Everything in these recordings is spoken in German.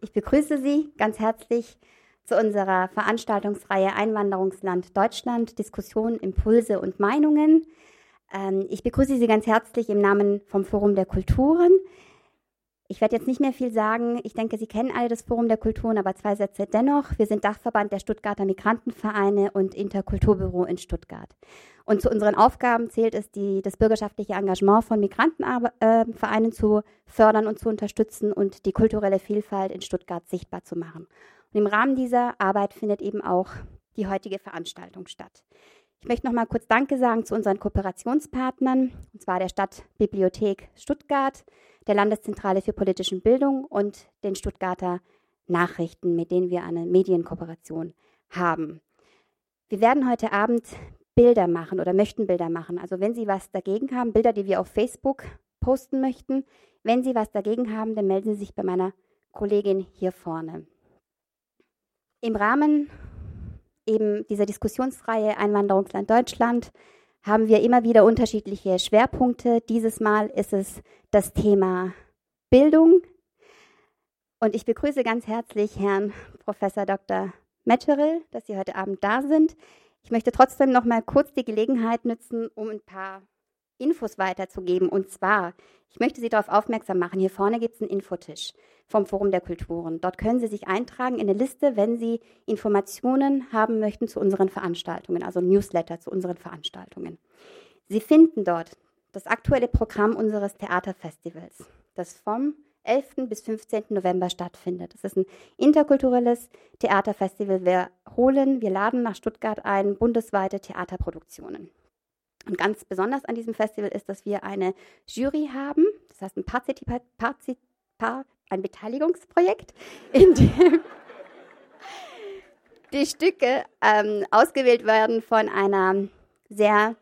Ich begrüße Sie ganz herzlich zu unserer Veranstaltungsreihe Einwanderungsland Deutschland, Diskussionen, Impulse und Meinungen. Ähm, ich begrüße Sie ganz herzlich im Namen vom Forum der Kulturen. Ich werde jetzt nicht mehr viel sagen. Ich denke, Sie kennen alle das Forum der Kulturen, aber zwei Sätze dennoch. Wir sind Dachverband der Stuttgarter Migrantenvereine und Interkulturbüro in Stuttgart. Und zu unseren Aufgaben zählt es, die, das bürgerschaftliche Engagement von Migrantenvereinen zu fördern und zu unterstützen und die kulturelle Vielfalt in Stuttgart sichtbar zu machen. Und im Rahmen dieser Arbeit findet eben auch die heutige Veranstaltung statt. Ich möchte noch mal kurz Danke sagen zu unseren Kooperationspartnern, und zwar der Stadtbibliothek Stuttgart, der Landeszentrale für politische Bildung und den Stuttgarter Nachrichten, mit denen wir eine Medienkooperation haben. Wir werden heute Abend Bilder machen oder möchten Bilder machen. Also wenn Sie was dagegen haben, Bilder, die wir auf Facebook posten möchten, wenn Sie was dagegen haben, dann melden Sie sich bei meiner Kollegin hier vorne. Im Rahmen eben dieser Diskussionsreihe Einwanderungsland Deutschland haben wir immer wieder unterschiedliche Schwerpunkte. Dieses Mal ist es das Thema Bildung. Und ich begrüße ganz herzlich Herrn Professor Dr. Metcheril, dass Sie heute Abend da sind. Ich möchte trotzdem noch mal kurz die Gelegenheit nutzen, um ein paar Infos weiterzugeben. Und zwar, ich möchte Sie darauf aufmerksam machen, hier vorne gibt es einen Infotisch vom Forum der Kulturen. Dort können Sie sich eintragen in eine Liste, wenn Sie Informationen haben möchten zu unseren Veranstaltungen, also Newsletter zu unseren Veranstaltungen. Sie finden dort das aktuelle Programm unseres Theaterfestivals, das vom 11. bis 15. November stattfindet. Das ist ein interkulturelles Theaterfestival. Wir holen, wir laden nach Stuttgart ein bundesweite Theaterproduktionen. Und ganz besonders an diesem Festival ist, dass wir eine Jury haben, das heißt ein Partizipa Partizip ein Beteiligungsprojekt, in dem die Stücke ähm, ausgewählt werden von einer sehr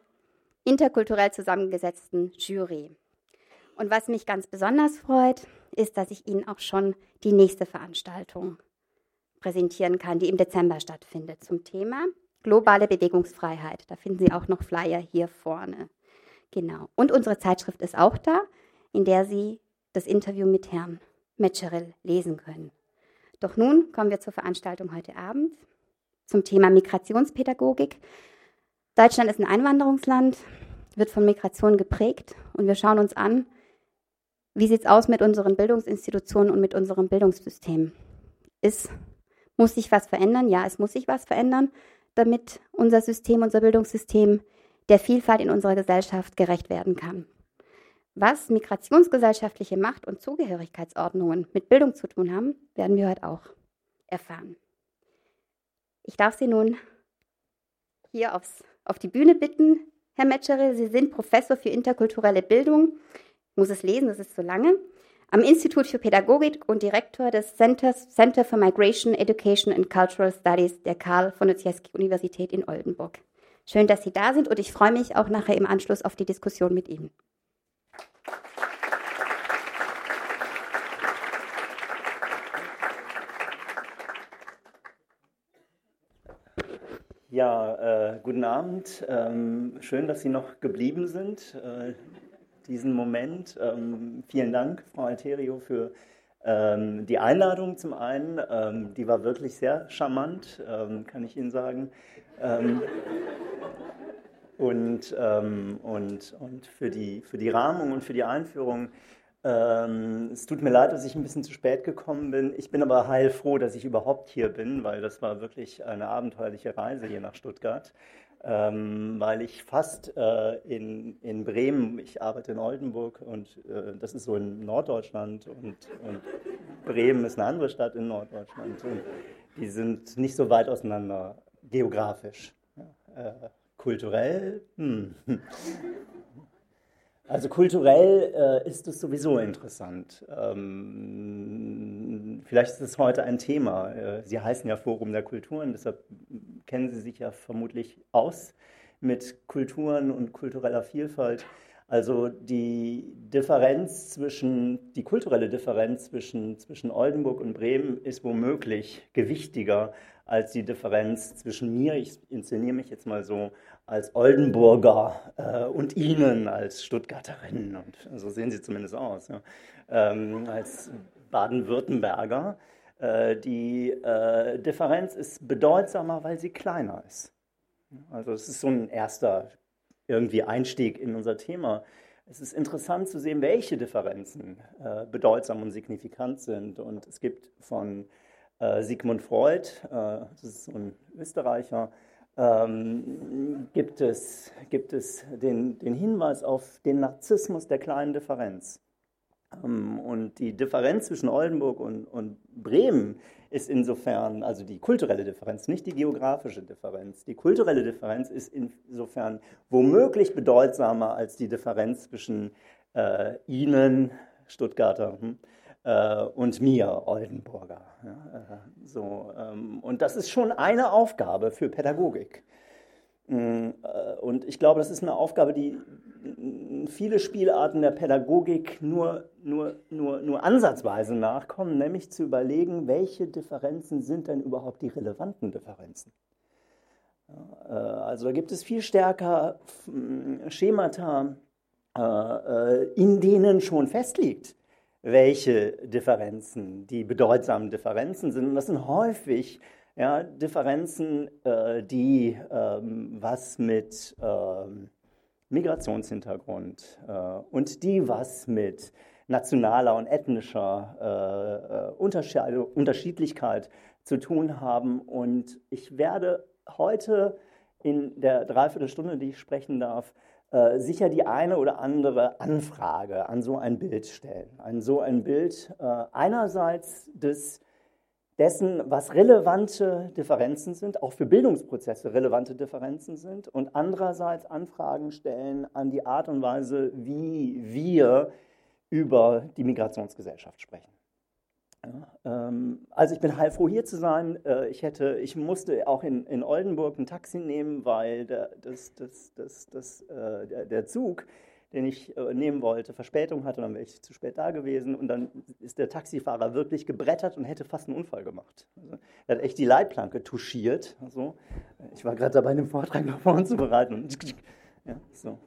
interkulturell zusammengesetzten Jury. Und was mich ganz besonders freut, ist, dass ich Ihnen auch schon die nächste Veranstaltung präsentieren kann, die im Dezember stattfindet zum Thema globale Bewegungsfreiheit. Da finden Sie auch noch Flyer hier vorne. Genau. Und unsere Zeitschrift ist auch da, in der Sie das Interview mit Herrn Metscheril lesen können. Doch nun kommen wir zur Veranstaltung heute Abend zum Thema Migrationspädagogik. Deutschland ist ein Einwanderungsland, wird von Migration geprägt und wir schauen uns an, wie sieht es aus mit unseren Bildungsinstitutionen und mit unserem Bildungssystem. Ist, muss sich was verändern? Ja, es muss sich was verändern, damit unser System, unser Bildungssystem der Vielfalt in unserer Gesellschaft gerecht werden kann. Was migrationsgesellschaftliche Macht- und Zugehörigkeitsordnungen mit Bildung zu tun haben, werden wir heute auch erfahren. Ich darf Sie nun hier aufs, auf die Bühne bitten, Herr Metscheril. Sie sind Professor für interkulturelle Bildung. Ich muss es lesen, das ist zu lange. Am Institut für Pädagogik und Direktor des Centers, Center for Migration, Education and Cultural Studies der Karl von Ossieski Universität in Oldenburg. Schön, dass Sie da sind und ich freue mich auch nachher im Anschluss auf die Diskussion mit Ihnen. Ja, äh, guten Abend. Ähm, schön, dass Sie noch geblieben sind, äh, diesen Moment. Ähm, vielen Dank, Frau Alterio, für ähm, die Einladung zum einen. Ähm, die war wirklich sehr charmant, ähm, kann ich Ihnen sagen. Ähm, und, und, und für, die, für die Rahmung und für die Einführung ähm, es tut mir leid, dass ich ein bisschen zu spät gekommen bin. Ich bin aber heilfroh, dass ich überhaupt hier bin, weil das war wirklich eine abenteuerliche Reise hier nach Stuttgart. Ähm, weil ich fast äh, in, in Bremen, ich arbeite in Oldenburg und äh, das ist so in Norddeutschland und, und, Bremen ist eine andere Stadt in Norddeutschland und die sind nicht so weit auseinander geografisch. Ja, äh, kulturell, hm. Also kulturell äh, ist es sowieso interessant. Ähm, vielleicht ist es heute ein Thema. Äh, Sie heißen ja Forum der Kulturen, deshalb kennen Sie sich ja vermutlich aus mit Kulturen und kultureller Vielfalt. Also die Differenz zwischen, die kulturelle Differenz zwischen, zwischen Oldenburg und Bremen ist womöglich gewichtiger als die Differenz zwischen mir, ich inszeniere mich jetzt mal so, als Oldenburger äh, und Ihnen als Stuttgarterinnen, und so sehen Sie zumindest aus, ja, ähm, als Baden-Württemberger. Äh, die äh, Differenz ist bedeutsamer, weil sie kleiner ist. Also es ist so ein erster irgendwie Einstieg in unser Thema. Es ist interessant zu sehen, welche Differenzen äh, bedeutsam und signifikant sind. Und es gibt von äh, Sigmund Freud, äh, das ist so ein Österreicher, ähm, gibt es, gibt es den, den Hinweis auf den Narzissmus der kleinen Differenz. Ähm, und die Differenz zwischen Oldenburg und, und Bremen ist insofern, also die kulturelle Differenz, nicht die geografische Differenz. Die kulturelle Differenz ist insofern womöglich bedeutsamer als die Differenz zwischen äh, Ihnen, Stuttgarter, hm, äh, und mir, Oldenburger. Ja, äh, so, ähm, und das ist schon eine Aufgabe für Pädagogik. Mm, äh, und ich glaube, das ist eine Aufgabe, die viele Spielarten der Pädagogik nur, nur, nur, nur ansatzweise nachkommen, nämlich zu überlegen, welche Differenzen sind denn überhaupt die relevanten Differenzen. Äh, also da gibt es viel stärker mm, Schemata, äh, in denen schon festliegt, welche Differenzen die bedeutsamen Differenzen sind. Und das sind häufig ja, Differenzen, äh, die ähm, was mit ähm, Migrationshintergrund äh, und die was mit nationaler und ethnischer äh, Unterschiedlichkeit zu tun haben. Und ich werde heute in der Dreiviertelstunde, die ich sprechen darf, sicher die eine oder andere Anfrage an so ein Bild stellen. An so ein Bild einerseits des dessen, was relevante Differenzen sind, auch für Bildungsprozesse relevante Differenzen sind und andererseits Anfragen stellen an die Art und Weise, wie wir über die Migrationsgesellschaft sprechen. Ja, ähm, also ich bin heilfroh hier zu sein. Äh, ich, hätte, ich musste auch in, in Oldenburg ein Taxi nehmen, weil der, das, das, das, das, äh, der, der Zug den ich äh, nehmen wollte, Verspätung hatte, dann wäre ich zu spät da gewesen und dann ist der Taxifahrer wirklich gebrettert und hätte fast einen Unfall gemacht. Also, er hat echt die Leitplanke touchiert. Also, ich war gerade dabei, den Vortrag nach vorne zu bereiten. ja, so.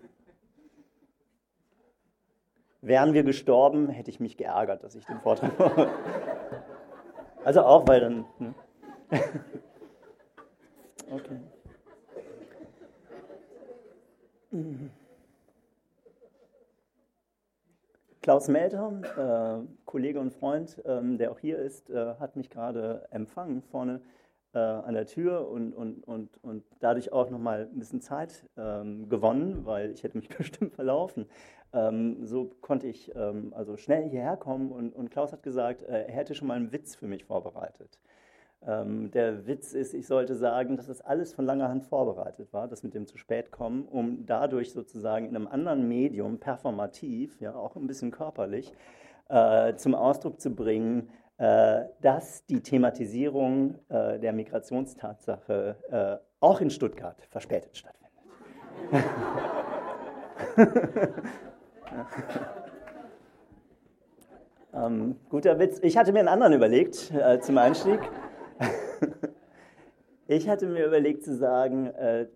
Wären wir gestorben, hätte ich mich geärgert, dass ich den Vortrag mache. Also auch, weil dann. Ne? okay. Klaus Melter, äh, Kollege und Freund, ähm, der auch hier ist, äh, hat mich gerade empfangen vorne äh, an der Tür und, und, und, und dadurch auch nochmal ein bisschen Zeit ähm, gewonnen, weil ich hätte mich bestimmt verlaufen. Ähm, so konnte ich ähm, also schnell hierher kommen und, und Klaus hat gesagt, äh, er hätte schon mal einen Witz für mich vorbereitet. Ähm, der Witz ist, ich sollte sagen, dass das alles von langer Hand vorbereitet war, das mit dem zu spät kommen, um dadurch sozusagen in einem anderen Medium, performativ, ja auch ein bisschen körperlich, äh, zum Ausdruck zu bringen, äh, dass die Thematisierung äh, der Migrationstatsache äh, auch in Stuttgart verspätet stattfindet. ähm, guter Witz. Ich hatte mir einen anderen überlegt äh, zum Einstieg. Ich hatte mir überlegt zu sagen, äh,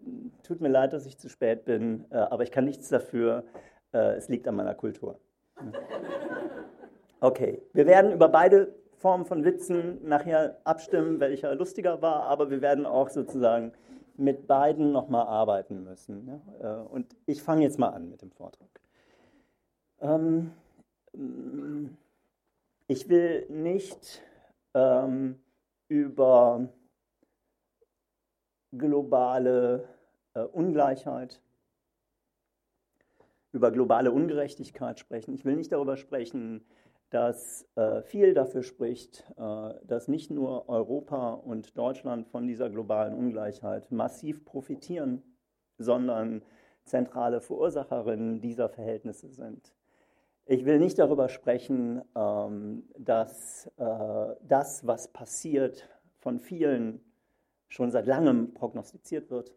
tut mir leid, dass ich zu spät bin, äh, aber ich kann nichts dafür, äh, es liegt an meiner Kultur. Okay, wir werden über beide Formen von Witzen nachher abstimmen, welcher lustiger war, aber wir werden auch sozusagen mit beiden nochmal arbeiten müssen. Ja? Äh, und ich fange jetzt mal an mit dem Vortrag. Ähm, ich will nicht ähm, über globale äh, Ungleichheit, über globale Ungerechtigkeit sprechen. Ich will nicht darüber sprechen, dass äh, viel dafür spricht, äh, dass nicht nur Europa und Deutschland von dieser globalen Ungleichheit massiv profitieren, sondern zentrale Verursacherinnen dieser Verhältnisse sind. Ich will nicht darüber sprechen, ähm, dass äh, das, was passiert, von vielen schon seit langem prognostiziert wird,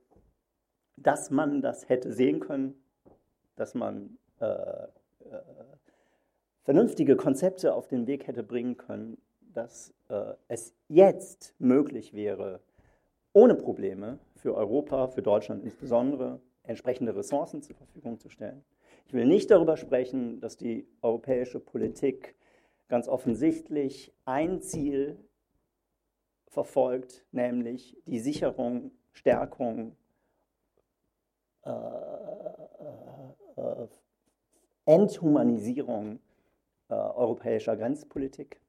dass man das hätte sehen können, dass man äh, äh, vernünftige Konzepte auf den Weg hätte bringen können, dass es jetzt möglich wäre, ohne Probleme für Europa, für Deutschland insbesondere, entsprechende Ressourcen zur Verfügung zu stellen. Ich will nicht darüber sprechen, dass die europäische Politik ganz offensichtlich ein Ziel verfolgt, nämlich die Sicherung, Stärkung, äh, äh, Enthumanisierung äh, europäischer Grenzpolitik.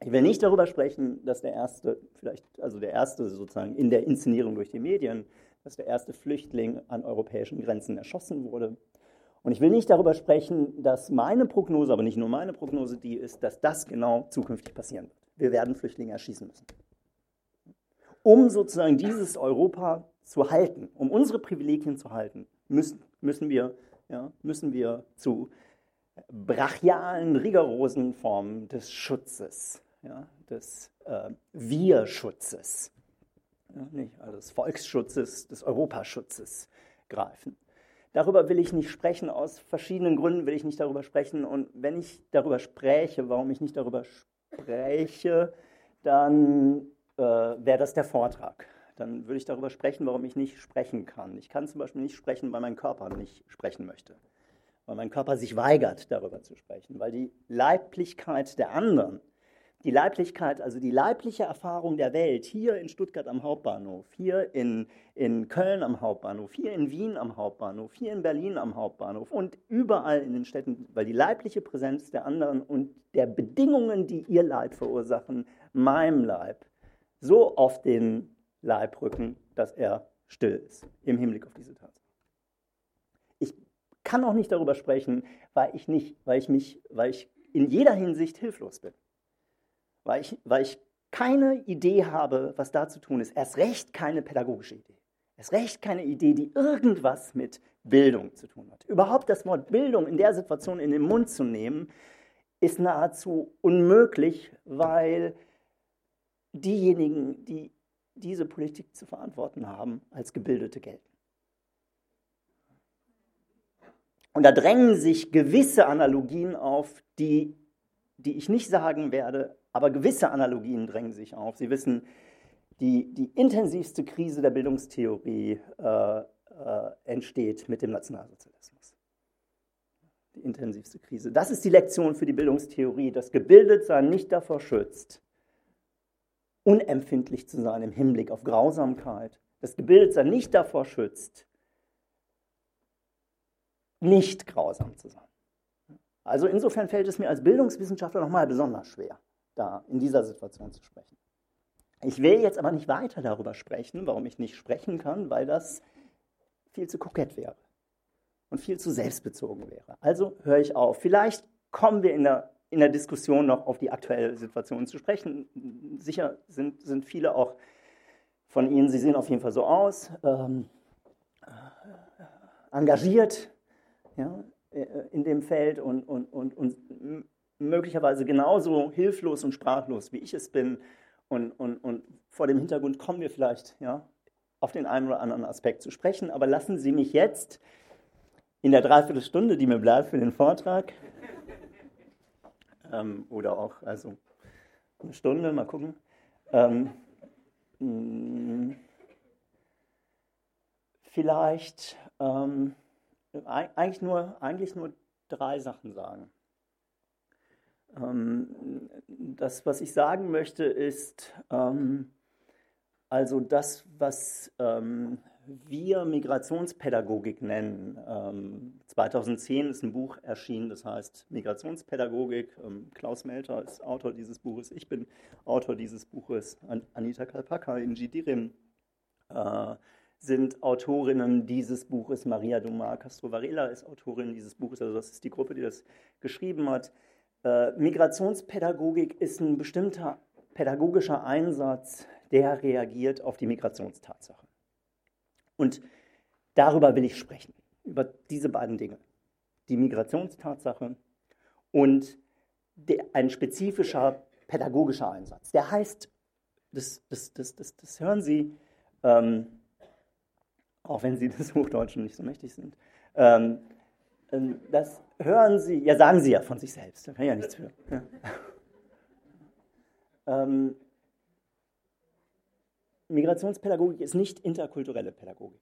Ich will nicht darüber sprechen, dass der erste, vielleicht, also der erste sozusagen in der Inszenierung durch die Medien, dass der erste Flüchtling an europäischen Grenzen erschossen wurde. Und ich will nicht darüber sprechen, dass meine Prognose, aber nicht nur meine Prognose, die ist, dass das genau zukünftig passieren wird. Wir werden Flüchtlinge erschießen müssen. Um sozusagen dieses Europa zu halten, um unsere Privilegien zu halten, müssen, müssen, wir, ja, müssen wir zu brachialen, rigorosen Formen des Schutzes, ja, des äh, Wir-Schutzes, ja, nicht, also des Volksschutzes, des Europaschutzes greifen. Darüber will ich nicht sprechen, aus verschiedenen Gründen will ich nicht darüber sprechen. Und wenn ich darüber spreche, warum ich nicht darüber spreche, dann äh, wäre das der Vortrag. Dann würde ich darüber sprechen, warum ich nicht sprechen kann. Ich kann zum Beispiel nicht sprechen, weil mein Körper nicht sprechen möchte. Weil mein Körper sich weigert, darüber zu sprechen. Weil die Leiblichkeit der anderen die Leiblichkeit, also die leibliche Erfahrung der Welt hier in Stuttgart am Hauptbahnhof, hier in, in Köln am Hauptbahnhof, hier in Wien am Hauptbahnhof, hier in Berlin am Hauptbahnhof und überall in den Städten, weil die leibliche Präsenz der anderen und der Bedingungen, die ihr Leid verursachen, meinem Leib so auf den Leib rücken, dass er still ist im Hinblick auf diese Tatsache. Ich kann auch nicht darüber sprechen, weil ich nicht, weil ich mich, weil ich in jeder Hinsicht hilflos bin weil ich, weil ich keine Idee habe, was da zu tun ist. Erst recht keine pädagogische Idee. Erst recht keine Idee, die irgendwas mit Bildung zu tun hat. Überhaupt das Wort Bildung in der Situation in den Mund zu nehmen, ist nahezu unmöglich, weil diejenigen, die diese Politik zu verantworten haben, als Gebildete gelten. Und da drängen sich gewisse Analogien auf, die, die ich nicht sagen werde, aber gewisse Analogien drängen sich auf. Sie wissen, die, die intensivste Krise der Bildungstheorie äh, äh, entsteht mit dem Nationalsozialismus. Die intensivste Krise. Das ist die Lektion für die Bildungstheorie, dass Gebildetsein nicht davor schützt, unempfindlich zu sein im Hinblick auf Grausamkeit. Das Gebildetsein nicht davor schützt, nicht grausam zu sein. Also insofern fällt es mir als Bildungswissenschaftler nochmal besonders schwer da in dieser Situation zu sprechen. Ich will jetzt aber nicht weiter darüber sprechen, warum ich nicht sprechen kann, weil das viel zu kokett wäre und viel zu selbstbezogen wäre. Also höre ich auf. Vielleicht kommen wir in der, in der Diskussion noch auf die aktuelle Situation zu sprechen. Sicher sind, sind viele auch von Ihnen, Sie sehen auf jeden Fall so aus, ähm, engagiert ja, äh, in dem Feld und, und, und, und möglicherweise genauso hilflos und sprachlos, wie ich es bin. Und, und, und vor dem Hintergrund kommen wir vielleicht ja, auf den einen oder anderen Aspekt zu sprechen. Aber lassen Sie mich jetzt in der Dreiviertelstunde, die mir bleibt für den Vortrag, ähm, oder auch also eine Stunde, mal gucken, ähm, mm, vielleicht ähm, eigentlich, nur, eigentlich nur drei Sachen sagen. Ähm, das, was ich sagen möchte, ist, ähm, also das, was ähm, wir Migrationspädagogik nennen. 2010 ist ein Buch erschienen, das heißt Migrationspädagogik. Klaus Melter ist Autor dieses Buches, ich bin Autor dieses Buches, Anita Kalpaka, Inji Dirim äh, sind Autorinnen dieses Buches. Maria Dumar Castro Varela ist Autorin dieses Buches, also das ist die Gruppe, die das geschrieben hat. Äh, Migrationspädagogik ist ein bestimmter pädagogischer Einsatz, der reagiert auf die Migrationstatsache. Und darüber will ich sprechen, über diese beiden Dinge. Die Migrationstatsache und ein spezifischer pädagogischer Einsatz. Der heißt, das, das, das, das, das hören Sie, ähm, auch wenn Sie des Hochdeutschen nicht so mächtig sind, ähm, ähm, das hören Sie, ja sagen Sie ja von sich selbst, da kann ich ja nichts für. Ja. Ähm, Migrationspädagogik ist nicht interkulturelle Pädagogik.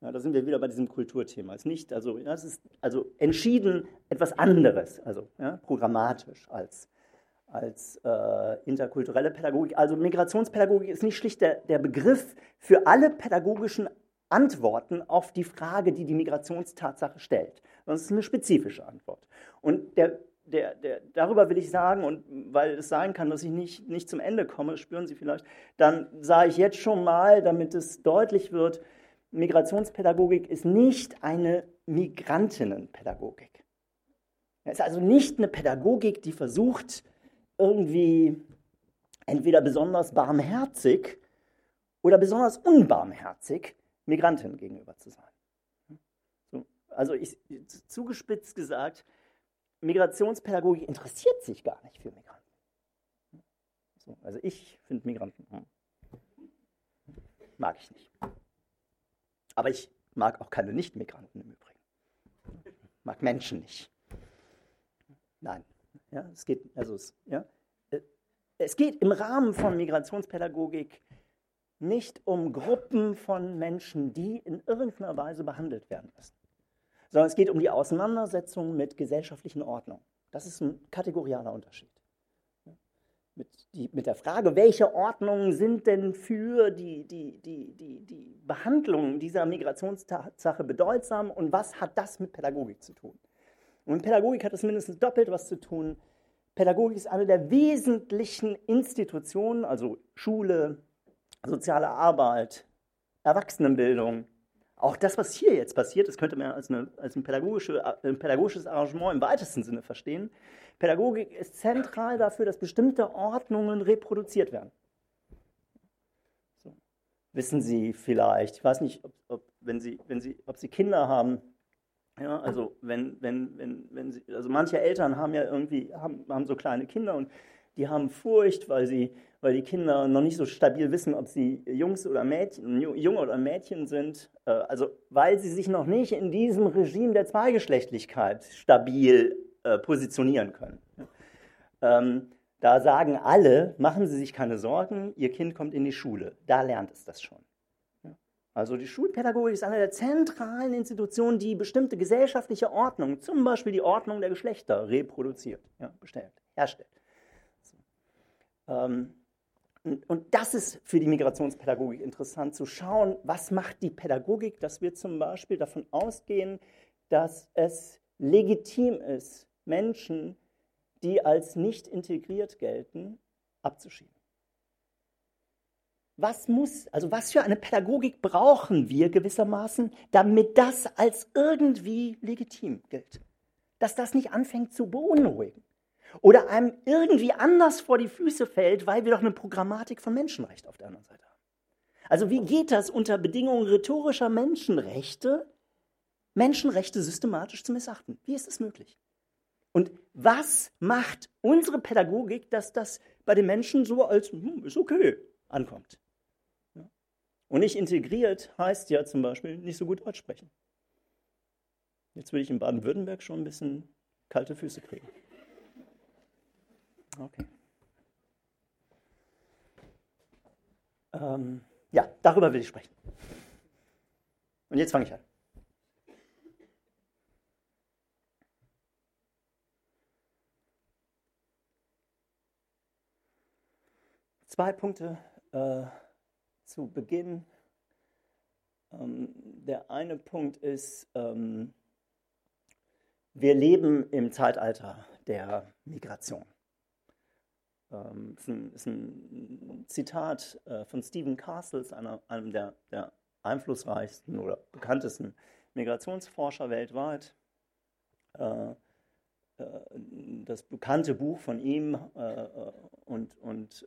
Ja, da sind wir wieder bei diesem Kulturthema. Es ist nicht, also, das ist also entschieden etwas anderes, also ja, programmatisch als, als äh, interkulturelle Pädagogik. Also Migrationspädagogik ist nicht schlicht der, der Begriff für alle pädagogischen Antworten auf die Frage, die die Migrationstatsache stellt, es ist eine spezifische Antwort. Und der, der, der, darüber will ich sagen, und weil es sein kann, dass ich nicht, nicht zum Ende komme, spüren Sie vielleicht, dann sage ich jetzt schon mal, damit es deutlich wird, Migrationspädagogik ist nicht eine Migrantinnenpädagogik. Es ist also nicht eine Pädagogik, die versucht, irgendwie entweder besonders barmherzig oder besonders unbarmherzig Migrantinnen gegenüber zu sein. So, also ich, zugespitzt gesagt, Migrationspädagogik interessiert sich gar nicht für Migranten. So, also ich finde Migranten hm, mag ich nicht. Aber ich mag auch keine Nicht-Migranten im Übrigen. Mag Menschen nicht. Nein. Ja, es geht, also es, ja, äh, es geht im Rahmen von Migrationspädagogik nicht um Gruppen von Menschen, die in irgendeiner Weise behandelt werden müssen, sondern es geht um die Auseinandersetzung mit gesellschaftlichen Ordnungen. Das ist ein kategorialer Unterschied. Mit, die, mit der Frage, welche Ordnungen sind denn für die, die, die, die, die Behandlung dieser Migrationstatsache bedeutsam und was hat das mit Pädagogik zu tun? Und mit Pädagogik hat es mindestens doppelt was zu tun. Pädagogik ist eine der wesentlichen Institutionen, also Schule, soziale Arbeit, Erwachsenenbildung. Auch das, was hier jetzt passiert, das könnte man als, eine, als ein, pädagogische, ein pädagogisches Arrangement im weitesten Sinne verstehen. Pädagogik ist zentral dafür, dass bestimmte Ordnungen reproduziert werden. So. Wissen Sie vielleicht, ich weiß nicht, ob, ob, wenn Sie, wenn Sie, ob Sie Kinder haben, ja, also wenn, wenn, wenn, wenn sie, also manche Eltern haben ja irgendwie, haben, haben so kleine Kinder und die haben Furcht, weil sie, weil die Kinder noch nicht so stabil wissen, ob sie Jungs oder Mädchen, Junge oder Mädchen sind. Äh, also weil sie sich noch nicht in diesem Regime der Zweigeschlechtlichkeit stabil äh, positionieren können. Ähm, da sagen alle, machen Sie sich keine Sorgen, Ihr Kind kommt in die Schule. Da lernt es das schon. Also die Schulpädagogik ist eine der zentralen Institutionen, die bestimmte gesellschaftliche Ordnung, zum Beispiel die Ordnung der Geschlechter, reproduziert, ja, bestellt, herstellt. Ähm, und das ist für die Migrationspädagogik interessant zu schauen, was macht die Pädagogik, dass wir zum Beispiel davon ausgehen, dass es legitim ist, Menschen, die als nicht integriert gelten, abzuschieben. Was muss, also was für eine Pädagogik brauchen wir gewissermaßen, damit das als irgendwie legitim gilt? Dass das nicht anfängt zu beunruhigen oder einem irgendwie anders vor die Füße fällt, weil wir doch eine Programmatik von Menschenrecht auf der anderen Seite haben. Also wie geht das unter Bedingungen rhetorischer Menschenrechte, Menschenrechte systematisch zu missachten? Wie ist es möglich? Und was macht unsere Pädagogik, dass das bei den Menschen so als hm, ist okay ankommt? Und nicht integriert heißt ja zum Beispiel nicht so gut Deutsch sprechen. Jetzt will ich in Baden-Württemberg schon ein bisschen kalte Füße kriegen. Okay. Ähm, ja, darüber will ich sprechen. Und jetzt fange ich an. Zwei Punkte. Äh, zu Beginn. Ähm, der eine Punkt ist, ähm, wir leben im Zeitalter der Migration. Ähm, ist, ein, ist ein Zitat äh, von Stephen Castles, einer, einem der, der einflussreichsten oder bekanntesten Migrationsforscher weltweit. Äh, äh, das bekannte Buch von ihm äh, äh, und, und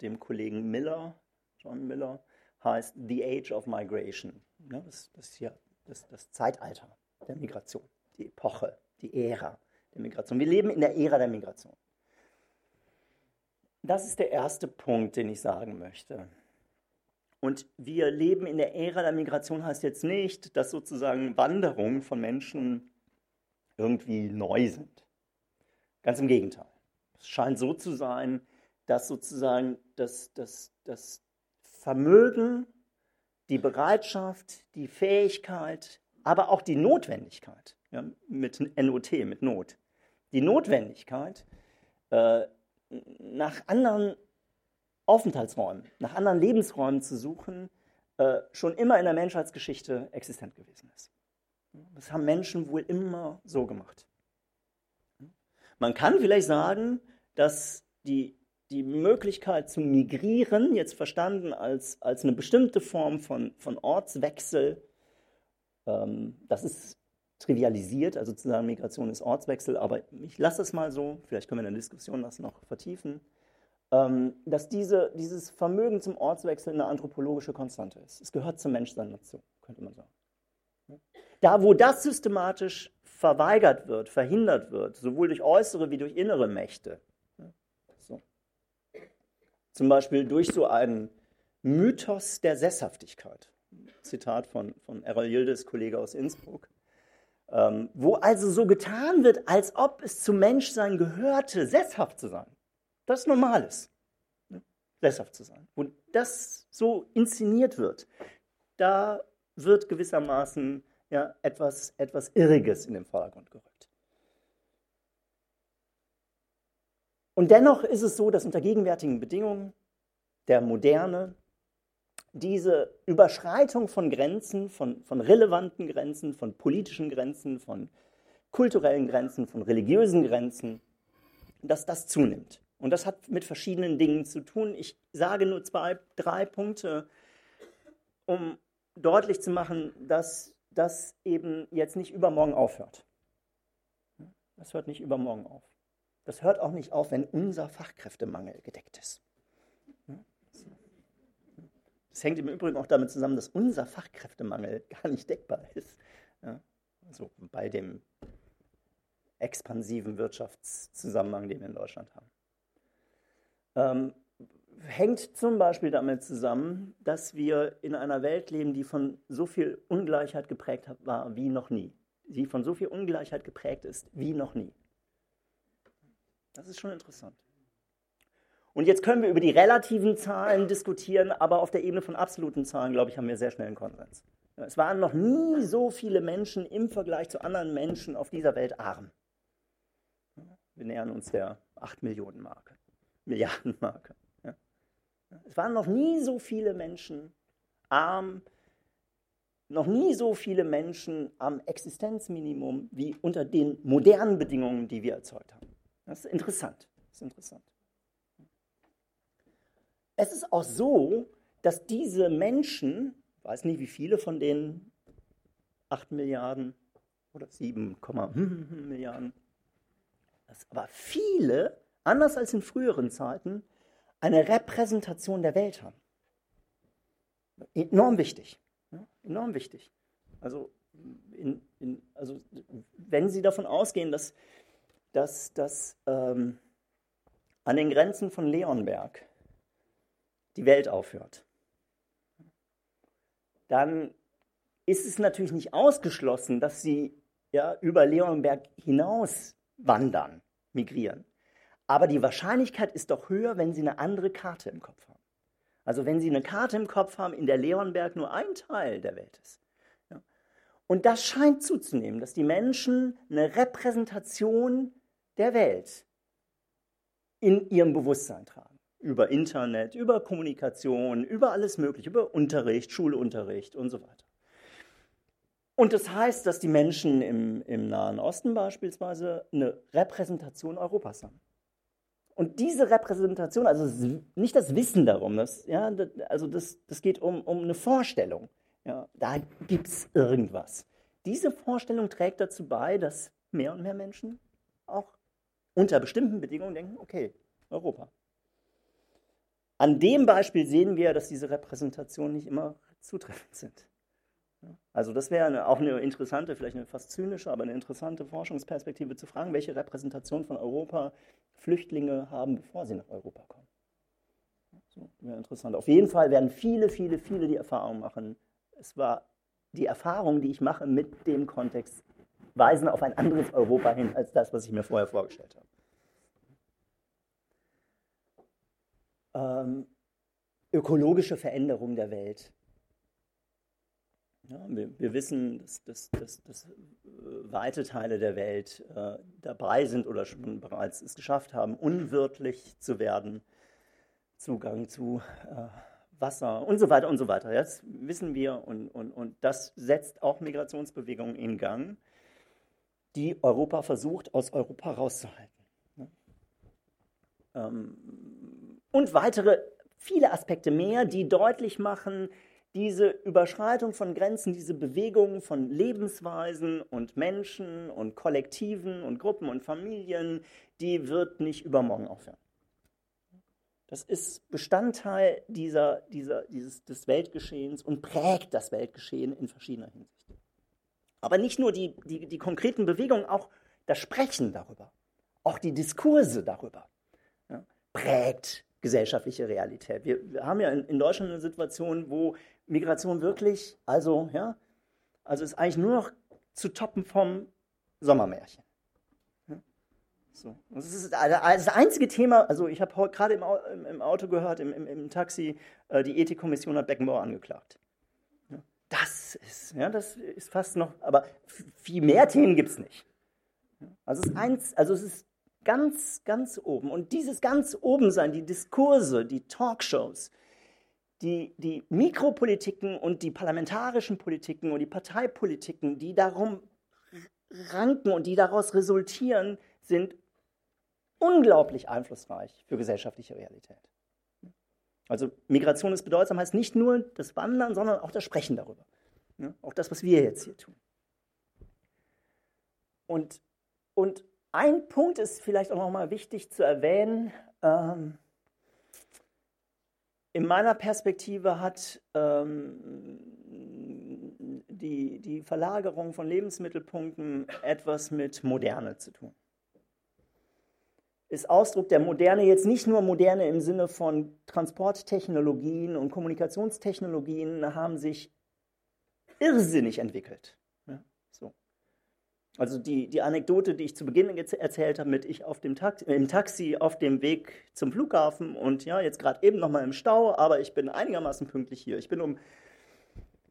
dem Kollegen Miller, John Miller, heißt The Age of Migration. Ja, das, das, hier, das, das Zeitalter der Migration, die Epoche, die Ära der Migration. Wir leben in der Ära der Migration. Das ist der erste Punkt, den ich sagen möchte. Und wir leben in der Ära der Migration heißt jetzt nicht, dass sozusagen Wanderungen von Menschen irgendwie neu sind. Ganz im Gegenteil. Es scheint so zu sein, dass sozusagen das, das, das Vermögen, die Bereitschaft, die Fähigkeit, aber auch die Notwendigkeit, ja, mit NOT, mit Not, die Notwendigkeit, äh, nach anderen Aufenthaltsräumen, nach anderen Lebensräumen zu suchen, äh, schon immer in der Menschheitsgeschichte existent gewesen ist. Das haben Menschen wohl immer so gemacht. Man kann vielleicht sagen, dass die, die Möglichkeit zu migrieren, jetzt verstanden als, als eine bestimmte Form von, von Ortswechsel, ähm, das ist trivialisiert, also zu sagen, Migration ist Ortswechsel, aber ich lasse es mal so, vielleicht können wir in der Diskussion das noch vertiefen, ähm, dass diese, dieses Vermögen zum Ortswechsel eine anthropologische Konstante ist. Es gehört zum Menschsein dazu, könnte man sagen. Da, wo das systematisch verweigert wird, verhindert wird, sowohl durch äußere wie durch innere Mächte, so. zum Beispiel durch so einen Mythos der Sesshaftigkeit, Zitat von, von Errol Yildiz, Kollege aus Innsbruck, ähm, wo also so getan wird, als ob es zum Menschsein gehörte, sesshaft zu sein. Das ist, ne? sesshaft zu sein. Wo das so inszeniert wird, da wird gewissermaßen ja, etwas, etwas Irriges in den Vordergrund gerückt. Und dennoch ist es so, dass unter gegenwärtigen Bedingungen der Moderne diese Überschreitung von Grenzen, von, von relevanten Grenzen, von politischen Grenzen, von kulturellen Grenzen, von religiösen Grenzen, dass das zunimmt. Und das hat mit verschiedenen Dingen zu tun. Ich sage nur zwei, drei Punkte, um deutlich zu machen, dass das eben jetzt nicht übermorgen aufhört. Das hört nicht übermorgen auf. Das hört auch nicht auf, wenn unser Fachkräftemangel gedeckt ist. Das hängt im Übrigen auch damit zusammen, dass unser Fachkräftemangel gar nicht deckbar ist. Ja, also bei dem expansiven Wirtschaftszusammenhang, den wir in Deutschland haben. Ähm, hängt zum Beispiel damit zusammen, dass wir in einer Welt leben, die von so viel Ungleichheit geprägt war wie noch nie. Die von so viel Ungleichheit geprägt ist wie noch nie. Das ist schon interessant. Und jetzt können wir über die relativen Zahlen diskutieren, aber auf der Ebene von absoluten Zahlen, glaube ich, haben wir sehr schnell einen Konsens. Es waren noch nie so viele Menschen im Vergleich zu anderen Menschen auf dieser Welt arm. Wir nähern uns der 8 Millionen Marke, Milliarden Marke. Es waren noch nie so viele Menschen arm, noch nie so viele Menschen am Existenzminimum wie unter den modernen Bedingungen, die wir erzeugt haben. Das ist interessant. Das ist interessant. Es ist auch so, dass diese Menschen, ich weiß nicht wie viele von den 8 Milliarden oder 7, Milliarden, aber viele, anders als in früheren Zeiten, eine Repräsentation der Welt haben. Enorm wichtig. Ja, enorm wichtig. Also, in, in, also, wenn Sie davon ausgehen, dass, dass, dass ähm, an den Grenzen von Leonberg die Welt aufhört, dann ist es natürlich nicht ausgeschlossen, dass Sie ja, über Leonberg hinaus wandern, migrieren. Aber die Wahrscheinlichkeit ist doch höher, wenn Sie eine andere Karte im Kopf haben. Also wenn Sie eine Karte im Kopf haben, in der Leonberg nur ein Teil der Welt ist. Ja. Und das scheint zuzunehmen, dass die Menschen eine Repräsentation der Welt in ihrem Bewusstsein tragen. Über Internet, über Kommunikation, über alles Mögliche, über Unterricht, Schulunterricht und so weiter. Und das heißt, dass die Menschen im, im Nahen Osten beispielsweise eine Repräsentation Europas haben. Und diese Repräsentation, also nicht das Wissen darum, das, ja, also das, das geht um, um eine Vorstellung. Ja, da gibt es irgendwas. Diese Vorstellung trägt dazu bei, dass mehr und mehr Menschen auch unter bestimmten Bedingungen denken, okay, Europa. An dem Beispiel sehen wir, dass diese Repräsentationen nicht immer zutreffend sind. Also das wäre auch eine interessante, vielleicht eine fast zynische, aber eine interessante Forschungsperspektive zu fragen, welche Repräsentation von Europa Flüchtlinge haben, bevor sie nach Europa kommen. So, wäre interessant. Auf jeden Fall werden viele, viele, viele die Erfahrung machen. Es war die Erfahrung, die ich mache mit dem Kontext, weisen auf ein anderes Europa hin, als das, was ich mir vorher vorgestellt habe. Ähm, ökologische Veränderung der Welt Ja, wir, wir, wissen, dass, dass, dass, dass, äh, weite Teile der Welt äh, dabei sind oder schon bereits es geschafft haben, unwirtlich zu werden. Zugang zu äh, Wasser und so weiter und so weiter. Das wissen wir und, und, und das setzt auch Migrationsbewegungen in Gang, die Europa versucht, aus Europa rauszuhalten. Ähm, und weitere viele Aspekte mehr, die deutlich machen, diese Überschreitung von Grenzen, diese Bewegung von Lebensweisen und Menschen und Kollektiven und Gruppen und Familien, die wird nicht übermorgen aufhören. Das ist Bestandteil dieser, dieser, dieses, des Weltgeschehens und prägt das Weltgeschehen in verschiedener Hinsicht. Aber nicht nur die, die, die konkreten Bewegungen, auch das Sprechen darüber, auch die Diskurse darüber ja, prägt gesellschaftliche Realität. Wir, wir haben ja in, in, Deutschland eine Situation, wo Migration wirklich, also, ja, also ist eigentlich nur noch zu toppen vom Sommermärchen. So. Das ist das einzige Thema, also ich habe gerade im, im, Auto gehört, im, im, im Taxi, äh, die Ethikkommission hat Beckenbauer angeklagt. Ja, das ist, ja, das ist fast noch, aber viel mehr Themen gibt es nicht. Also es, ist eins, also es ist ganz, ganz oben. Und dieses ganz oben sein, die Diskurse, die Talkshows, die, die Mikropolitiken und die parlamentarischen Politiken und die Parteipolitiken, die darum ranken und die daraus resultieren, sind unglaublich einflussreich für gesellschaftliche Realität. Also Migration ist bedeutsam, heißt nicht nur das Wandern, sondern auch das Sprechen darüber. Ja, auch das, was wir jetzt hier tun. Und, und ein Punkt ist vielleicht auch nochmal wichtig zu erwähnen. Ähm, in meiner Perspektive hat ähm, die, die Verlagerung von Lebensmittelpunkten etwas mit Moderne zu tun ist Ausdruck der Moderne jetzt nicht nur Moderne im Sinne von Transporttechnologien und Kommunikationstechnologien haben sich irrsinnig entwickelt. Also die, die Anekdote, die ich zu Beginn erzählt habe, mit ich auf dem Taxi, im Taxi auf dem Weg zum Flughafen und ja, jetzt gerade eben nochmal im Stau, aber ich bin einigermaßen pünktlich hier. Ich bin um,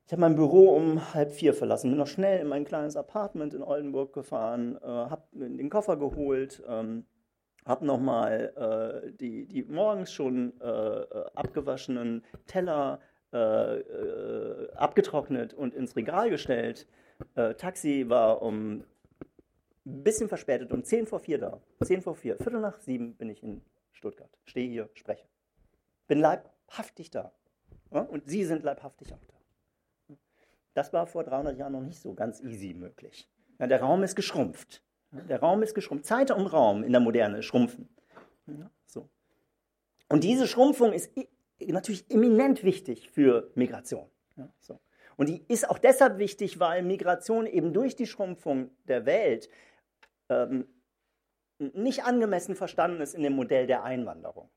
ich habe mein Büro um halb vier verlassen, bin noch schnell in mein kleines Apartment in Oldenburg gefahren, äh, habe den Koffer geholt, ähm, habe nochmal äh, die, die morgens schon äh, abgewaschenen Teller äh, äh, abgetrocknet und ins Regal gestellt. Äh, Taxi war um ein bisschen verspätet, um 10 vor 4 da. 10 vor 4, Viertel nach 7 bin ich in Stuttgart. Stehe hier, spreche. Bin leibhaftig da. Und Sie sind leibhaftig auch da. Das war vor 300 Jahren noch nicht so ganz easy möglich. Ja, der Raum ist geschrumpft. Der Raum ist geschrumpft. Zeit und Raum in der Moderne schrumpfen. Ja, so. Und diese Schrumpfung ist natürlich eminent wichtig für Migration. Ja, so. Und die ist auch deshalb wichtig, weil Migration eben durch die Schrumpfung der Welt ähm, nicht angemessen verstanden ist in dem Modell der Einwanderung.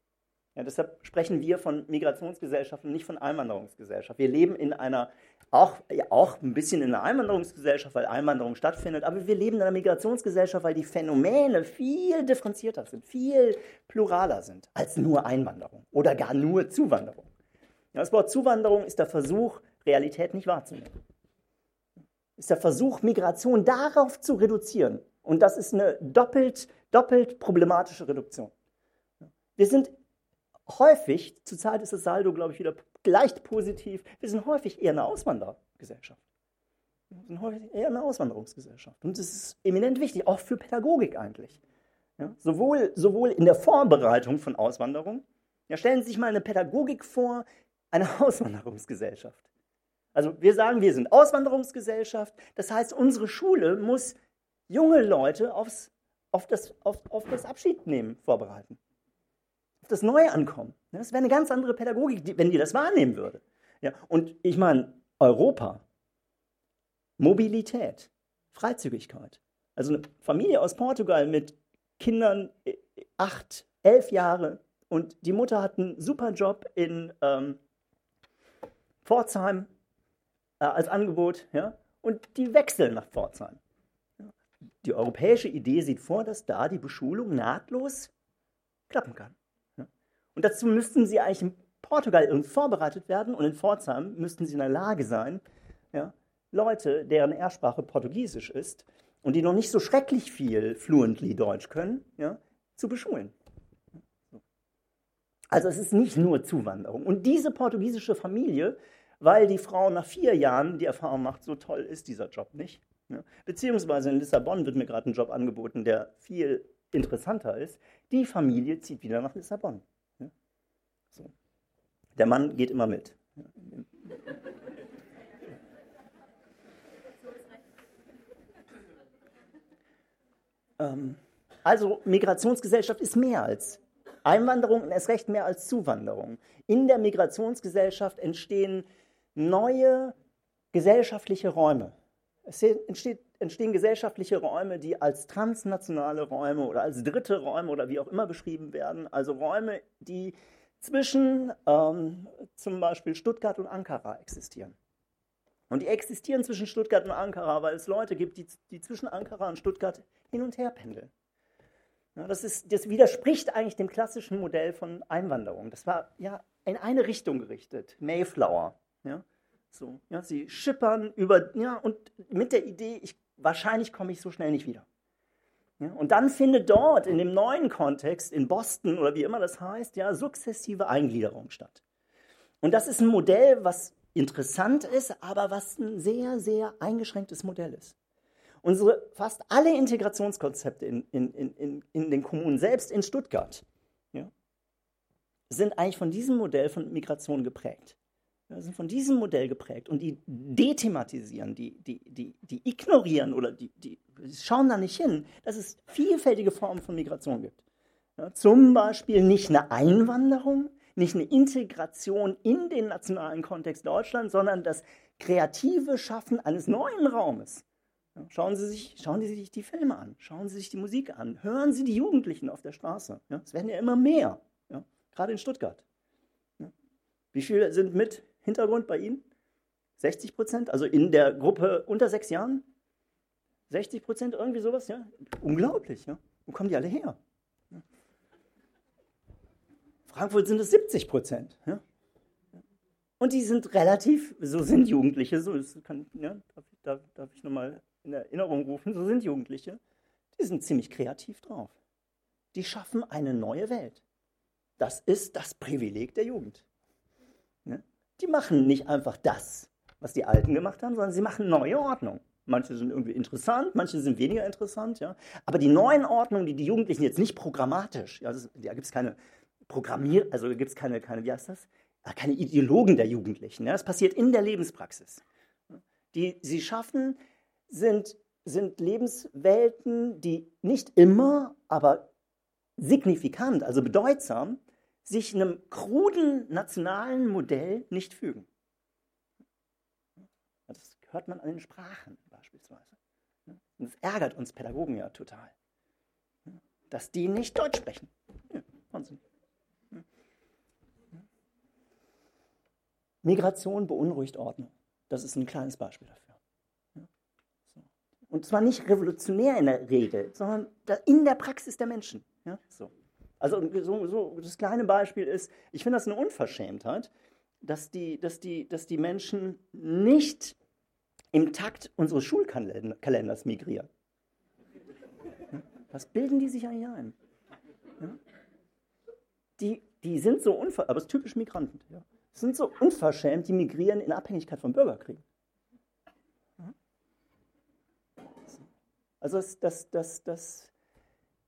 Ja, deshalb sprechen wir von Migrationsgesellschaft und nicht von Einwanderungsgesellschaft. Wir leben in einer, auch, ja, auch ein bisschen in einer Einwanderungsgesellschaft, weil Einwanderung stattfindet, aber wir leben in einer Migrationsgesellschaft, weil die Phänomene viel differenzierter sind, viel pluraler sind als nur Einwanderung oder gar nur Zuwanderung. Ja, das Wort Zuwanderung ist der Versuch, Realität nicht wahrzunehmen. Ist der Versuch, Migration darauf zu reduzieren. Und das ist eine doppelt, doppelt problematische Reduktion. Wir sind häufig, zurzeit ist das Saldo, glaube ich, wieder leicht positiv, wir sind häufig eher eine Auswandergesellschaft. Wir sind häufig eher eine Auswanderungsgesellschaft. Und das ist eminent wichtig, auch für Pädagogik eigentlich. Ja, sowohl, sowohl in der Vorbereitung von Auswanderung, ja, stellen Sie sich mal eine Pädagogik vor, eine Auswanderungsgesellschaft. Also wir sagen, wir sind Auswanderungsgesellschaft, das heißt, unsere Schule muss junge Leute aufs, auf, das, auf, auf das Abschiednehmen vorbereiten auf das Neue ankommen. Das wäre eine ganz andere Pädagogik, wenn die das wahrnehmen würde. Ja, und ich meine, Europa, Mobilität, Freizügigkeit. Also eine Familie aus Portugal mit Kindern äh, acht, elf Jahre und die Mutter hat einen super Job in ähm, Pforzheim äh, als Angebot, ja, und die wechseln nach Pforzheim. Die europäische Idee sieht vor, dass da die Beschulung nahtlos klappen kann. Und dazu müssten sie eigentlich in Portugal vorbereitet werden und in Pforzheim müssten sie in der Lage sein, ja, Leute, deren Ersprache Portugiesisch ist und die noch nicht so schrecklich viel fluently Deutsch können, ja, zu beschulen. Also es ist nicht nur Zuwanderung. Und diese portugiesische Familie, weil die Frau nach vier Jahren die Erfahrung macht, so toll ist dieser Job nicht. Ja. Beziehungsweise in Lissabon wird mir gerade ein Job angeboten, der viel interessanter ist. Die Familie zieht wieder nach Lissabon. Ja. So. Der Mann geht immer mit. Ja. Ähm, also Migrationsgesellschaft ist mehr als Einwanderung und erst recht mehr als Zuwanderung. In der Migrationsgesellschaft entstehen neue gesellschaftliche Räume. Es entsteht, entstehen gesellschaftliche Räume, die als transnationale Räume oder als dritte Räume oder wie auch immer beschrieben werden. Also Räume, die zwischen ähm, zum Beispiel Stuttgart und Ankara existieren. Und die existieren zwischen Stuttgart und Ankara, weil es Leute gibt, die, die zwischen Ankara und Stuttgart hin und her pendeln. Ja, das, ist, das widerspricht eigentlich dem klassischen Modell von Einwanderung. Das war ja in eine Richtung gerichtet, Mayflower. Ja, so, ja, sie schippern über, ja, und mit der Idee, ich, wahrscheinlich komme ich so schnell nicht wieder. Ja, und dann findet dort in dem neuen Kontext, in Boston oder wie immer das heißt, ja, sukzessive Eingliederung statt. Und das ist ein Modell, was interessant ist, aber was ein sehr, sehr eingeschränktes Modell ist. Unsere fast alle Integrationskonzepte in, in, in, in den Kommunen, selbst in Stuttgart, ja, sind eigentlich von diesem Modell von Migration geprägt. Ja, sind von diesem Modell geprägt und die dethematisieren, die, die, die, die ignorieren oder die, die schauen da nicht hin, dass es vielfältige Formen von Migration gibt. Ja, zum Beispiel nicht eine Einwanderung, nicht eine Integration in den nationalen Kontext Deutschland, sondern das kreative Schaffen eines neuen Raumes Schauen Sie, sich, schauen Sie sich die Filme an, schauen Sie sich die Musik an, hören Sie die Jugendlichen auf der Straße. Ja? Es werden ja immer mehr, ja? gerade in Stuttgart. Ja? Wie viele sind mit Hintergrund bei Ihnen? 60 Prozent, also in der Gruppe unter sechs Jahren? 60 Prozent, irgendwie sowas, ja? Unglaublich, ja? Wo kommen die alle her? Ja? Frankfurt sind es 70 Prozent, ja? Und die sind relativ, so sind Jugendliche, so kann, ja, darf, darf, darf ich nochmal in Erinnerung rufen, so sind Jugendliche, die sind ziemlich kreativ drauf. Die schaffen eine neue Welt. Das ist das Privileg der Jugend. Die machen nicht einfach das, was die Alten gemacht haben, sondern sie machen neue Ordnung. Manche sind irgendwie interessant, manche sind weniger interessant, ja. Aber die neuen Ordnungen, die die Jugendlichen jetzt nicht programmatisch, ja, das, da gibt es keine Programmier, also gibt es keine, keine, wie heißt das? Keine Ideologen der Jugendlichen. Ja. Das passiert in der Lebenspraxis. Die, sie schaffen sind, sind Lebenswelten, die nicht immer, aber signifikant, also bedeutsam, sich einem kruden nationalen Modell nicht fügen. Das hört man an den Sprachen beispielsweise. Und das ärgert uns Pädagogen ja total, dass die nicht Deutsch sprechen. Ja, Wahnsinn. Migration beunruhigt Ordnung. Das ist ein kleines Beispiel dafür. Und zwar nicht revolutionär in der Regel, sondern in der Praxis der Menschen. Ja? So. Also so, so, das kleine Beispiel ist, ich finde das eine Unverschämtheit, dass die, dass, die, dass die Menschen nicht im Takt unseres Schulkalenders migrieren. Was bilden die sich eigentlich ein? Die, die sind so unverschämt, aber es ist typisch Migranten, ja? sind so unverschämt, die migrieren in Abhängigkeit vom Bürgerkrieg. Also das, das, das, das,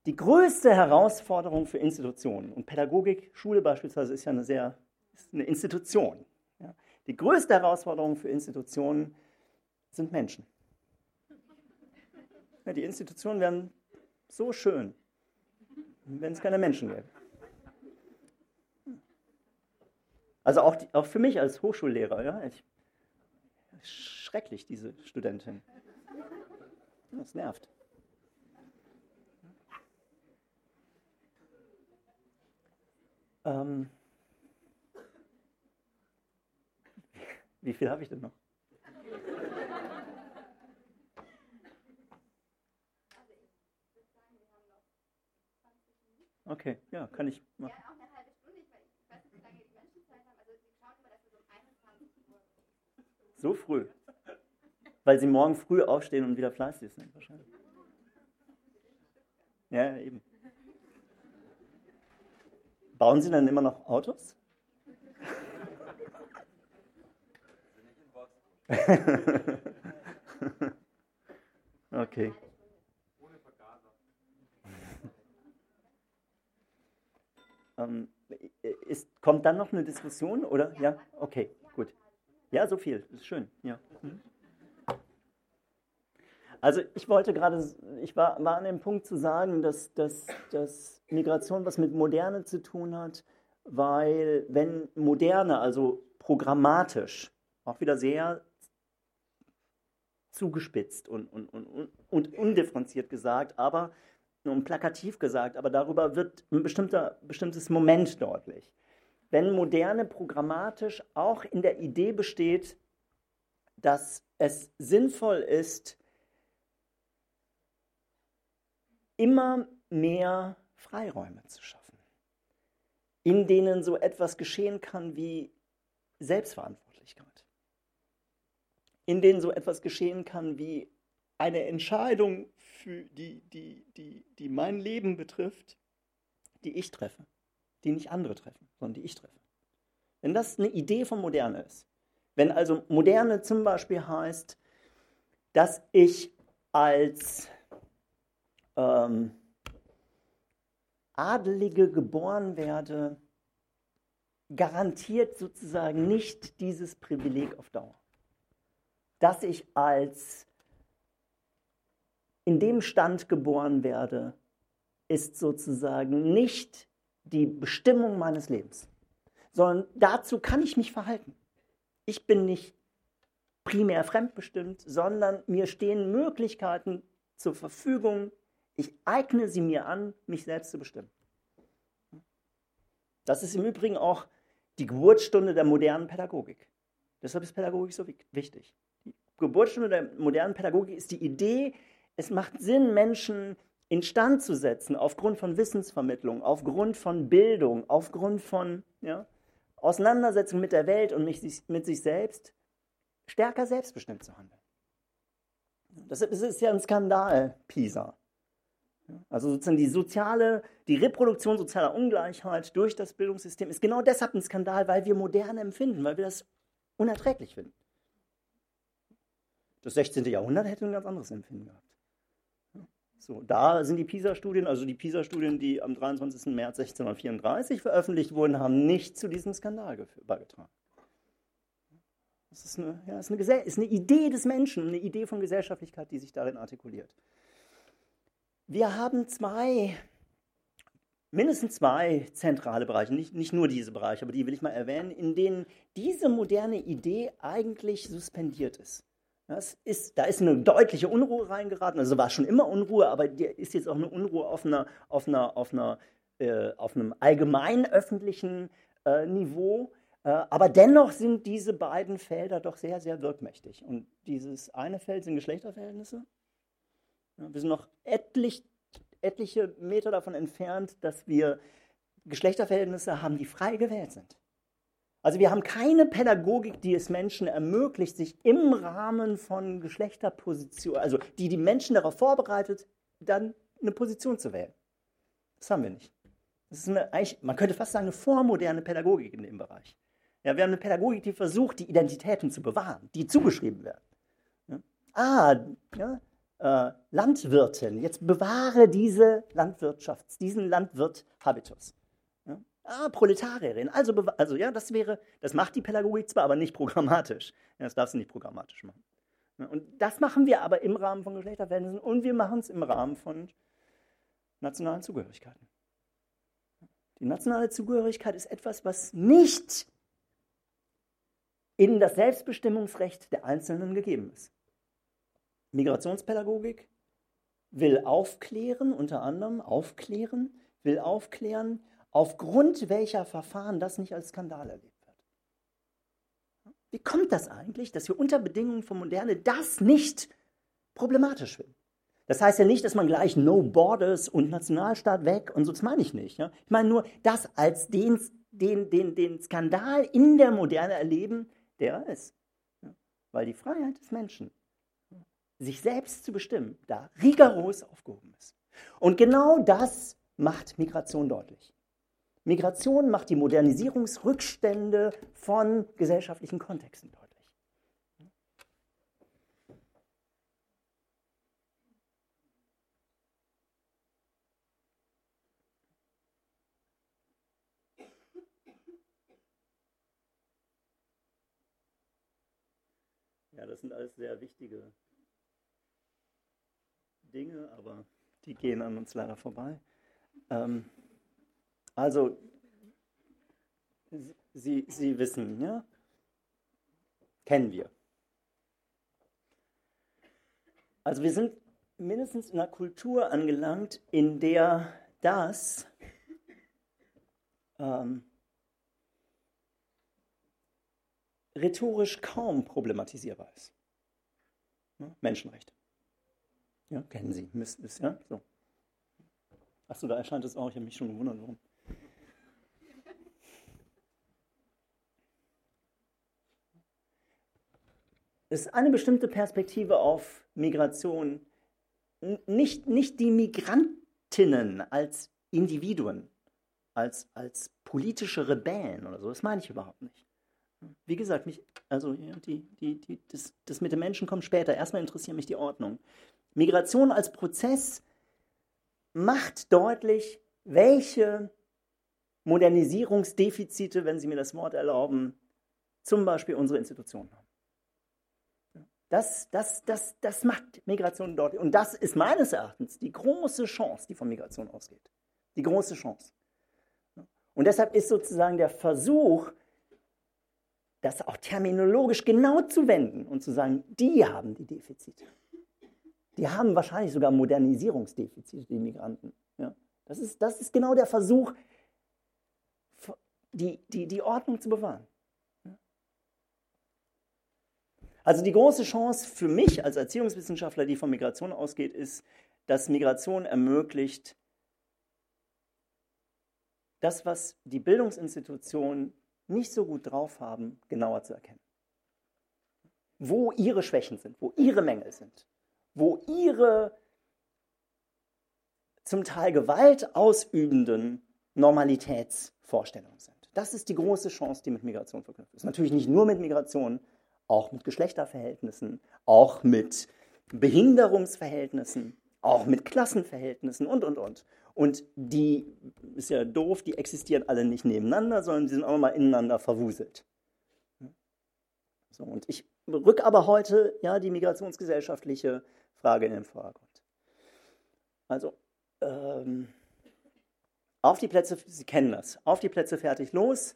die größte Herausforderung für Institutionen, und Pädagogik, Schule beispielsweise ist ja eine sehr ist eine Institution. Ja. Die größte Herausforderung für Institutionen sind Menschen. Ja, die Institutionen wären so schön, wenn es keine Menschen gäbe. Also auch, die, auch für mich als Hochschullehrer, ja, ich, schrecklich, diese Studentin. Das nervt. Ähm, wie viel habe ich denn noch? Okay, ja, kann ich machen. Ja, auch eine halbe Stunde. Ich weiß nicht, wie lange die Menschen Zeit haben. Also, sie schauen immer, dass wir so um 21 Uhr. So früh. weil sie morgen früh aufstehen und wieder fleißig sind wahrscheinlich. Ja, eben. Bauen Sie dann immer noch Autos? okay. Ähm, ist, kommt dann noch eine Diskussion oder? Ja, okay, gut. Ja, so viel, ist schön. Ja. Mhm. Also ich wollte gerade, ich war, war an dem Punkt zu sagen, dass, dass, dass Migration was mit Moderne zu tun hat, weil wenn Moderne, also programmatisch, auch wieder sehr zugespitzt und, und, und, und undifferenziert gesagt, aber und plakativ gesagt, aber darüber wird ein bestimmter, bestimmtes Moment deutlich. Wenn Moderne programmatisch auch in der Idee besteht, dass es sinnvoll ist, immer mehr Freiräume zu schaffen, in denen so etwas geschehen kann wie Selbstverantwortlichkeit, in denen so etwas geschehen kann wie eine Entscheidung, für die, die, die, die mein Leben betrifft, die ich treffe, die nicht andere treffen, sondern die ich treffe. Wenn das eine Idee von Moderne ist, wenn also Moderne zum Beispiel heißt, dass ich als ähm, Adelige geboren werde, garantiert sozusagen nicht dieses Privileg auf Dauer. Dass ich als in dem Stand geboren werde, ist sozusagen nicht die Bestimmung meines Lebens, sondern dazu kann ich mich verhalten. Ich bin nicht primär fremdbestimmt, sondern mir stehen Möglichkeiten zur Verfügung, ich eigne sie mir an, mich selbst zu bestimmen. Das ist im Übrigen auch die Geburtsstunde der modernen Pädagogik. Deshalb ist Pädagogik so wichtig. Die Geburtsstunde der modernen Pädagogik ist die Idee, es macht Sinn, Menschen instand zu setzen, aufgrund von Wissensvermittlung, aufgrund von Bildung, aufgrund von ja, Auseinandersetzung mit der Welt und mit sich selbst, stärker selbstbestimmt zu handeln. Das ist ja ein Skandal, PISA. Also sozusagen die soziale, die Reproduktion sozialer Ungleichheit durch das Bildungssystem ist genau deshalb ein Skandal, weil wir Moderne empfinden, weil wir das unerträglich finden. Das 16. Jahrhundert hätte ein ganz anderes Empfinden gehabt. So, da sind die PISA-Studien, also die PISA-Studien, die am 23. März 1634 veröffentlicht wurden, haben nicht zu diesem Skandal beigetragen. Das ist eine, ja, ist eine, ist eine Idee des Menschen, eine Idee von Gesellschaftlichkeit, die sich darin artikuliert. Wir haben zwei, mindestens zwei zentrale Bereiche, nicht, nicht nur diese Bereiche, aber die will ich mal erwähnen, in denen diese moderne Idee eigentlich suspendiert ist. Ist, da ist eine deutliche Unruhe reingeraten. Also war schon immer Unruhe, aber ist jetzt auch eine Unruhe auf, einer, auf, einer, auf, einer, äh, auf einem allgemein öffentlichen äh, Niveau. Äh, aber dennoch sind diese beiden Felder doch sehr, sehr wirkmächtig. Und dieses eine Feld sind Geschlechterverhältnisse wir sind noch etlich, etliche Meter davon entfernt, dass wir Geschlechterverhältnisse haben, die frei gewählt sind. Also wir haben keine Pädagogik, die es Menschen ermöglicht, sich im Rahmen von Geschlechterpositionen, also die die Menschen darauf vorbereitet, dann eine Position zu wählen. Das haben wir nicht. Das ist eine, man könnte fast sagen, eine vormoderne Pädagogik in dem Bereich. Ja, wir haben eine Pädagogik, die versucht, die Identitäten zu bewahren, die zugeschrieben werden. Ja? Ah, ja, äh, Landwirtin, jetzt bewahre diese Landwirtschafts-, diesen Landwirt-Habitus. Ja? Ah, Proletarierin, also, also ja, das wäre, das macht die Pädagogik zwar, aber nicht programmatisch. Ja, das darf sie nicht programmatisch machen. Ja, und das machen wir aber im Rahmen von Geschlechterverhältnissen und wir machen es im Rahmen von nationalen Zugehörigkeiten. Die nationale Zugehörigkeit ist etwas, was nicht in das Selbstbestimmungsrecht der Einzelnen gegeben ist. Migrationspädagogik will aufklären, unter anderem aufklären, will aufklären, aufgrund welcher Verfahren das nicht als Skandal erlebt wird. Wie kommt das eigentlich, dass wir unter Bedingungen von Moderne das nicht problematisch finden? Das heißt ja nicht, dass man gleich No Borders und Nationalstaat weg und so, das meine ich nicht. Ja? Ich meine nur, das als den, den, den, den Skandal in der Moderne erleben, der ist. Ja? Weil die Freiheit des Menschen sich selbst zu bestimmen, da rigoros aufgehoben ist. Und genau das macht Migration deutlich. Migration macht die Modernisierungsrückstände von gesellschaftlichen Kontexten deutlich. Ja, das sind alles sehr wichtige Dinge, aber die gehen an uns leider vorbei. Ähm, also, Sie, Sie wissen, ja? Kennen wir. Also wir sind mindestens in einer Kultur angelangt, in der das ähm, rhetorisch kaum problematisierbar ist. Ja, Menschenrechte. Ja, kennen Sie, müssten es, ja? So. Achso, da erscheint es auch, ich habe mich schon gewundert, warum. Es ist eine bestimmte Perspektive auf Migration, nicht, nicht die Migrantinnen als Individuen, als, als politische Rebellen oder so, das meine ich überhaupt nicht. Wie gesagt, mich, also die, die, die, das, das mit den Menschen kommt später. Erstmal interessiert mich die Ordnung. Migration als Prozess macht deutlich, welche Modernisierungsdefizite, wenn Sie mir das Wort erlauben, zum Beispiel unsere Institutionen haben. Das, das, das, das macht Migration deutlich. Und das ist meines Erachtens die große Chance, die von Migration ausgeht. Die große Chance. Und deshalb ist sozusagen der Versuch, das auch terminologisch genau zu wenden und zu sagen, die haben die Defizite. Die haben wahrscheinlich sogar Modernisierungsdefizite, die Migranten. Ja. Das, ist, das ist genau der Versuch, die, die, die Ordnung zu bewahren. Also die große Chance für mich als Erziehungswissenschaftler, die von Migration ausgeht, ist, dass Migration ermöglicht, das, was die Bildungsinstitutionen nicht so gut drauf haben, genauer zu erkennen. Wo ihre Schwächen sind, wo ihre Mängel sind, wo ihre zum Teil Gewalt ausübenden Normalitätsvorstellungen sind. Das ist die große Chance, die mit Migration verknüpft ist. Natürlich nicht nur mit Migration, auch mit Geschlechterverhältnissen, auch mit Behinderungsverhältnissen, auch mit Klassenverhältnissen und, und, und. Und die, ist ja doof, die existieren alle nicht nebeneinander, sondern die sind auch mal ineinander verwuselt. So, und ich rück aber heute ja, die migrationsgesellschaftliche Frage in den Vordergrund. Also, ähm, auf die Plätze, Sie kennen das, auf die Plätze fertig los,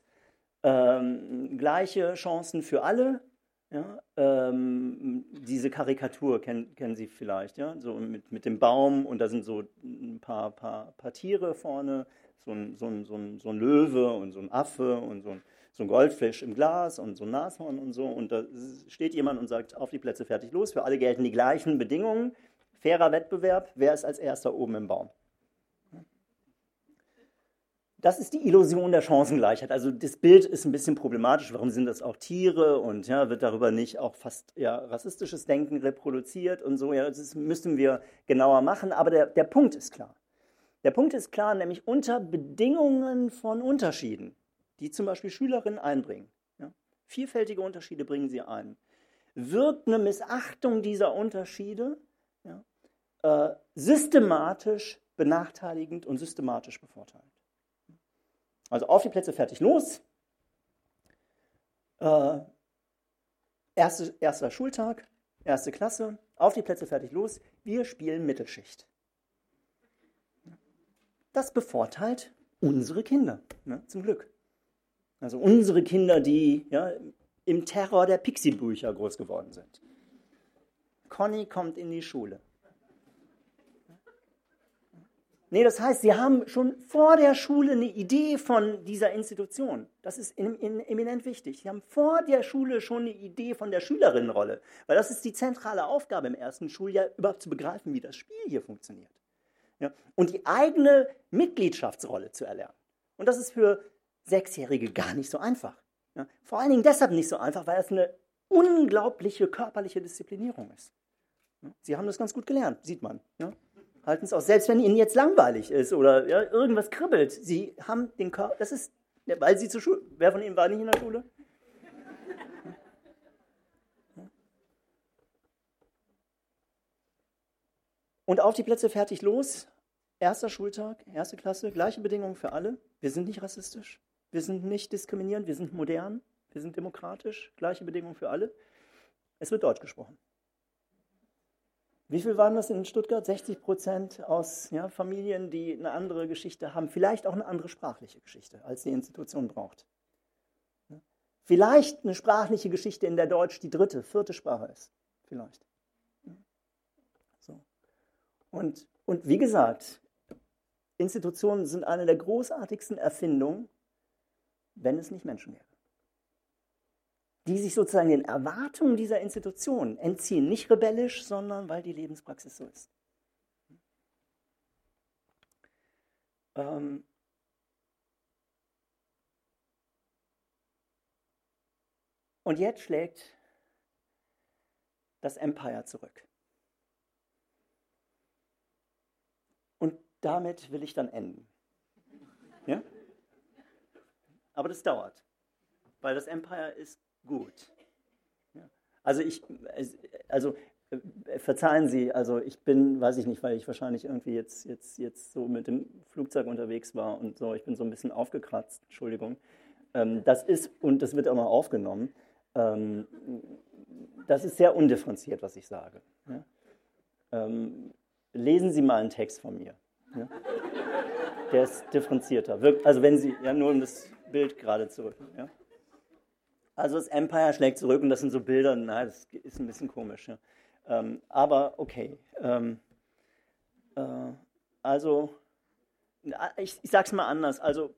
ähm, gleiche Chancen für alle, ja, ähm, diese Karikatur kennen, kennen Sie vielleicht, ja, so mit, mit dem Baum und da sind so ein paar, paar, paar Tiere vorne, so ein, so, ein, so, ein, so ein Löwe und so ein Affe und so ein, so ein Goldfisch im Glas und so ein Nashorn und so und da steht jemand und sagt, auf die Plätze fertig los, für alle gelten die gleichen Bedingungen, fairer Wettbewerb, wer ist als erster oben im Baum? das ist die Illusion der Chancengleichheit. Also das Bild ist ein bisschen problematisch. Warum sind das auch Tiere und ja, wird darüber nicht auch fast ja, rassistisches Denken reproduziert und so? Ja, das müssten wir genauer machen. Aber der, der Punkt ist klar. Der Punkt ist klar, nämlich unter Bedingungen von Unterschieden, die zum Beispiel Schülerinnen einbringen. Ja, vielfältige Unterschiede bringen sie ein. Wird eine Missachtung dieser Unterschiede ja, äh, systematisch benachteiligend und systematisch bevorteilt. Also auf die Plätze, fertig, los. Äh, erste, erster Schultag, erste Klasse, auf die Plätze, fertig, los. Wir spielen Mittelschicht. Das bevorteilt unsere Kinder, ne, zum Glück. Also unsere Kinder, die ja, im Terror der Pixie-Bücher groß geworden sind. Conny kommt in die Schule. Nee, das heißt, sie haben schon vor der Schule eine Idee von dieser Institution. Das ist in, in, eminent wichtig. Sie haben vor der Schule schon eine Idee von der Schülerinnenrolle. Weil das ist die zentrale Aufgabe im ersten Schuljahr, überhaupt zu begreifen, wie das Spiel hier funktioniert. Ja? Und die eigene Mitgliedschaftsrolle zu erlernen. Und das ist für Sechsjährige gar nicht so einfach. Ja? Vor allen Dingen deshalb nicht so einfach, weil es eine unglaubliche körperliche Disziplinierung ist. Sie haben das ganz gut gelernt, sieht man. Ja? Halten es aus, selbst wenn Ihnen jetzt langweilig ist oder ja, irgendwas kribbelt. Sie haben den Körper, das ist, weil Sie zur Schule, wer von Ihnen war nicht in der Schule? Und auf die Plätze fertig los. Erster Schultag, erste Klasse, gleiche Bedingungen für alle. Wir sind nicht rassistisch, wir sind nicht diskriminierend, wir sind modern, wir sind demokratisch, gleiche Bedingungen für alle. Es wird Deutsch gesprochen. Wie viel waren das in Stuttgart? 60 Prozent aus ja, Familien, die eine andere Geschichte haben, vielleicht auch eine andere sprachliche Geschichte, als die Institution braucht. Vielleicht eine sprachliche Geschichte, in der Deutsch die dritte, vierte Sprache ist. Vielleicht. So. Und, und wie gesagt, Institutionen sind eine der großartigsten Erfindungen, wenn es nicht Menschen gäbe die sich sozusagen den Erwartungen dieser Institution entziehen. Nicht rebellisch, sondern weil die Lebenspraxis so ist. Ähm Und jetzt schlägt das Empire zurück. Und damit will ich dann enden. Ja? Aber das dauert, weil das Empire ist gut. Also ich, also äh, verzeihen Sie, also ich bin, weiß ich nicht, weil ich wahrscheinlich irgendwie jetzt, jetzt, jetzt so mit dem Flugzeug unterwegs war und so, ich bin so ein bisschen aufgekratzt, Entschuldigung. Ähm, das ist, und das wird auch noch aufgenommen, ähm, das ist sehr undifferenziert, was ich sage. Ähm, lesen Sie mal einen Text von mir. Der ist differenzierter. Also wenn Sie, ja, nur um das Bild gerade zurück. Ja? Also das Empire schlägt zurück und das sind so Bilder, na, das ist ein bisschen komisch. Ja. Ähm, aber okay. Ähm, äh, also, ich, ich sage es mal anders. Also,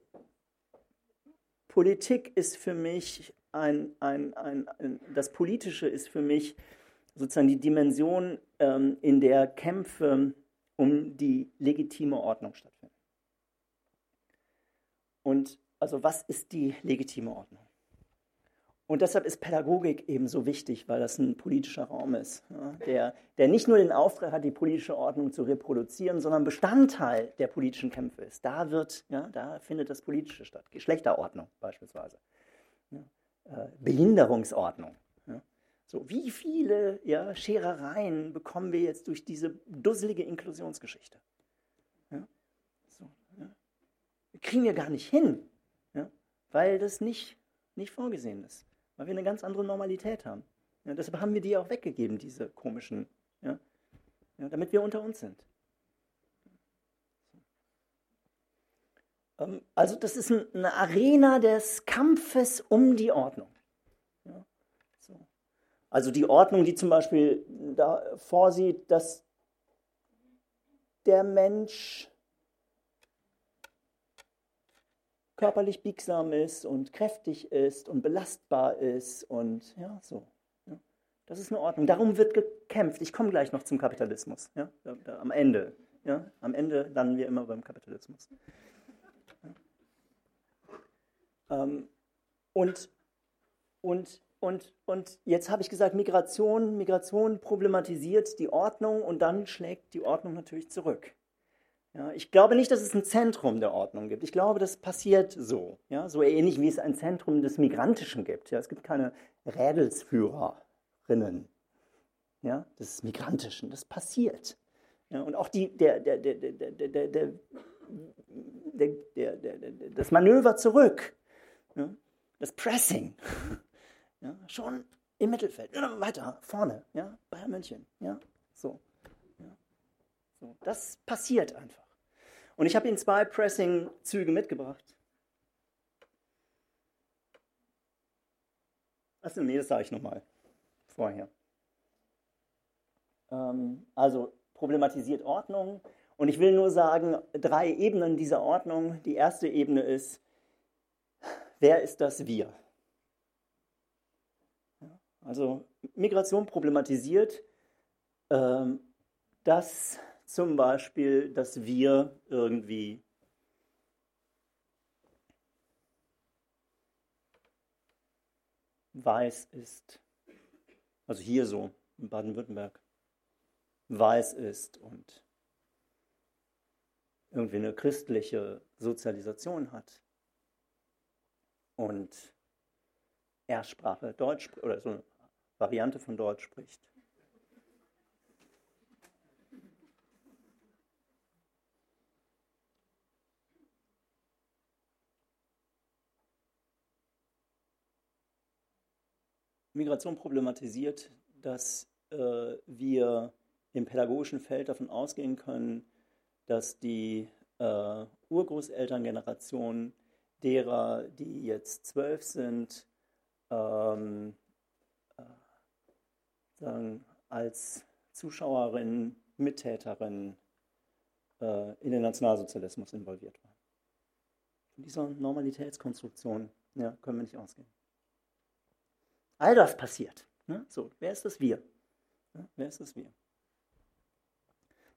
Politik ist für mich ein, ein, ein, ein, das Politische ist für mich sozusagen die Dimension, ähm, in der Kämpfe um die legitime Ordnung stattfinden. Und also was ist die legitime Ordnung? Und deshalb ist Pädagogik eben so wichtig, weil das ein politischer Raum ist, der, der nicht nur den Auftrag hat, die politische Ordnung zu reproduzieren, sondern Bestandteil der politischen Kämpfe ist. Da wird, ja, da findet das Politische statt. Geschlechterordnung beispielsweise. Ja, äh, Behinderungsordnung. Ja. So, wie viele ja, Scherereien bekommen wir jetzt durch diese dusselige Inklusionsgeschichte? So, Kriegen wir gar nicht hin, weil das nicht, nicht vorgesehen ist weil wir eine ganz andere Normalität haben. Ja, deshalb haben wir die auch weggegeben, diese komischen, ja, ja damit wir unter uns sind. Ähm, also das ist eine Arena des Kampfes um die Ordnung. Ja, so. Also die Ordnung, die zum Beispiel da vorsieht, dass der Mensch körperlich biegsam ist und kräftig ist und belastbar ist und ja, so. Ja. Das ist eine Ordnung. Darum wird gekämpft. Ich komme gleich noch zum Kapitalismus. Ja, da, da, am Ende. Ja, am Ende landen wir immer beim Kapitalismus. Ja. Ähm, und, und, und, und jetzt habe ich gesagt, Migration, Migration problematisiert die Ordnung und dann schlägt die Ordnung natürlich zurück. Ja, ich glaube nicht, dass es ein Zentrum der Ordnung gibt. Ich glaube, das passiert so. Ja, so ähnlich wie es ein Zentrum des Migrantischen gibt. Ja, es gibt keine Rädelsführerinnen ja, des Migrantischen. Das passiert. Ja, und auch die, der, der, der, der, der, der, der, der, das Manöver zurück, ja, das Pressing, ja, schon im Mittelfeld, weiter vorne, ja, Bayern München, ja, so. So, das passiert einfach. Und ich habe Ihnen zwei Pressing-Züge mitgebracht. Achso, nee, das sage ich nochmal vorher. Ähm, also problematisiert Ordnung. Und ich will nur sagen, drei Ebenen dieser Ordnung. Die erste Ebene ist, wer ist das Wir? Also Migration problematisiert, ähm, dass zum Beispiel, dass wir irgendwie weiß ist. Also hier so in Baden-Württemberg. weiß ist und irgendwie eine christliche Sozialisation hat und Erstsprache Deutsch oder so eine Variante von Deutsch spricht. Migration problematisiert, dass äh, wir im pädagogischen Feld davon ausgehen können, dass die äh, Urgroßelterngeneration derer, die jetzt zwölf sind, ähm, äh, sagen, als Zuschauerin, Mittäterin äh, in den Nationalsozialismus involviert war. Von dieser Normalitätskonstruktion ja, können wir nicht ausgehen. All das passiert. Ne? So, wer ist das Wir? Ja, wer ist das Wir?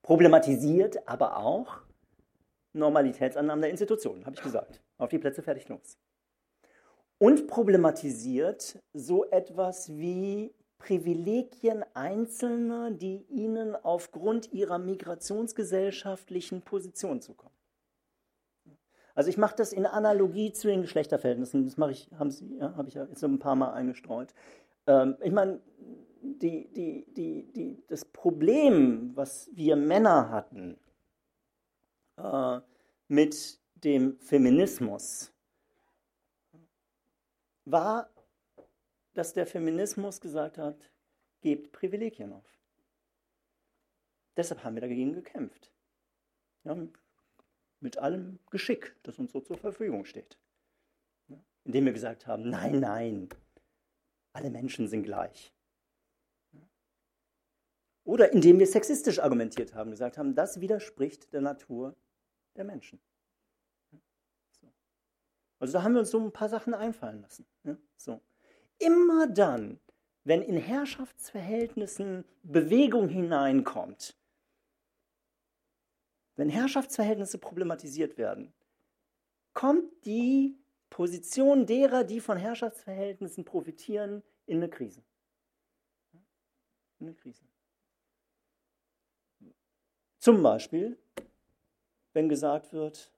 Problematisiert aber auch Normalitätsannahmen der Institutionen, habe ich gesagt. Auf die Plätze fertig los. Und problematisiert so etwas wie Privilegien Einzelner, die ihnen aufgrund ihrer migrationsgesellschaftlichen Position zukommen. Also ich mache das in Analogie zu den Geschlechterverhältnissen. Das mache ich, haben Sie, ja, habe ich ja jetzt so ein paar Mal eingestreut. Ähm, ich meine, die, die, die, die, das Problem, was wir Männer hatten äh, mit dem Feminismus, war, dass der Feminismus gesagt hat, gebt Privilegien auf. Deshalb haben wir dagegen gekämpft. Ja, mit allem Geschick, das uns so zur Verfügung steht. Indem wir gesagt haben, nein, nein, alle Menschen sind gleich. Oder indem wir sexistisch argumentiert haben, gesagt haben, das widerspricht der Natur der Menschen. Also da haben wir uns so ein paar Sachen einfallen lassen. So. Immer dann, wenn in Herrschaftsverhältnissen Bewegung hineinkommt, wenn Herrschaftsverhältnisse problematisiert werden, kommt die Position derer, die von Herrschaftsverhältnissen profitieren, in eine Krise. In eine Krise. Zum Beispiel, wenn gesagt wird,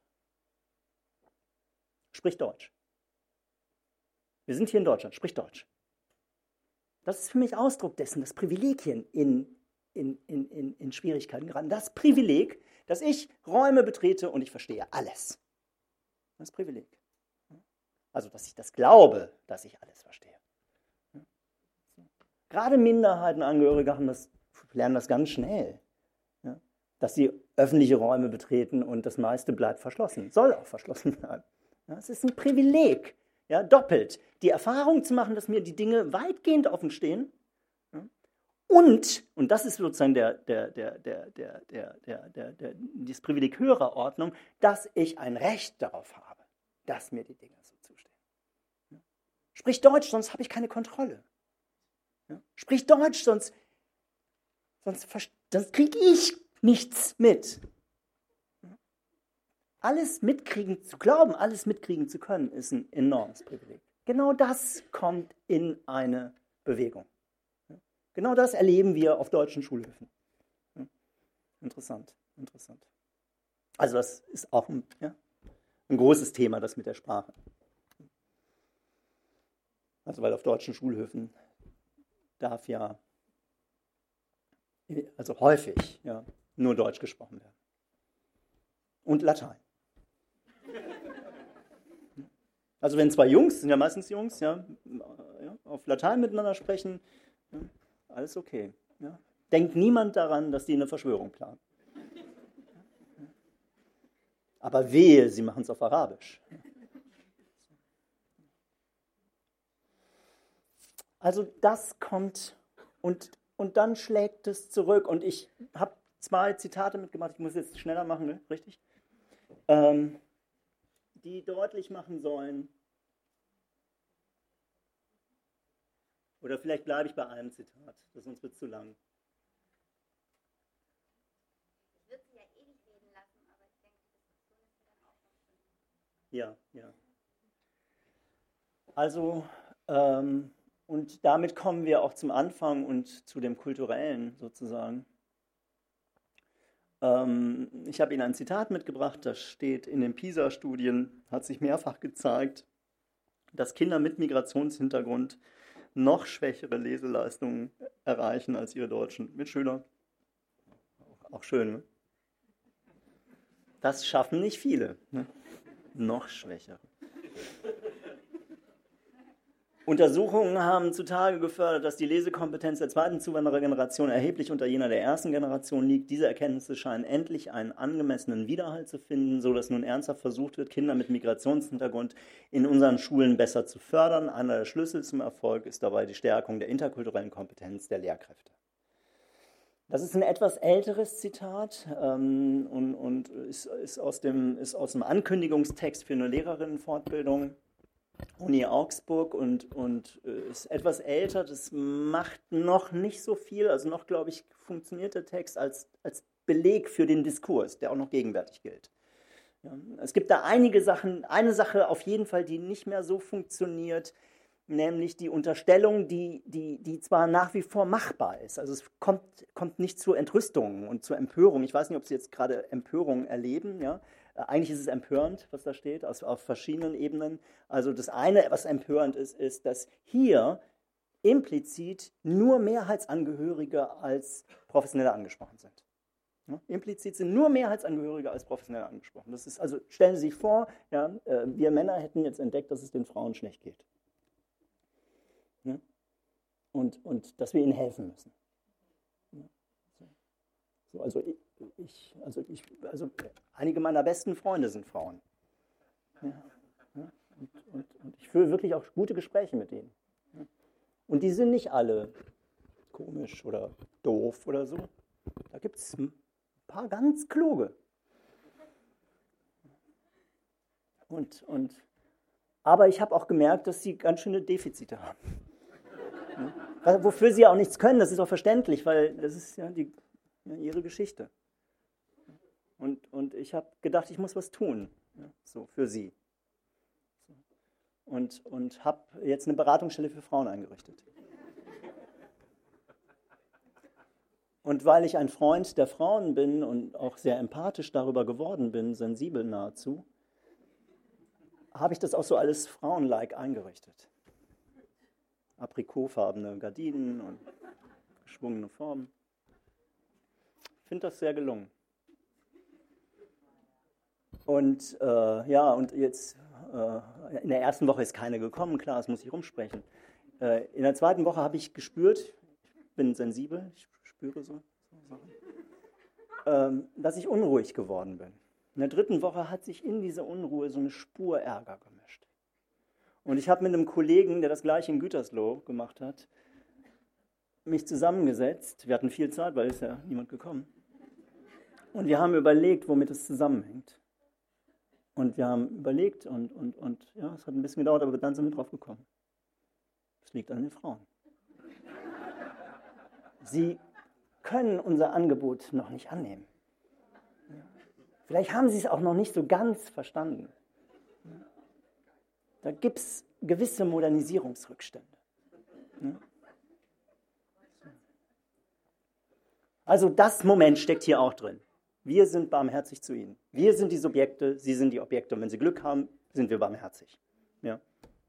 sprich Deutsch. Wir sind hier in Deutschland, sprich Deutsch. Das ist für mich Ausdruck dessen, dass Privilegien in, in, in, in, Schwierigkeiten geraten. Das Privileg, dass ich Räume betrete und ich verstehe alles. Das Privileg. Also, dass ich das glaube, dass ich alles verstehe. Gerade Minderheitenangehörige haben das, lernen das ganz schnell. Dass sie öffentliche Räume betreten und das meiste bleibt verschlossen. Soll auch verschlossen bleiben. Es ist ein Privileg, doppelt. Die Erfahrung zu machen, dass mir die Dinge weitgehend offen stehen und, und das ist sozusagen der, der, der, der, der, der, der, der, der, das Privileg höherer Ordnung, dass ich ein Recht darauf habe, dass mir die Dinge so zustehen. Sprich Deutsch, sonst habe ich keine Kontrolle. Sprich Deutsch, sonst, sonst, sonst kriege ich nichts mit. Alles mitkriegen zu glauben, alles mitkriegen zu können, ist ein enormes Privileg. Genau das kommt in eine Bewegung. Genau das erleben wir auf deutschen Schulhöfen. Interessant, interessant. Also das ist auch ein, ja, ein großes Thema, das mit der Sprache. Also weil auf deutschen Schulhöfen darf ja, also häufig, ja, nur Deutsch gesprochen werden. Und Latein. Also wenn zwei Jungs, sind ja meistens Jungs, ja, auf Latein miteinander sprechen, alles okay. Ja? Denkt niemand daran, dass die eine Verschwörung planen. Aber wehe, sie machen es auf Arabisch. Also das kommt und, und dann schlägt es zurück. Und ich habe zwei Zitate mitgemacht, ich muss jetzt schneller machen, ne? richtig? Ähm, die deutlich machen sollen, Oder vielleicht bleibe ich bei einem Zitat, das sonst wird zu lang. Ich würde Sie ja ewig reden lassen, aber ich denke, die Diskussion ist dann auch schon Ja, ja. Also, ähm, und damit kommen wir auch zum Anfang und zu dem Kulturellen sozusagen. Ähm, ich habe Ihnen ein Zitat mitgebracht, das steht in den PISA-Studien, hat sich mehrfach gezeigt, dass Kinder mit Migrationshintergrund noch schwächere Leseleistungen erreichen als ihre deutschen Mitschüler. Auch schön, ne? Das schaffen nicht viele. Ne? Noch schwächere. Untersuchungen haben zutage gefördert, dass die Lesekompetenz der zweiten Zuwanderergeneration erheblich unter jener der ersten Generation liegt. Diese Erkenntnisse scheinen endlich einen angemessenen Widerhalt zu finden, sodass nun ernsthaft versucht wird, Kinder mit Migrationshintergrund in unseren Schulen besser zu fördern. Einer der Schlüssel zum Erfolg ist dabei die Stärkung der interkulturellen Kompetenz der Lehrkräfte. Das ist ein etwas älteres Zitat ähm, und, und ist, ist, aus dem, ist aus dem Ankündigungstext für eine Lehrerinnenfortbildung Uni Augsburg und, und äh, ist etwas älter. Das macht noch nicht so viel, also noch, glaube ich, funktioniert der Text als, als Beleg für den Diskurs, der auch noch gegenwärtig gilt. Ja, es gibt da einige Sachen, eine Sache auf jeden Fall, die nicht mehr so funktioniert, nämlich die Unterstellung, die, die, die zwar nach wie vor machbar ist. Also es kommt, kommt nicht zu Entrüstungen und zu Empörung. Ich weiß nicht, ob Sie jetzt gerade Empörung erleben, ja, eigentlich ist es empörend, was da steht, auf, auf verschiedenen Ebenen. Also das eine, was empörend ist, ist, dass hier implizit nur Mehrheitsangehörige als Professionelle angesprochen sind. Ja, implizit sind nur Mehrheitsangehörige als Professionelle angesprochen. Das ist also, stellen Sie sich vor, ja, äh, wir Männer hätten jetzt entdeckt, dass es den Frauen schlecht geht. Ja? Und, und dass wir ihnen helfen müssen. So, also ich, also ich, also einige meiner besten Freunde sind Frauen. Ja, ja, und, und, und, ich führe wirklich auch gute Gespräche mit denen. Ja. Und die sind nicht alle komisch oder doof oder so. Da gibt es ein paar ganz kluge. Und, und, aber ich habe auch gemerkt, dass sie ganz schöne Defizite haben. Wofür sie auch nichts können, das ist auch verständlich, weil das ist ja, die, ja ihre Geschichte. Und, und ich habe gedacht, ich muss was tun, ja, so für sie. Und, und habe jetzt eine Beratungsstelle für Frauen eingerichtet. Und weil ich ein Freund der Frauen bin und auch sehr empathisch darüber geworden bin, sensibel nahezu, habe ich das auch so alles frauenlike eingerichtet. Aprikotfarbene Gardinen und geschwungene Formen. Ich finde das sehr gelungen. Und äh, ja, und jetzt äh, in der ersten Woche ist keine gekommen, klar, das muss ich rumsprechen. Äh, in der zweiten Woche habe ich gespürt, ich bin sensibel, ich spüre so, so Sachen, ähm, dass ich unruhig geworden bin. In der dritten Woche hat sich in dieser Unruhe so eine Spur Ärger gemischt. Und ich habe mit einem Kollegen, der das gleiche in Gütersloh gemacht hat, mich zusammengesetzt. Wir hatten viel Zeit, weil es ja niemand gekommen. Und wir haben überlegt, womit es zusammenhängt. Und wir haben überlegt und, und, und ja, es hat ein bisschen gedauert, aber dann sind wir drauf gekommen. Es liegt an den Frauen. Sie können unser Angebot noch nicht annehmen. Vielleicht haben sie es auch noch nicht so ganz verstanden. Da gibt es gewisse Modernisierungsrückstände. Also das Moment steckt hier auch drin. Wir sind barmherzig zu ihnen. Wir sind die Subjekte, sie sind die Objekte. Und wenn sie Glück haben, sind wir barmherzig. Ja?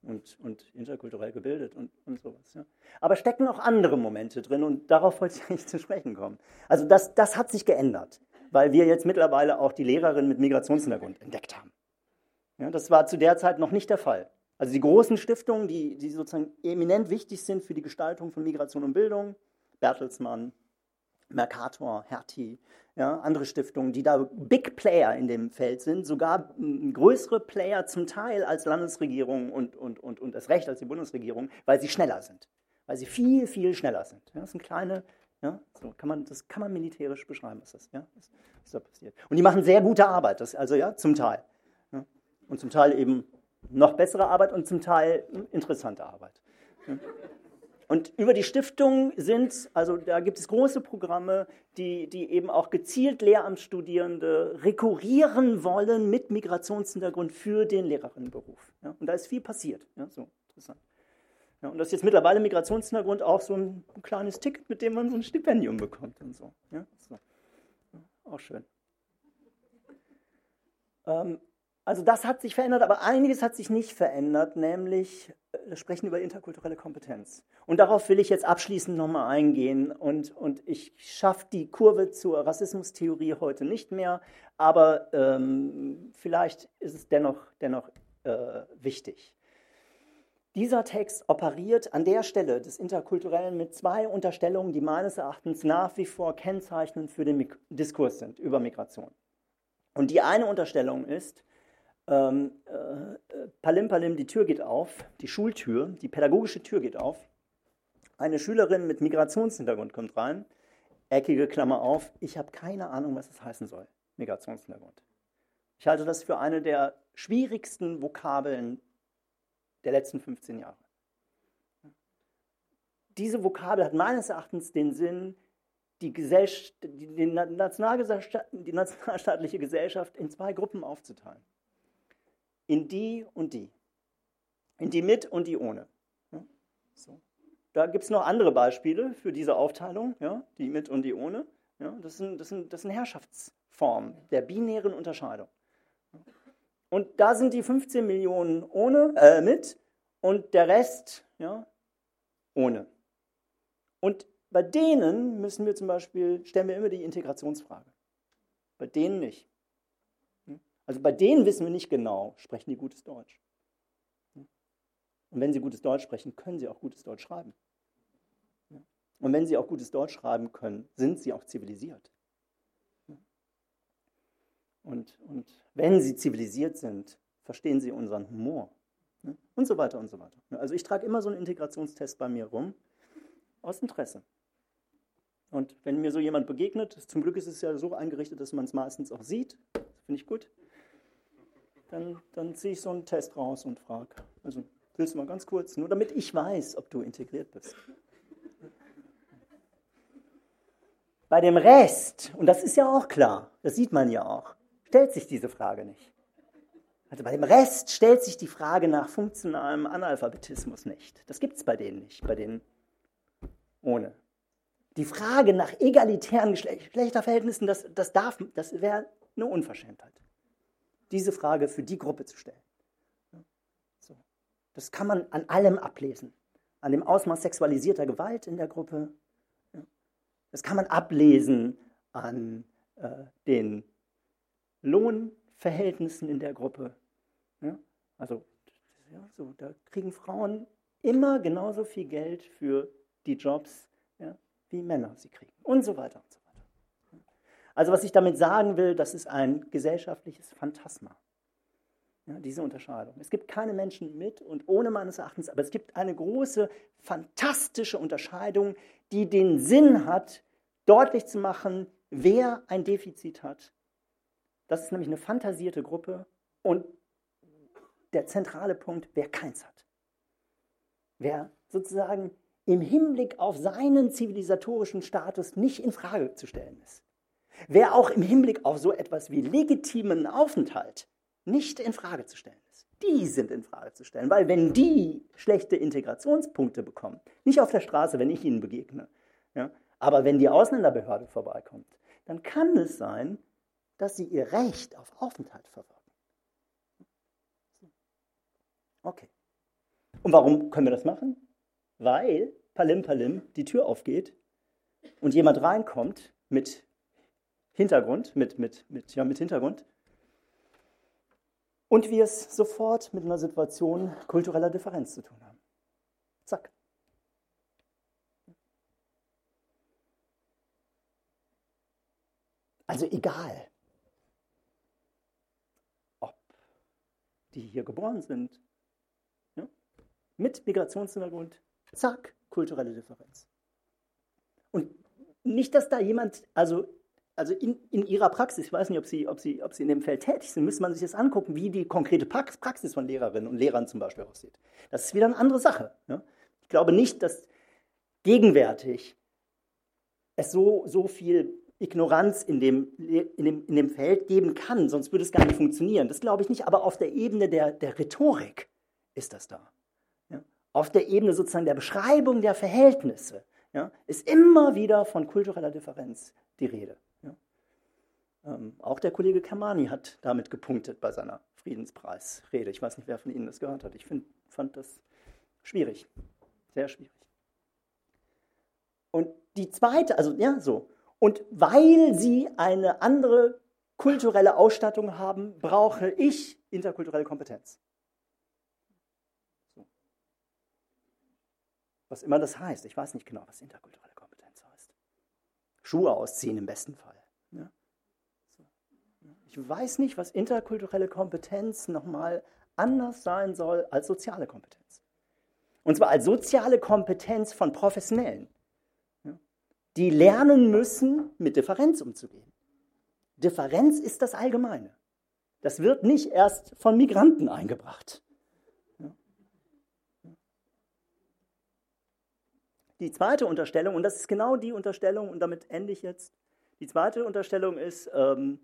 Und, und interkulturell gebildet und, und sowas. Ja? Aber stecken auch andere Momente drin und darauf wollte ich eigentlich zu sprechen kommen. Also das, das hat sich geändert, weil wir jetzt mittlerweile auch die Lehrerin mit Migrationshintergrund entdeckt haben. Ja, das war zu der Zeit noch nicht der Fall. Also die großen Stiftungen, die, die sozusagen eminent wichtig sind für die Gestaltung von Migration und Bildung, Bertelsmann, Mercator, Hertie, ja, andere Stiftungen, die da Big Player in dem Feld sind, sogar größere Player zum Teil als Landesregierung und, und, und, und das Recht als die Bundesregierung, weil sie schneller sind, weil sie viel, viel schneller sind. Ja, das sind kleine, ja, so kann man, das kann man militärisch beschreiben, was das, ja, was, was da passiert. Und die machen sehr gute Arbeit, das, also ja, zum Teil. Ja, und zum Teil eben noch bessere Arbeit und zum Teil interessante Arbeit. Ja. Und über die Stiftung sind, also da gibt es große Programme, die, die eben auch gezielt Lehramtsstudierende rekurrieren wollen mit Migrationshintergrund für den Lehrerinnenberuf. Ja, und da ist viel passiert. Ja, so interessant. Ja, und das ist jetzt mittlerweile Migrationshintergrund auch so ein, ein, kleines Ticket, mit dem man so ein Stipendium bekommt und so. Ja, so. Auch schön. Ähm, also das hat sich verändert, aber einiges hat sich nicht verändert, nämlich das äh, Sprechen über interkulturelle Kompetenz. Und darauf will ich jetzt abschließend nochmal eingehen. Und, und ich schaffe die Kurve zur Rassismustheorie heute nicht mehr, aber ähm, vielleicht ist es dennoch, dennoch äh, wichtig. Dieser Text operiert an der Stelle des Interkulturellen mit zwei Unterstellungen, die meines Erachtens nach wie vor kennzeichnend für den Diskurs sind über Migration. Und die eine Unterstellung ist, ähm, äh, Palim Palim, die Tür geht auf, die Schultür, die pädagogische Tür geht auf. Eine Schülerin mit Migrationshintergrund kommt rein, eckige Klammer auf. Ich habe keine Ahnung, was das heißen soll, Migrationshintergrund. Ich halte das für eine der schwierigsten Vokabeln der letzten 15 Jahre. Diese Vokabel hat meines Erachtens den Sinn, die, die, die, nationalstaatliche Gesellschaft in zwei Gruppen aufzuteilen in die und die. In die mit und die ohne. Ja, so. Da gibt es noch andere Beispiele für diese Aufteilung, ja, die mit und die ohne. Ja, das, sind, das, sind, das sind Herrschaftsformen der binären Unterscheidung. Und da sind die 15 Millionen ohne, äh, mit und der Rest ja, ohne. Und bei denen müssen wir zum Beispiel, stellen wir immer die Integrationsfrage. Bei denen nicht. Also bei denen wissen wir nicht genau, sprechen die gutes Deutsch. Und wenn sie gutes Deutsch sprechen, können sie auch gutes Deutsch schreiben. Und wenn sie auch gutes Deutsch schreiben können, sind sie auch zivilisiert. Und, und wenn sie zivilisiert sind, verstehen sie unseren Humor. Und so weiter und so weiter. Also ich trage immer so einen Integrationstest bei mir rum, aus Interesse. Und wenn mir so jemand begegnet, zum Glück ist es ja so eingerichtet, dass man es meistens auch sieht, finde ich gut, dann, dann ziehe ich so einen Test raus und frage. Also willst du mal ganz kurz, nur damit ich weiß, ob du integriert bist. Bei dem Rest, und das ist ja auch klar, das sieht man ja auch, stellt sich diese Frage nicht. Also bei dem Rest stellt sich die Frage nach funktionalem Analphabetismus nicht. Das gibt es bei denen nicht, bei denen ohne. Die Frage nach egalitären Geschlechterverhältnissen, das, das, das wäre eine Unverschämtheit diese Frage für die Gruppe zu stellen. Das kann man an allem ablesen. An dem Ausmaß sexualisierter Gewalt in der Gruppe. Das kann man ablesen an äh, den Lohnverhältnissen in der Gruppe. Ja? Also, ja, so, da kriegen Frauen immer genauso viel Geld für die Jobs, ja, wie Männer sie kriegen. Und so weiter und so weiter. Also was ich damit sagen will, das ist ein gesellschaftliches Phantasma. Ja, diese Unterscheidung. Es gibt keine Menschen mit und ohne meines Erachtens, aber es gibt eine große, fantastische Unterscheidung, die den Sinn hat, deutlich zu machen, wer ein Defizit hat. Das ist nämlich eine fantasierte Gruppe und der zentrale Punkt, wer keins hat. Wer sozusagen im Hinblick auf seinen zivilisatorischen Status nicht in Frage zu stellen ist. Wer auch im Hinblick auf so etwas wie legitimen Aufenthalt nicht in Frage zu stellen ist. Die sind in Frage zu stellen, weil wenn die schlechte Integrationspunkte bekommen, nicht auf der Straße, wenn ich ihnen begegne, ja, aber wenn die Ausländerbehörde vorbeikommt, dann kann es sein, dass sie ihr Recht auf Aufenthalt verwirken. Okay. Und warum können wir das machen? Weil Palim Palim die Tür aufgeht und jemand reinkommt mit Hintergrund, mit, mit, mit, ja, mit Hintergrund. Und wir es sofort mit einer Situation kultureller Differenz zu tun haben. Zack. Also egal, ob die hier geboren sind, ja, mit Migrationshintergrund, zack, kulturelle Differenz. Und nicht, dass da jemand, also also in, in Ihrer Praxis, ich weiß nicht, ob Sie, ob, Sie, ob Sie in dem Feld tätig sind, müsste man sich das angucken, wie die konkrete Praxis von Lehrerinnen und Lehrern zum Beispiel aussieht. Das ist wieder eine andere Sache. Ja? Ich glaube nicht, dass gegenwärtig es so, so viel Ignoranz in dem, in, dem, in dem Feld geben kann, sonst würde es gar nicht funktionieren. Das glaube ich nicht, aber auf der Ebene der, der Rhetorik ist das da. Ja? Auf der Ebene sozusagen der Beschreibung der Verhältnisse ja, ist immer wieder von kultureller Differenz die Rede. Ähm, auch der Kollege Kermani hat damit gepunktet bei seiner Friedenspreisrede. Ich weiß nicht, wer von Ihnen das gehört hat. Ich find, fand das schwierig, sehr schwierig. Und die zweite, also ja, so. Und weil sie eine andere kulturelle Ausstattung haben, brauche ich interkulturelle Kompetenz. So. Was immer das heißt. Ich weiß nicht genau, was interkulturelle Kompetenz heißt. Schuhe ausziehen im besten Fall. Ja? Weiß nicht, was interkulturelle Kompetenz nochmal anders sein soll als soziale Kompetenz. Und zwar als soziale Kompetenz von Professionellen, die lernen müssen, mit Differenz umzugehen. Differenz ist das Allgemeine. Das wird nicht erst von Migranten eingebracht. Die zweite Unterstellung, und das ist genau die Unterstellung, und damit ende ich jetzt, die zweite Unterstellung ist, ähm,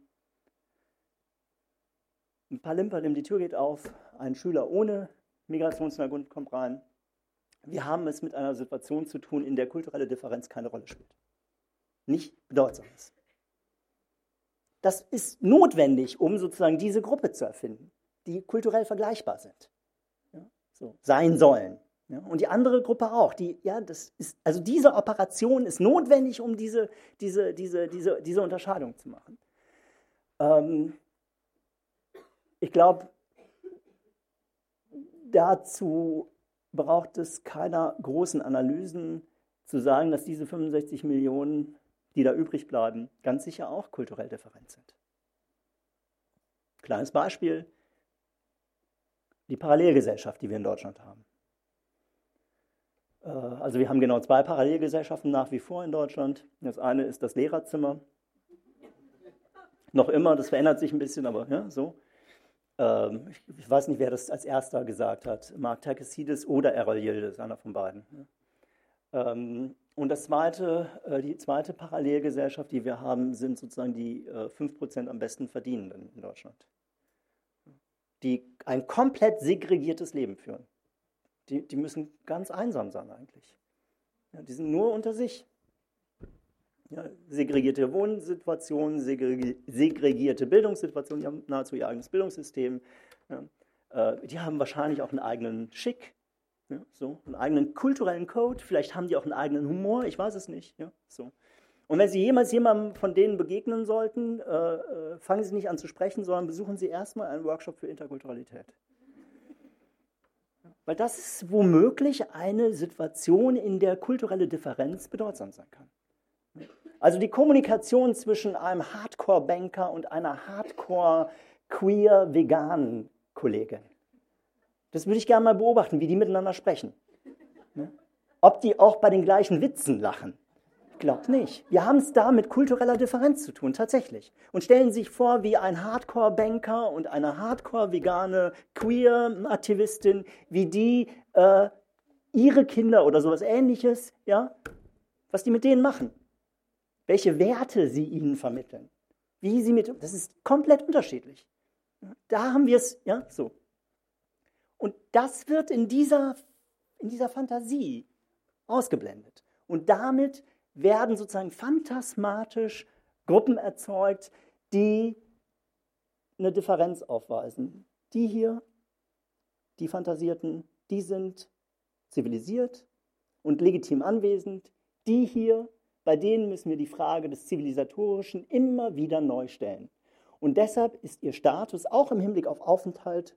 ein paar Limpern, die Tür geht auf, ein Schüler ohne Migrationshintergrund kommt rein. Wir haben es mit einer Situation zu tun, in der kulturelle Differenz keine Rolle spielt. Nicht bedeutsam ist. Das ist notwendig, um sozusagen diese Gruppe zu erfinden, die kulturell vergleichbar sind, ja, so, sein sollen. Ja, und die andere Gruppe auch. Die, ja, das ist, also diese Operation ist notwendig, um diese, diese, diese, diese, diese Unterscheidung zu machen. Ähm, ich glaube, dazu braucht es keiner großen Analysen zu sagen, dass diese 65 Millionen die da übrig bleiben, ganz sicher auch kulturell different sind. Kleines Beispiel, die Parallelgesellschaft, die wir in Deutschland haben. Äh, also wir haben genau zwei Parallelgesellschaften nach wie vor in Deutschland. Das eine ist das Lehrerzimmer. Noch immer, das verändert sich ein bisschen, aber ja, so. Ähm, ich weiß nicht, wer das als erster gesagt hat. Mark Takesides oder Errol Yildiz, einer von beiden. Ähm, und das zweite, äh, die zweite Parallelgesellschaft, die wir haben, sind sozusagen die 5% äh, am besten Verdienenden in Deutschland, die ein komplett segregiertes Leben führen. Die, die müssen ganz einsam sein eigentlich. Ja, die sind nur unter sich. Ja, segregierte Wohnsituationen, segregierte Bildungssituationen, die haben nahezu ihr eigenes Bildungssystem. Ja, äh, die haben wahrscheinlich auch einen eigenen Schick, ja, so, einen eigenen kulturellen Code, vielleicht haben die auch einen eigenen Humor, ich weiß es nicht. Ja, so. Und wenn Sie jemals jemandem von denen begegnen sollten, äh, äh, fangen Sie nicht an zu sprechen, sondern besuchen Sie erstmal einen Workshop für Interkulturalität. Weil das ist womöglich eine Situation, in der kulturelle Differenz bedeutsam sein kann. Also die Kommunikation zwischen einem Hardcore-Banker und einer Hardcore-queer-veganen Kollegin. Das würde ich gerne mal beobachten, wie die miteinander sprechen. Ne? Ob die auch bei den gleichen Witzen lachen. Ich glaube nicht. Wir haben es da mit kultureller Differenz zu tun, tatsächlich. Und stellen sich vor, wie ein Hardcore-Banker und eine Hardcore-vegane Queer-Aktivistin, wie die äh, ihre Kinder oder sowas ähnliches, ja, was die mit denen machen. Welche Werte sie ihnen vermitteln. Wie sie mit, das ist komplett unterschiedlich. Da haben wir es, ja, so. Und das wird in dieser, in dieser Fantasie ausgeblendet. Und damit werden sozusagen phantasmatisch Gruppen erzeugt, die eine Differenz aufweisen. Die hier, die Fantasierten, die sind zivilisiert und legitim anwesend. Die hier, bei denen müssen wir die Frage des Zivilisatorischen immer wieder neu stellen. Und deshalb ist ihr Status auch im Hinblick auf Aufenthalt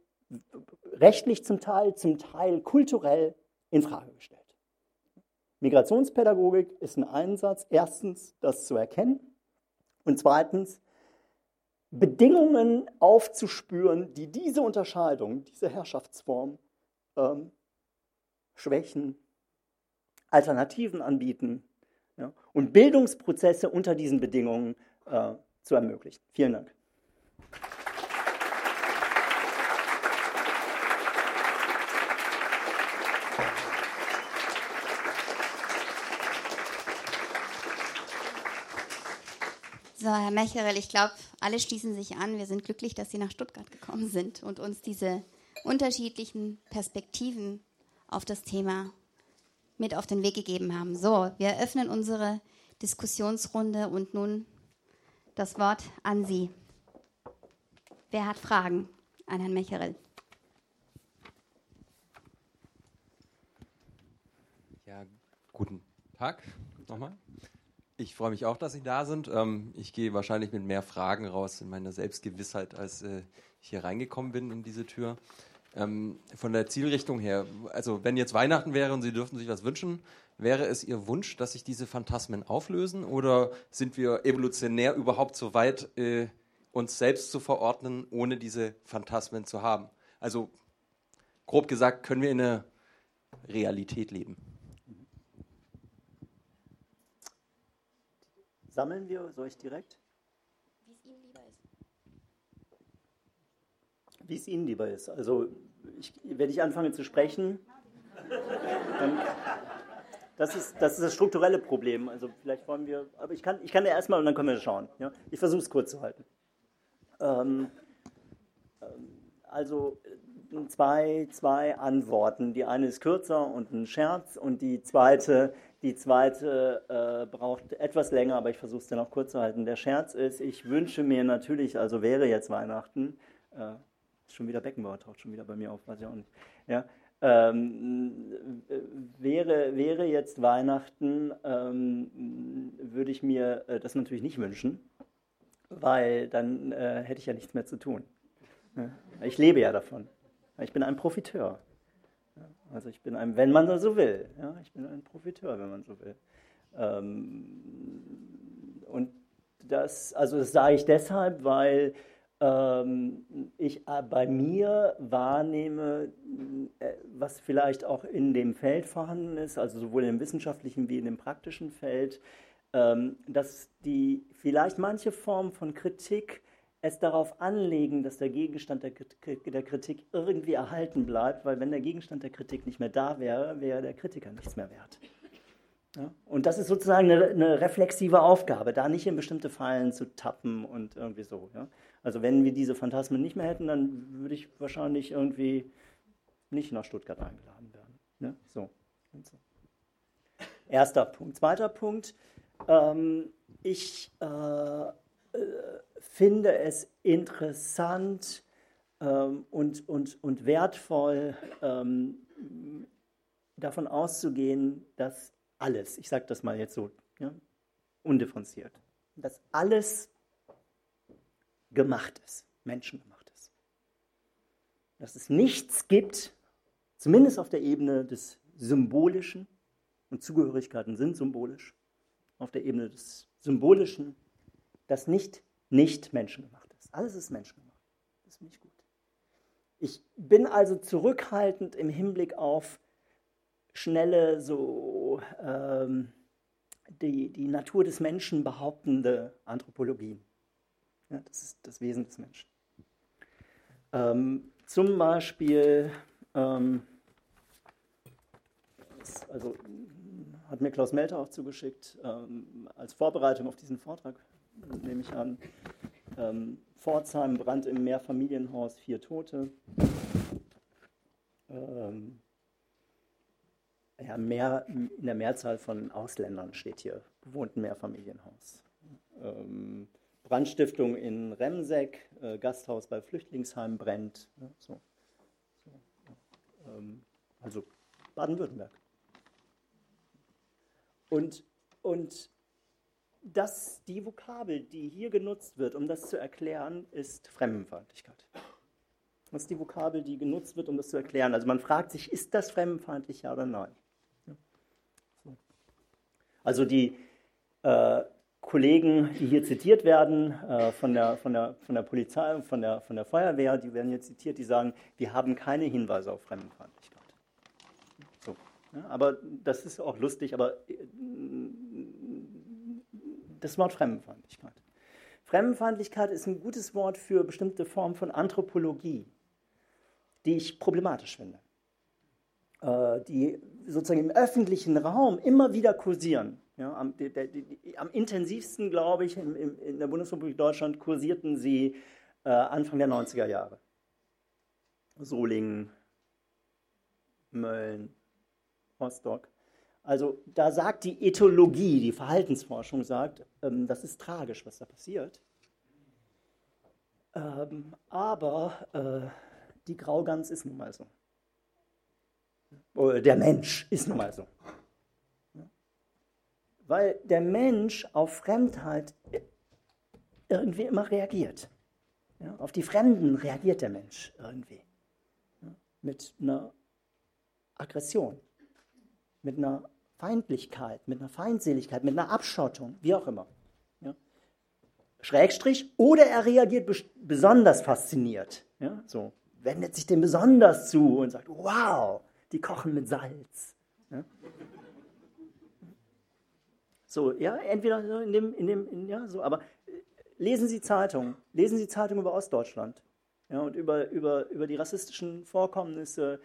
rechtlich zum Teil, zum Teil kulturell in Frage gestellt. Migrationspädagogik ist ein Einsatz, erstens das zu erkennen und zweitens Bedingungen aufzuspüren, die diese Unterscheidung, diese Herrschaftsform ähm, schwächen, Alternativen anbieten ja, und Bildungsprozesse unter diesen Bedingungen äh, zu ermöglichen. Vielen Dank. So, Herr Mecherel, ich glaube, alle schließen sich an. Wir sind glücklich, dass Sie nach Stuttgart gekommen sind und uns diese unterschiedlichen Perspektiven auf das Thema mit auf den Weg gegeben haben. So, wir eröffnen unsere Diskussionsrunde und nun das Wort an Sie. Wer hat Fragen an Herrn Mecherel? Ja, guten Tag nochmal. Ich freue mich auch, dass Sie da sind. Ähm, ich gehe wahrscheinlich mit mehr Fragen raus in meiner Selbstgewissheit, als äh, ich hier reingekommen bin in diese Tür. Ähm, von der Zielrichtung her, also wenn jetzt Weihnachten wäre und Sie dürften sich was wünschen, wäre es Ihr Wunsch, dass sich diese Phantasmen auflösen oder sind wir evolutionär überhaupt so weit, äh, uns selbst zu verordnen, ohne diese Phantasmen zu haben? Also grob gesagt, können wir in einer Realität leben? Sammeln wir, soll ich direkt? Wie es Ihnen lieber ist. Wie es Ihnen lieber ist. Also, ich, wenn ich anfange zu sprechen, dann, das, ist, das ist das strukturelle Problem. Also, vielleicht wollen wir, aber ich kann, ich kann ja erstmal und dann können wir schauen. Ja? Ich versuche es kurz zu halten. Ähm, ähm also, zwei, zwei Antworten. Die eine ist kürzer und ein Scherz und die zweite die zweite äh, braucht etwas länger, aber ich versuche es dann auch kurz zu halten. Der Scherz ist, ich wünsche mir natürlich, also wäre jetzt Weihnachten, äh, schon wieder Beckenbauer taucht schon wieder bei mir auf, weiß ich auch nicht. Ja, ähm, wäre, wäre jetzt Weihnachten, ähm, würde ich mir äh, das natürlich nicht wünschen, weil dann äh, hätte ich ja nichts mehr zu tun. Ja? Ich lebe ja davon. Ich bin ein Profiteur. Also ich bin ein, wenn man so will, ja, ich bin ein Profiteur, wenn man so will. Ähm, und das, also das sage ich deshalb, weil ich äh, bei mir wahrnehme, äh, was vielleicht auch in dem Feld vorhanden ist, also sowohl im wissenschaftlichen wie in dem praktischen Feld, ähm, dass die vielleicht manche Form von Kritik es darauf anlegen, dass der Gegenstand der Kritik irgendwie erhalten bleibt, weil wenn der Gegenstand der Kritik nicht mehr da wäre, wäre der Kritiker nichts mehr wert. Ja? Und das ist sozusagen eine, eine, reflexive Aufgabe, da nicht in bestimmte Fallen zu tappen und irgendwie so. Ja? Also wenn wir diese Phantasmen nicht mehr hätten, dann würde ich wahrscheinlich irgendwie nicht nach Stuttgart eingeladen werden. Ne? So. so. Erster Punkt. Zweiter Punkt. Ähm, ich äh, äh, finde es interessant ähm, und, und, und wertvoll, ähm, davon auszugehen, dass alles, ich sage das mal jetzt so ja, undifferenziert, dass alles gemacht ist, menschengemacht ist. Dass es nichts gibt, zumindest auf der Ebene des Symbolischen, und Zugehörigkeiten sind symbolisch, auf der Ebene des Symbolischen, das nicht nicht menschengemacht ist. Alles ist menschengemacht. Das finde ich gut. Ich bin also zurückhaltend im Hinblick auf schnelle, so ähm, die, die Natur des Menschen behauptende Anthropologie. Ja, das ist das Wesen des Menschen. Ähm, zum Beispiel, ähm, also hat mir Klaus Melter auch zugeschickt, ähm, als Vorbereitung auf diesen Vortrag nehme ich an. Ähm, Pforzheim, Brand im Mehrfamilienhaus, vier Tote. Ähm, ja, mehr, in der Mehrzahl von Ausländern steht hier, bewohnten Mehrfamilienhaus. Ähm, Brandstiftung in Remseck, äh, Gasthaus bei Flüchtlingsheim brennt. Ja, so. so ja. ähm, also Baden-Württemberg. Und, und dass die Vokabel, die hier genutzt wird, um das zu erklären, ist Fremdenfeindlichkeit. Das ist die Vokabel, die genutzt wird, um das zu erklären. Also man fragt sich, ist das fremdenfeindlich, ja oder nein? So. Also die äh, Kollegen, die hier zitiert werden, äh, von, der, von, der, von der Polizei und von der, von der Feuerwehr, die werden hier zitiert, die sagen, wir haben keine Hinweise auf Fremdenfeindlichkeit. So. Ja, aber das ist auch lustig, aber äh, das Wort Fremdenfeindlichkeit. Fremdenfeindlichkeit ist ein gutes Wort für bestimmte Formen von Anthropologie, die ich problematisch finde. Äh, die sozusagen im öffentlichen Raum immer wieder kursieren. Ja, am, der, der, die, am, intensivsten, glaube ich, in, in, der Bundesrepublik Deutschland kursierten sie äh, Anfang der 90er Jahre. Solingen, Mölln, Rostock. Also da sagt die Ethologie, die Verhaltensforschung sagt, ähm, das ist tragisch, was da passiert. Ähm, aber äh, die Graugans ist nun mal so. Oder der Mensch ist nun mal so. Weil der Mensch auf Fremdheit irgendwie immer reagiert. Ja, auf die Fremden reagiert der Mensch irgendwie. Ja, mit einer Aggression, mit einer Feindlichkeit, mit einer Feindseligkeit, mit einer Abschottung, wie auch immer. Ja. Schrägstrich, oder er reagiert besonders fasziniert. So, wendet sich dem besonders zu und sagt, wow, die kochen mit Salz. Ja. So, ja, entweder in dem, in dem, in, ja, so, aber lesen Sie Zeitungen, lesen Sie Zeitungen über Ostdeutschland ja, und über, über, über die rassistischen Vorkommnisse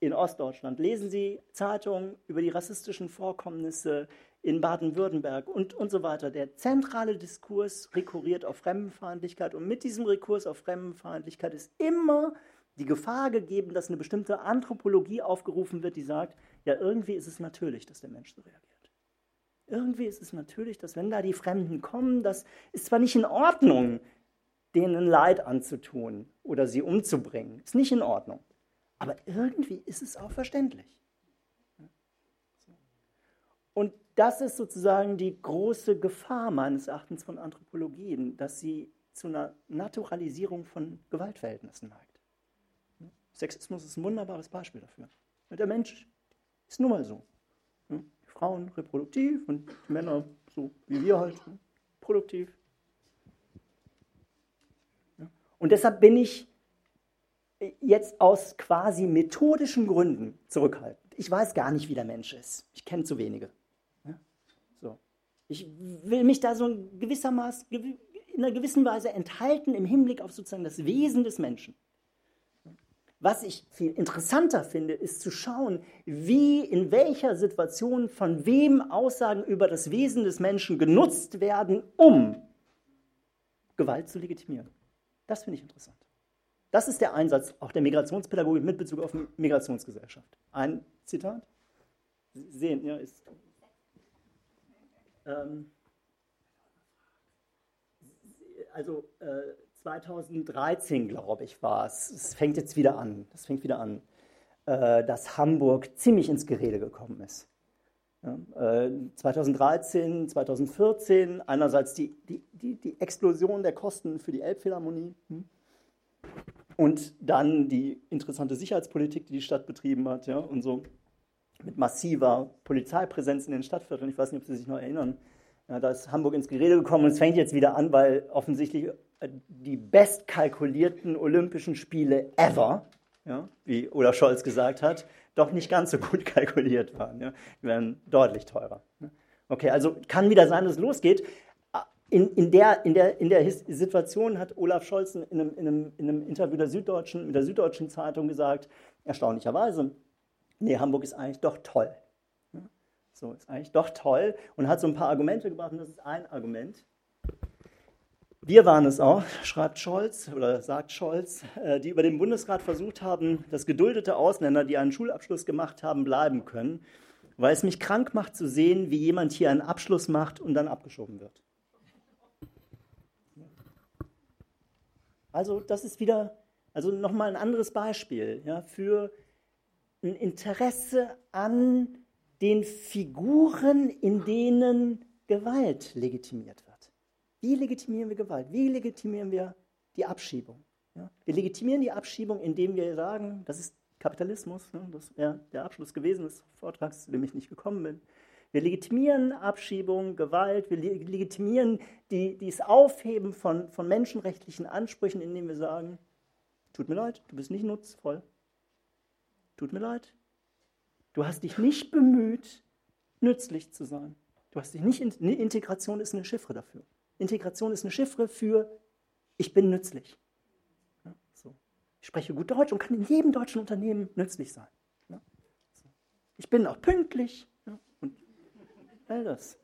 in Ostdeutschland. Lesen Sie Zeitungen über die rassistischen Vorkommnisse in Baden-Württemberg und, und so weiter. Der zentrale Diskurs rekurriert auf Fremdenfeindlichkeit und mit diesem Rekurs auf Fremdenfeindlichkeit ist immer die Gefahr gegeben, dass eine bestimmte Anthropologie aufgerufen wird, die sagt, ja, irgendwie ist es natürlich, dass der Mensch so reagiert. Irgendwie ist es natürlich, dass wenn da die Fremden kommen, das ist zwar nicht in Ordnung, denen Leid anzutun oder sie umzubringen, ist nicht in Ordnung, aber irgendwie ist es auch verständlich. Und das ist sozusagen die große Gefahr meines Erachtens von Anthropologien, dass sie zu einer Naturalisierung von Gewaltverhältnissen neigt. Sexismus ist ein wunderbares Beispiel dafür. Der Mensch ist nun mal so. Frauen reproduktiv und Männer so wie wir halt produktiv. Und deshalb bin ich jetzt aus quasi methodischen Gründen zurückhaltend. Ich weiß gar nicht, wie der Mensch ist. Ich kenne zu wenige. So. Ich will mich da so gewissermaßen, in einer gewissen Weise enthalten im Hinblick auf sozusagen das Wesen des Menschen. Was ich viel interessanter finde, ist zu schauen, wie, in welcher Situation, von wem Aussagen über das Wesen des Menschen genutzt werden, um Gewalt zu legitimieren. Das finde ich interessant. Das ist der Einsatz auch der Migrationspädagogik mit Bezug auf Migrationsgesellschaft. Ein Zitat. Sie sehen, ja, ist. Ähm, also äh, 2013, glaube ich, war es. Es fängt jetzt wieder an. Das fängt wieder an, äh, dass Hamburg ziemlich ins Gerede gekommen ist. Ja, äh, 2013, 2014, einerseits die, die, die, die, Explosion der Kosten für die Elbphilharmonie hm, und dann die interessante Sicherheitspolitik, die die Stadt betrieben hat ja, und so mit massiver Polizeipräsenz in den Stadtvierteln. Ich weiß nicht, ob Sie sich noch erinnern. Ja, da ist Hamburg ins Gerede gekommen und es fängt jetzt wieder an, weil offensichtlich die bestkalkulierten Olympischen Spiele ever, ja, wie Olaf Scholz gesagt hat, doch nicht ganz so gut kalkuliert waren. Ja. Die werden deutlich teurer. Okay, also kann wieder sein, dass es losgeht. In, in, der, in, der, in der Situation hat Olaf Scholz in einem, in einem, in einem Interview der Süddeutschen, mit der Süddeutschen Zeitung gesagt, erstaunlicherweise, nee, Hamburg ist eigentlich doch toll. So, ist eigentlich doch toll und hat so ein paar Argumente gebracht und das ist ein Argument. Wir waren es auch, schreibt Scholz oder sagt Scholz, äh, die über den Bundesrat versucht haben, dass geduldete Ausländer, die einen Schulabschluss gemacht haben, bleiben können, weil es mich krank macht zu sehen, wie jemand hier einen Abschluss macht und dann abgeschoben wird. Also das ist wieder, also nochmal ein anderes Beispiel ja, für ein Interesse an den Figuren, in denen Gewalt legitimiert wird. Wie legitimieren wir Gewalt? Wie legitimieren wir die Abschiebung? Ja? Wir legitimieren die Abschiebung, indem wir sagen, das ist Kapitalismus, ne? das wäre der Abschluss gewesen des Vortrags, zu dem ich nicht gekommen bin. Wir legitimieren Abschiebung, Gewalt, wir legitimieren die, dieses Aufheben von, von menschenrechtlichen Ansprüchen, indem wir sagen, tut mir leid, du bist nicht nutzvoll. Tut mir leid. Du hast dich nicht bemüht, nützlich zu sein. Du hast dich nicht, Integration ist eine Chiffre dafür. Integration ist eine Chiffre für ich bin nützlich. Ja, so. Ich spreche gut Deutsch und kann in jedem deutschen Unternehmen nützlich sein. Ja, so. Ich bin auch pünktlich ja, und all das.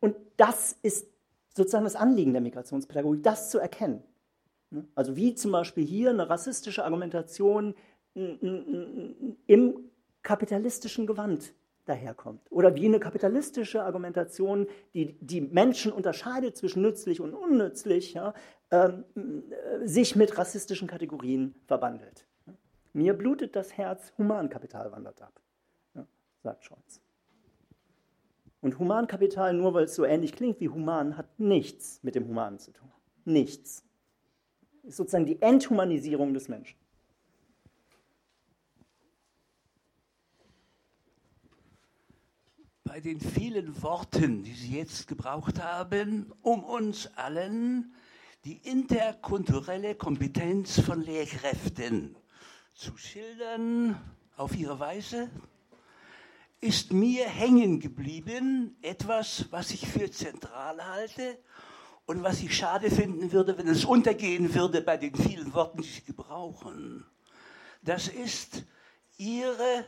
Und das ist sozusagen das Anliegen der Migrationspädagogik, das zu erkennen. Also wie zum Beispiel hier eine rassistische Argumentation im kapitalistischen Gewand daherkommt. Oder wie eine kapitalistische Argumentation, die die Menschen unterscheidet zwischen nützlich und unnützlich, ja, ähm, äh, sich mit rassistischen Kategorien verwandelt. Mir blutet das Herz, Humankapital wandert ab, ja, sagt Scholz. Und Humankapital, nur weil es so ähnlich klingt wie human, hat nichts mit dem Humanen zu tun. Nichts. Ist sozusagen die Enthumanisierung des Menschen. Bei den vielen Worten, die Sie jetzt gebraucht haben, um uns allen die interkulturelle Kompetenz von Lehrkräften zu schildern auf ihre Weise, ist mir hängen geblieben etwas, was ich für zentral halte und was ich schade finden würde, wenn es untergehen würde bei den vielen Worten, die Sie gebrauchen. Das ist Ihre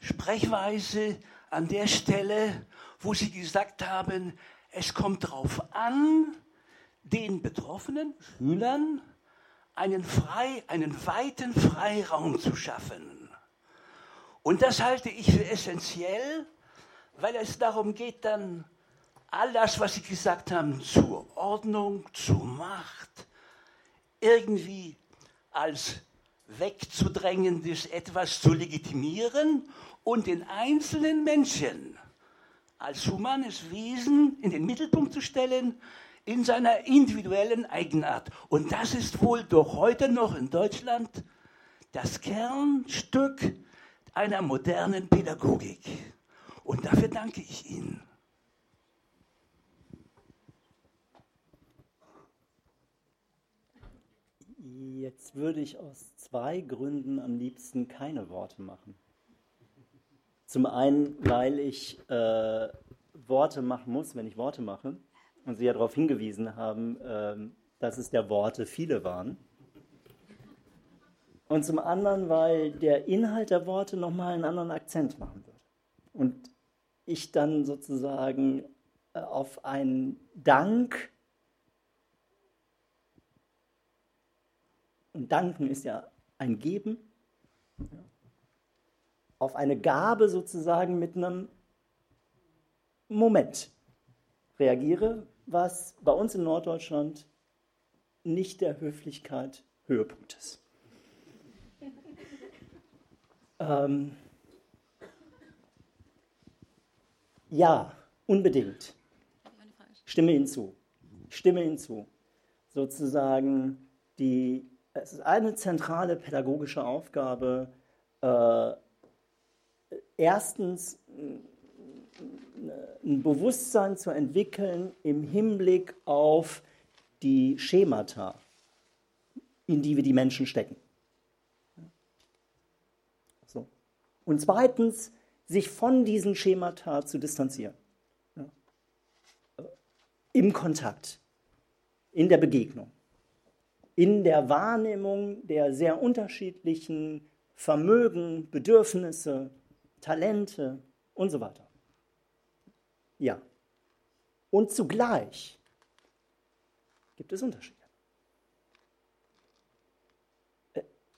Sprechweise an der Stelle, wo Sie gesagt haben, es kommt darauf an, den betroffenen Schülern einen, frei, einen weiten Freiraum zu schaffen. Und das halte ich für essentiell, weil es darum geht, dann all das, was Sie gesagt haben, zur Ordnung, zur Macht, irgendwie als wegzudrängendes etwas zu legitimieren und den einzelnen Menschen als humanes Wesen in den Mittelpunkt zu stellen, in seiner individuellen Eigenart. Und das ist wohl doch heute noch in Deutschland das Kernstück einer modernen Pädagogik. Und dafür danke ich Ihnen. Jetzt würde ich aus zwei Gründen am liebsten keine Worte machen. Zum einen, weil ich äh, Worte machen muss, wenn ich Worte mache. Und Sie ja darauf hingewiesen haben, äh, dass es der Worte viele waren. Und zum anderen, weil der Inhalt der Worte nochmal einen anderen Akzent machen wird. Und ich dann sozusagen äh, auf einen Dank, und Danken ist ja ein Geben, auf eine Gabe sozusagen mit einem Moment reagiere, was bei uns in Norddeutschland nicht der Höflichkeit Höhepunkt ist. Ähm, ja, unbedingt. Stimme hinzu. Stimme hinzu. Sozusagen die, es ist eine zentrale pädagogische Aufgabe, äh, erstens ein Bewusstsein zu entwickeln im Hinblick auf die Schemata, in die wir die Menschen stecken. Und zweitens, sich von diesen Schemata zu distanzieren. Ja. Im Kontakt, in der Begegnung, in der Wahrnehmung der sehr unterschiedlichen Vermögen, Bedürfnisse, Talente und so weiter. Ja. Und zugleich gibt es Unterschiede.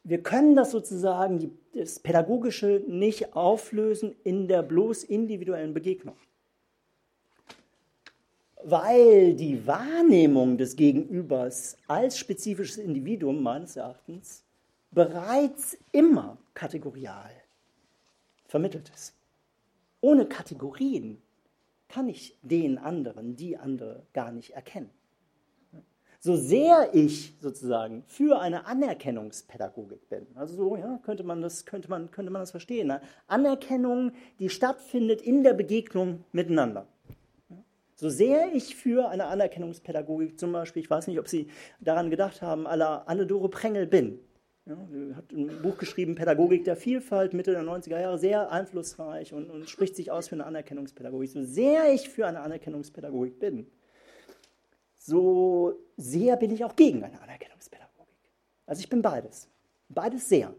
wir können das sozusagen, das Pädagogische nicht auflösen in der bloß individuellen Begegnung. Weil die Wahrnehmung des Gegenübers als spezifisches Individuum meines Erachtens bereits immer kategorial vermittelt ist. Ohne Kategorien kann ich den anderen, die andere gar nicht erkennen so sehr ich sozusagen für eine Anerkennungspädagogik bin, also so ja, könnte, man das, könnte, man, könnte man das verstehen, ne? Anerkennung, die stattfindet in der Begegnung miteinander. So sehr ich für eine Anerkennungspädagogik zum Beispiel, ich weiß nicht, ob Sie daran gedacht haben, aller Anne-Dore Prengel bin. Ja, hat ein Buch geschrieben, Pädagogik der Vielfalt, Mitte der 90er Jahre, sehr einflussreich und, und spricht sich aus für eine Anerkennungspädagogik. So sehr ich für eine Anerkennungspädagogik bin, so sehr bin ich auch gegen eine Anerkennungspädagogik. Also ich bin beides. Beides sehr.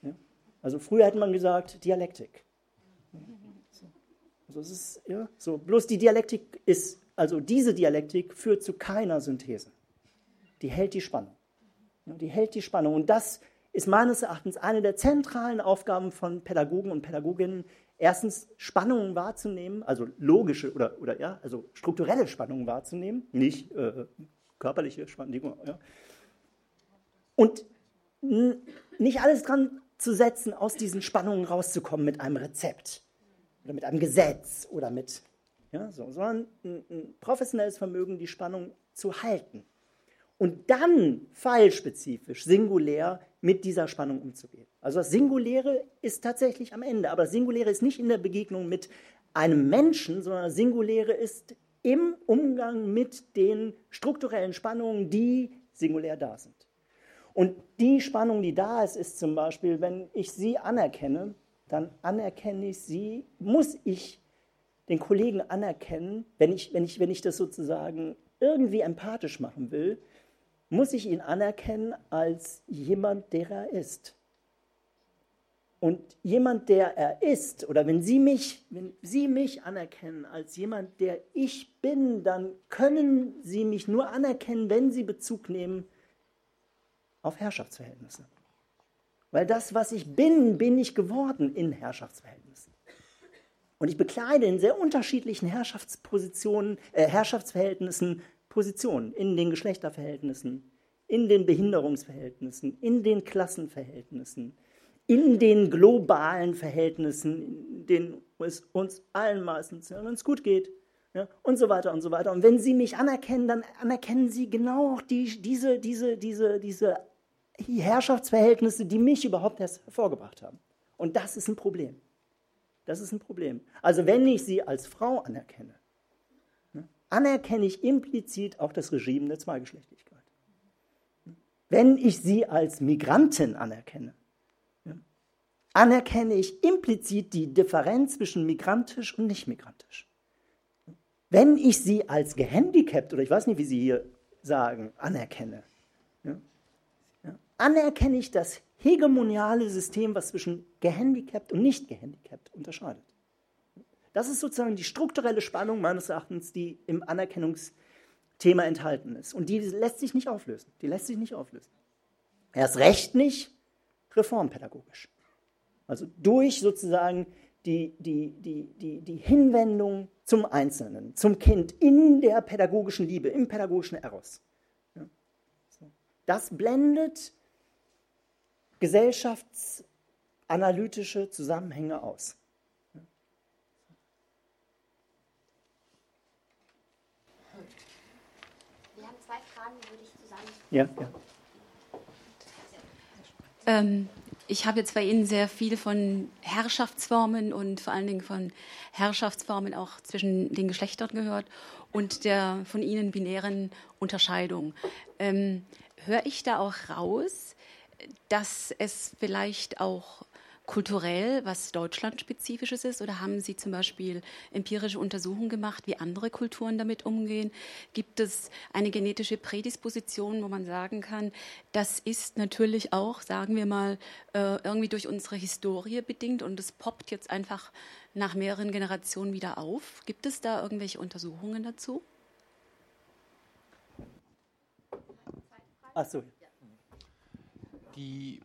Ja? Also früher hätte man gesagt Dialektik. So. Also es ist, ja, so. Bloß die Dialektik ist, also diese Dialektik führt zu keiner Synthese. Die hält die Spannung. Die hält die Spannung. Und das ist meines Erachtens eine der zentralen Aufgaben von Pädagogen und Pädagoginnen, erstens Spannungen wahrzunehmen, also logische oder, oder ja, also strukturelle Spannungen wahrzunehmen, nicht äh, körperliche Spannungen. Ja. Und nicht alles dran zu setzen, aus diesen Spannungen rauszukommen mit einem Rezept oder mit einem Gesetz oder mit, ja, so, sondern ein, ein professionelles Vermögen, die Spannung zu halten und dann fallspezifisch, singulär mit dieser Spannung umzugehen. Also das Singuläre ist tatsächlich am Ende, aber das Singuläre ist nicht in der Begegnung mit einem Menschen, sondern das Singuläre ist im Umgang mit den strukturellen Spannungen, die singulär da sind. Und die Spannung, die da ist, ist zum Beispiel, wenn ich sie anerkenne, dann anerkenne ich sie, muss ich den Kollegen anerkennen, wenn ich, wenn ich, wenn ich das sozusagen irgendwie empathisch machen will, muss ich ihn anerkennen als jemand, der er ist. Und jemand, der er ist, oder wenn Sie mich, wenn Sie mich anerkennen als jemand, der ich bin, dann können Sie mich nur anerkennen, wenn Sie Bezug nehmen auf Herrschaftsverhältnisse. Weil das, was ich bin, bin ich geworden in Herrschaftsverhältnissen. Und ich bekleide in sehr unterschiedlichen Herrschaftspositionen, äh, Herrschaftsverhältnissen Positionen, in den Geschlechterverhältnissen, in den Behinderungsverhältnissen, in den Klassenverhältnissen, in den globalen Verhältnissen, in denen es uns allen meistens uns gut geht ja, und so weiter und so weiter. Und wenn Sie mich anerkennen, dann anerkennen Sie genau die, diese, diese, diese, diese Herrschaftsverhältnisse, die mich überhaupt erst hervorgebracht haben. Und das ist ein Problem. Das ist ein Problem. Also wenn ich sie als Frau anerkenne, ne, anerkenne ich implizit auch das Regime der Zweigeschlechtlichkeit. Wenn ich sie als Migrantin anerkenne, ne, anerkenne ich implizit die Differenz zwischen migrantisch und nicht migrantisch. Wenn ich sie als gehandicapt, oder ich weiß nicht, wie Sie hier sagen, anerkenne, anerkenne ich das hegemoniale System, was zwischen gehandicapt und nicht gehandicapt unterscheidet. Das ist sozusagen die strukturelle Spannung meines Erachtens, die im Anerkennungsthema enthalten ist. Und die lässt sich nicht auflösen. Die lässt sich nicht auflösen. Erst recht nicht reformpädagogisch. Also durch sozusagen die, die, die, die, die Hinwendung zum Einzelnen, zum Kind in der pädagogischen Liebe, im pädagogischen Eros. Das blendet gesellschaftsanalytische Zusammenhänge aus. Wir haben zwei Fragen, die würde ich zusammen. Ja, ja. Ähm, ich habe jetzt bei Ihnen sehr viel von Herrschaftsformen und vor allen Dingen von Herrschaftsformen auch zwischen den Geschlechtern gehört und der von Ihnen binären Unterscheidung. Ähm, Höre ich da auch raus, dass es vielleicht auch kulturell was Deutschlandspezifisches ist? Oder haben Sie zum Beispiel empirische Untersuchungen gemacht, wie andere Kulturen damit umgehen? Gibt es eine genetische Prädisposition, wo man sagen kann, das ist natürlich auch, sagen wir mal, äh, irgendwie durch unsere Historie bedingt und es poppt jetzt einfach nach mehreren Generationen wieder auf? Gibt es da irgendwelche Untersuchungen dazu? Achso, die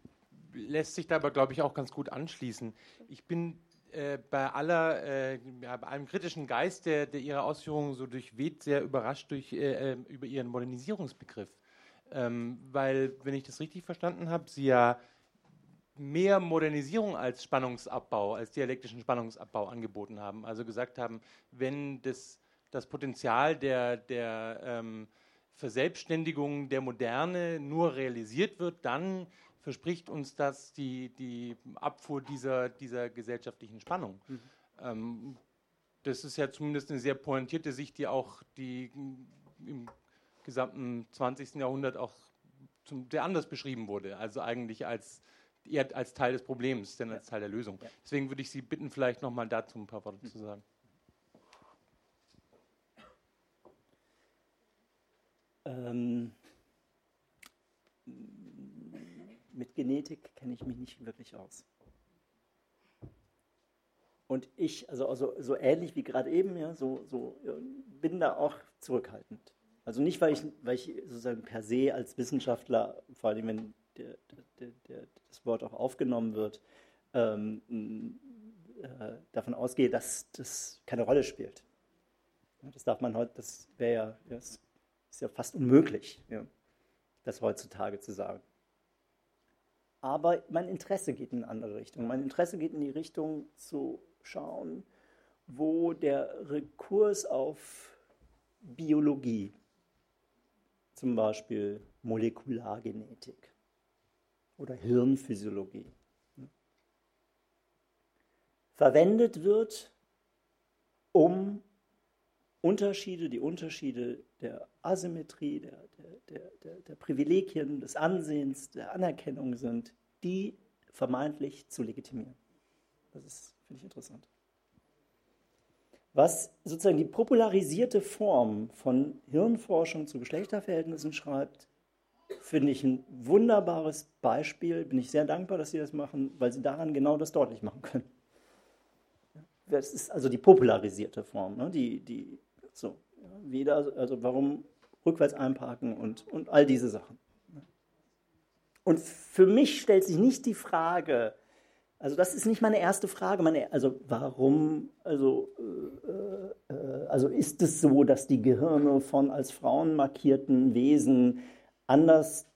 lässt sich da aber, glaube ich, auch ganz gut anschließen. Ich bin äh, bei aller, äh, ja, bei allem kritischen Geist, der, der Ihre Ausführungen so durchweht, sehr überrascht durch, äh, äh, über Ihren Modernisierungsbegriff. Ähm, weil, wenn ich das richtig verstanden habe, Sie ja mehr Modernisierung als Spannungsabbau, als dialektischen Spannungsabbau angeboten haben. Also gesagt haben, wenn das, das Potenzial der, der ähm, Verselbstständigung der Moderne nur realisiert wird, dann verspricht uns das die, die Abfuhr dieser, dieser gesellschaftlichen Spannung. Mhm. Ähm, das ist ja zumindest eine sehr pointierte Sicht, die auch die im gesamten 20. Jahrhundert auch zum, sehr anders beschrieben wurde. Also eigentlich als eher als Teil des Problems, denn als Teil der Lösung. Deswegen würde ich Sie bitten, vielleicht nochmal dazu ein paar Worte zu sagen. Ähm, mit Genetik kenne ich mich nicht wirklich aus. Und ich, also, also so ähnlich wie gerade eben, ja, so, so bin da auch zurückhaltend. Also nicht, weil ich, weil ich sozusagen per se als Wissenschaftler, vor allem wenn der, der, der, das Wort auch aufgenommen wird, ähm, äh, davon ausgehe, dass das keine Rolle spielt. Das darf man heute, das wäre ja, das ist ja fast unmöglich, ja, das heutzutage zu sagen. Aber mein Interesse geht in eine andere Richtung. Mein Interesse geht in die Richtung zu schauen, wo der Rekurs auf Biologie, zum Beispiel Molekulargenetik oder Hirnphysiologie, verwendet wird, um Unterschiede, die Unterschiede der Asymmetrie, der, der, der, der, Privilegien, des Ansehens, der Anerkennung sind, die vermeintlich zu legitimieren. Das finde ich interessant. Was sozusagen die popularisierte Form von Hirnforschung zu Geschlechterverhältnissen schreibt, finde ich ein wunderbares Beispiel. Bin ich sehr dankbar, dass Sie das machen, weil Sie daran genau das deutlich machen können. Das ist also die popularisierte Form, ne? die, die so, wieder, also warum rückwärts einparken und, und all diese Sachen. Und für mich stellt sich nicht die Frage, also das ist nicht meine erste Frage, meine, also warum, also, äh, äh, also ist es so, dass die Gehirne von als Frauen markierten Wesen anders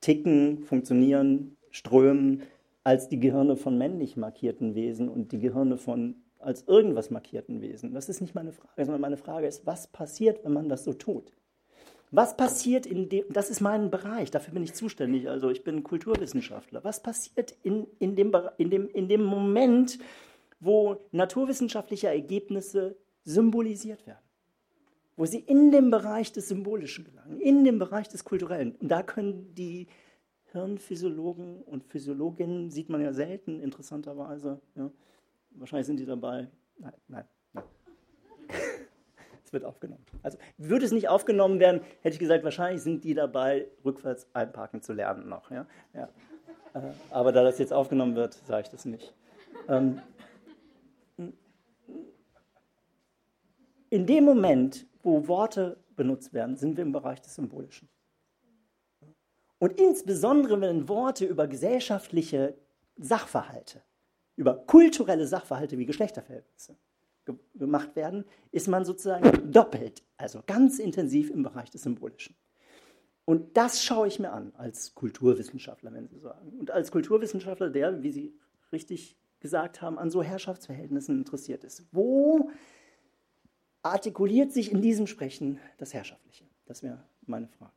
ticken, funktionieren, strömen, als die Gehirne von männlich markierten Wesen und die Gehirne von als irgendwas markierten Wesen. Das ist nicht meine Frage, sondern meine Frage ist, was passiert, wenn man das so tut? Was passiert in dem, das ist mein Bereich, dafür bin ich zuständig, also ich bin Kulturwissenschaftler. Was passiert in, in, dem, in, dem, in dem Moment, wo naturwissenschaftliche Ergebnisse symbolisiert werden? Wo sie in dem Bereich des Symbolischen gelangen, in dem Bereich des Kulturellen. Und da können die Hirnphysiologen und Physiologinnen, sieht man ja selten, interessanterweise, ja, Wahrscheinlich sind die dabei. Nein, nein, nein. es wird aufgenommen. Also würde es nicht aufgenommen werden, hätte ich gesagt, wahrscheinlich sind die dabei, rückwärts einparken zu lernen noch. Ja? Ja. Äh, aber da das jetzt aufgenommen wird, sage ich das nicht. Ähm, in dem Moment, wo Worte benutzt werden, sind wir im Bereich des Symbolischen. Und insbesondere, wenn Worte über gesellschaftliche Sachverhalte über kulturelle Sachverhalte wie Geschlechterverhältnisse gemacht werden, ist man sozusagen doppelt, also ganz intensiv im Bereich des Symbolischen. Und das schaue ich mir an als Kulturwissenschaftler, wenn Sie sagen. Und als Kulturwissenschaftler, der, wie Sie richtig gesagt haben, an so Herrschaftsverhältnissen interessiert ist. Wo artikuliert sich in diesem Sprechen das Herrschaftliche? Das wäre meine Frage.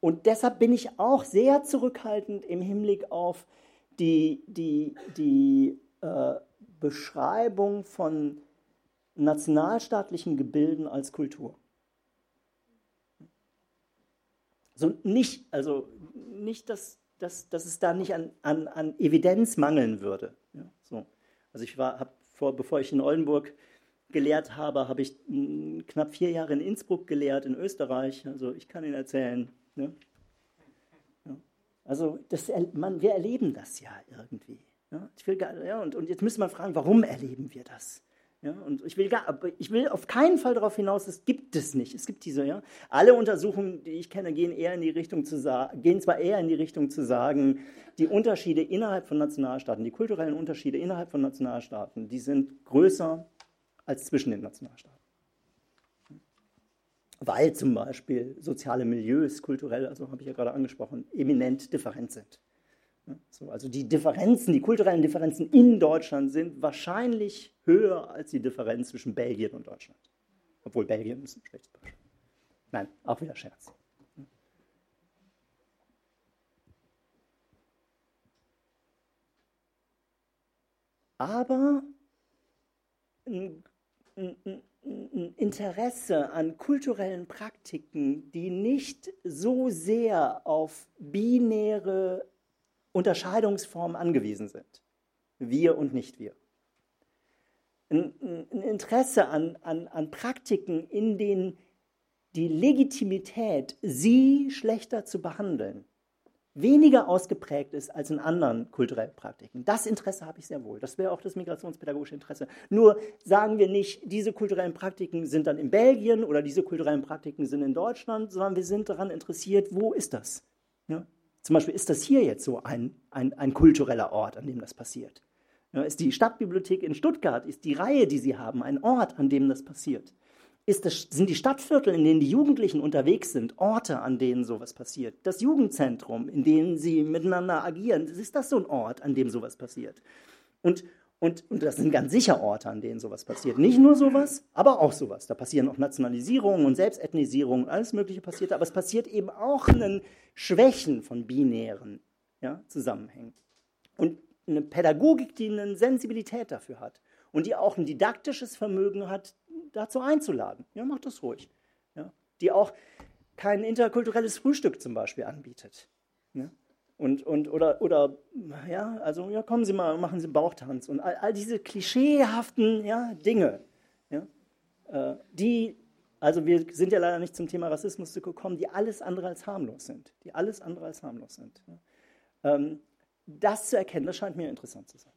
Und deshalb bin ich auch sehr zurückhaltend im Hinblick auf die, die, die äh, Beschreibung von nationalstaatlichen Gebilden als Kultur. So nicht, also nicht, dass, dass, dass es da nicht an, an, an Evidenz mangeln würde. Ja, so. Also ich war, vor, bevor ich in Oldenburg gelehrt habe, habe ich knapp vier Jahre in Innsbruck gelehrt, in Österreich. Also ich kann Ihnen erzählen, ne? Also das, man, wir erleben das ja irgendwie. Ja? Ich will gar, ja, und, und jetzt müssen wir fragen, warum erleben wir das? Ja, und ich will, gar, ich will auf keinen Fall darauf hinaus, es gibt es nicht. Es gibt diese, ja. Alle Untersuchungen, die ich kenne, gehen eher in die Richtung zu sagen, gehen zwar eher in die Richtung zu sagen, die Unterschiede innerhalb von Nationalstaaten, die kulturellen Unterschiede innerhalb von Nationalstaaten, die sind größer als zwischen den Nationalstaaten weil zum Beispiel soziale Milieus kulturell, also habe ich ja gerade angesprochen, eminent different sind. So, also die Differenzen, die kulturellen Differenzen in Deutschland sind wahrscheinlich höher als die Differenz zwischen Belgien und Deutschland. Obwohl Belgien ist ein schlechtes Beispiel. Nein, auch wieder Scherz. Aber ein, ein, ein Interesse an kulturellen Praktiken, die nicht so sehr auf binäre Unterscheidungsformen angewiesen sind. Wir und nicht wir. Ein, Interesse an, an, an Praktiken, in denen die Legitimität, sie schlechter zu behandeln, weniger ausgeprägt ist als in anderen kulturellen Praktiken. Das Interesse habe ich sehr wohl. Das wäre auch das migrationspädagogische Interesse. Nur sagen wir nicht, diese kulturellen Praktiken sind dann in Belgien oder diese kulturellen Praktiken sind in Deutschland, sondern wir sind daran interessiert, wo ist das? Ja? Zum Beispiel ist das hier jetzt so ein, ein, ein kultureller Ort, an dem das passiert. Ja, ist die Stadtbibliothek in Stuttgart, ist die Reihe, die sie haben, ein Ort, an dem das passiert? Das, sind die Stadtviertel, in denen die Jugendlichen unterwegs sind, Orte, an denen sowas passiert? Das Jugendzentrum, in dem sie miteinander agieren, ist das so ein Ort, an dem sowas passiert? Und, und, und das sind ganz sicher Orte, an denen sowas passiert. Nicht nur sowas, aber auch sowas. Da passieren auch Nationalisierungen und Selbstethnisierungen, alles Mögliche passiert. Aber es passiert eben auch ein Schwächen von binären ja, Zusammenhängen. Und eine Pädagogik, die eine Sensibilität dafür hat und die auch ein didaktisches Vermögen hat, dazu einzuladen. Ja, macht das ruhig. Ja, die auch kein interkulturelles Frühstück zum Beispiel anbietet. Ja, und, und, oder, oder, ja, also, ja, kommen Sie mal, machen Sie einen Bauchtanz und all, all diese klischeehaften ja, Dinge, ja, äh, die, also wir sind ja leider nicht zum Thema Rassismus gekommen, die alles andere als harmlos sind, die alles andere als harmlos sind. Ja. Ähm, das zu erkennen, das scheint mir interessant zu sein.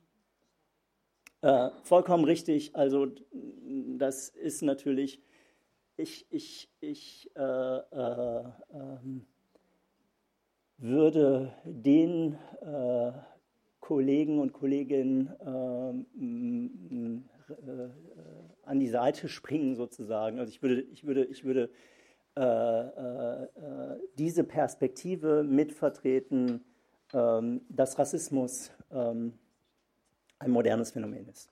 Äh, vollkommen richtig. Also das ist natürlich, ich, ich, ich äh, äh, ähm, würde den äh, Kollegen und Kolleginnen ähm, äh, an die Seite springen sozusagen. Also ich würde, ich würde, ich würde äh, diese Perspektive mitvertreten, ähm, dass Rassismus ähm, ein modernes Phänomen ist.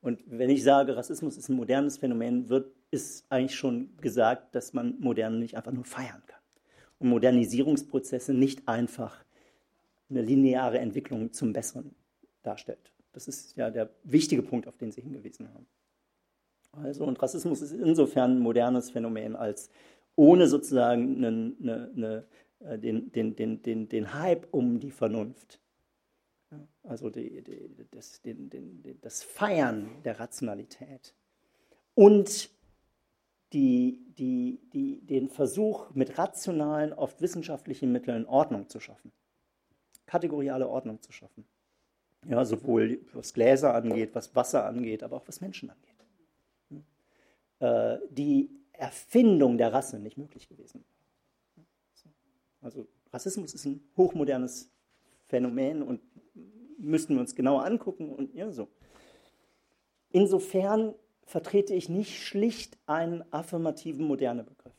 Und wenn ich sage, Rassismus ist ein modernes Phänomen, wird, ist eigentlich schon gesagt, dass man Moderne nicht einfach nur feiern kann. Und Modernisierungsprozesse nicht einfach eine lineare Entwicklung zum Besseren darstellt. Das ist ja der wichtige Punkt, auf den Sie hingewiesen haben. Also, und Rassismus ist insofern ein modernes Phänomen, als ohne sozusagen eine, eine, eine, äh, den, den, den, den, den Hype um die Vernunft also die, die, das, den, den, das, Feiern der Rationalität und die, den Versuch, mit rationalen, oft wissenschaftlichen Mitteln Ordnung zu schaffen, kategoriale Ordnung zu schaffen. Ja, sowohl was Gläser angeht, was Wasser angeht, aber auch was Menschen angeht. Äh, die Erfindung der Rasse nicht möglich gewesen. Also Rassismus ist ein hochmodernes Phänomen und müssten wir uns genauer angucken und ja, so. Insofern vertrete ich nicht schlicht einen affirmativen moderne Begriff.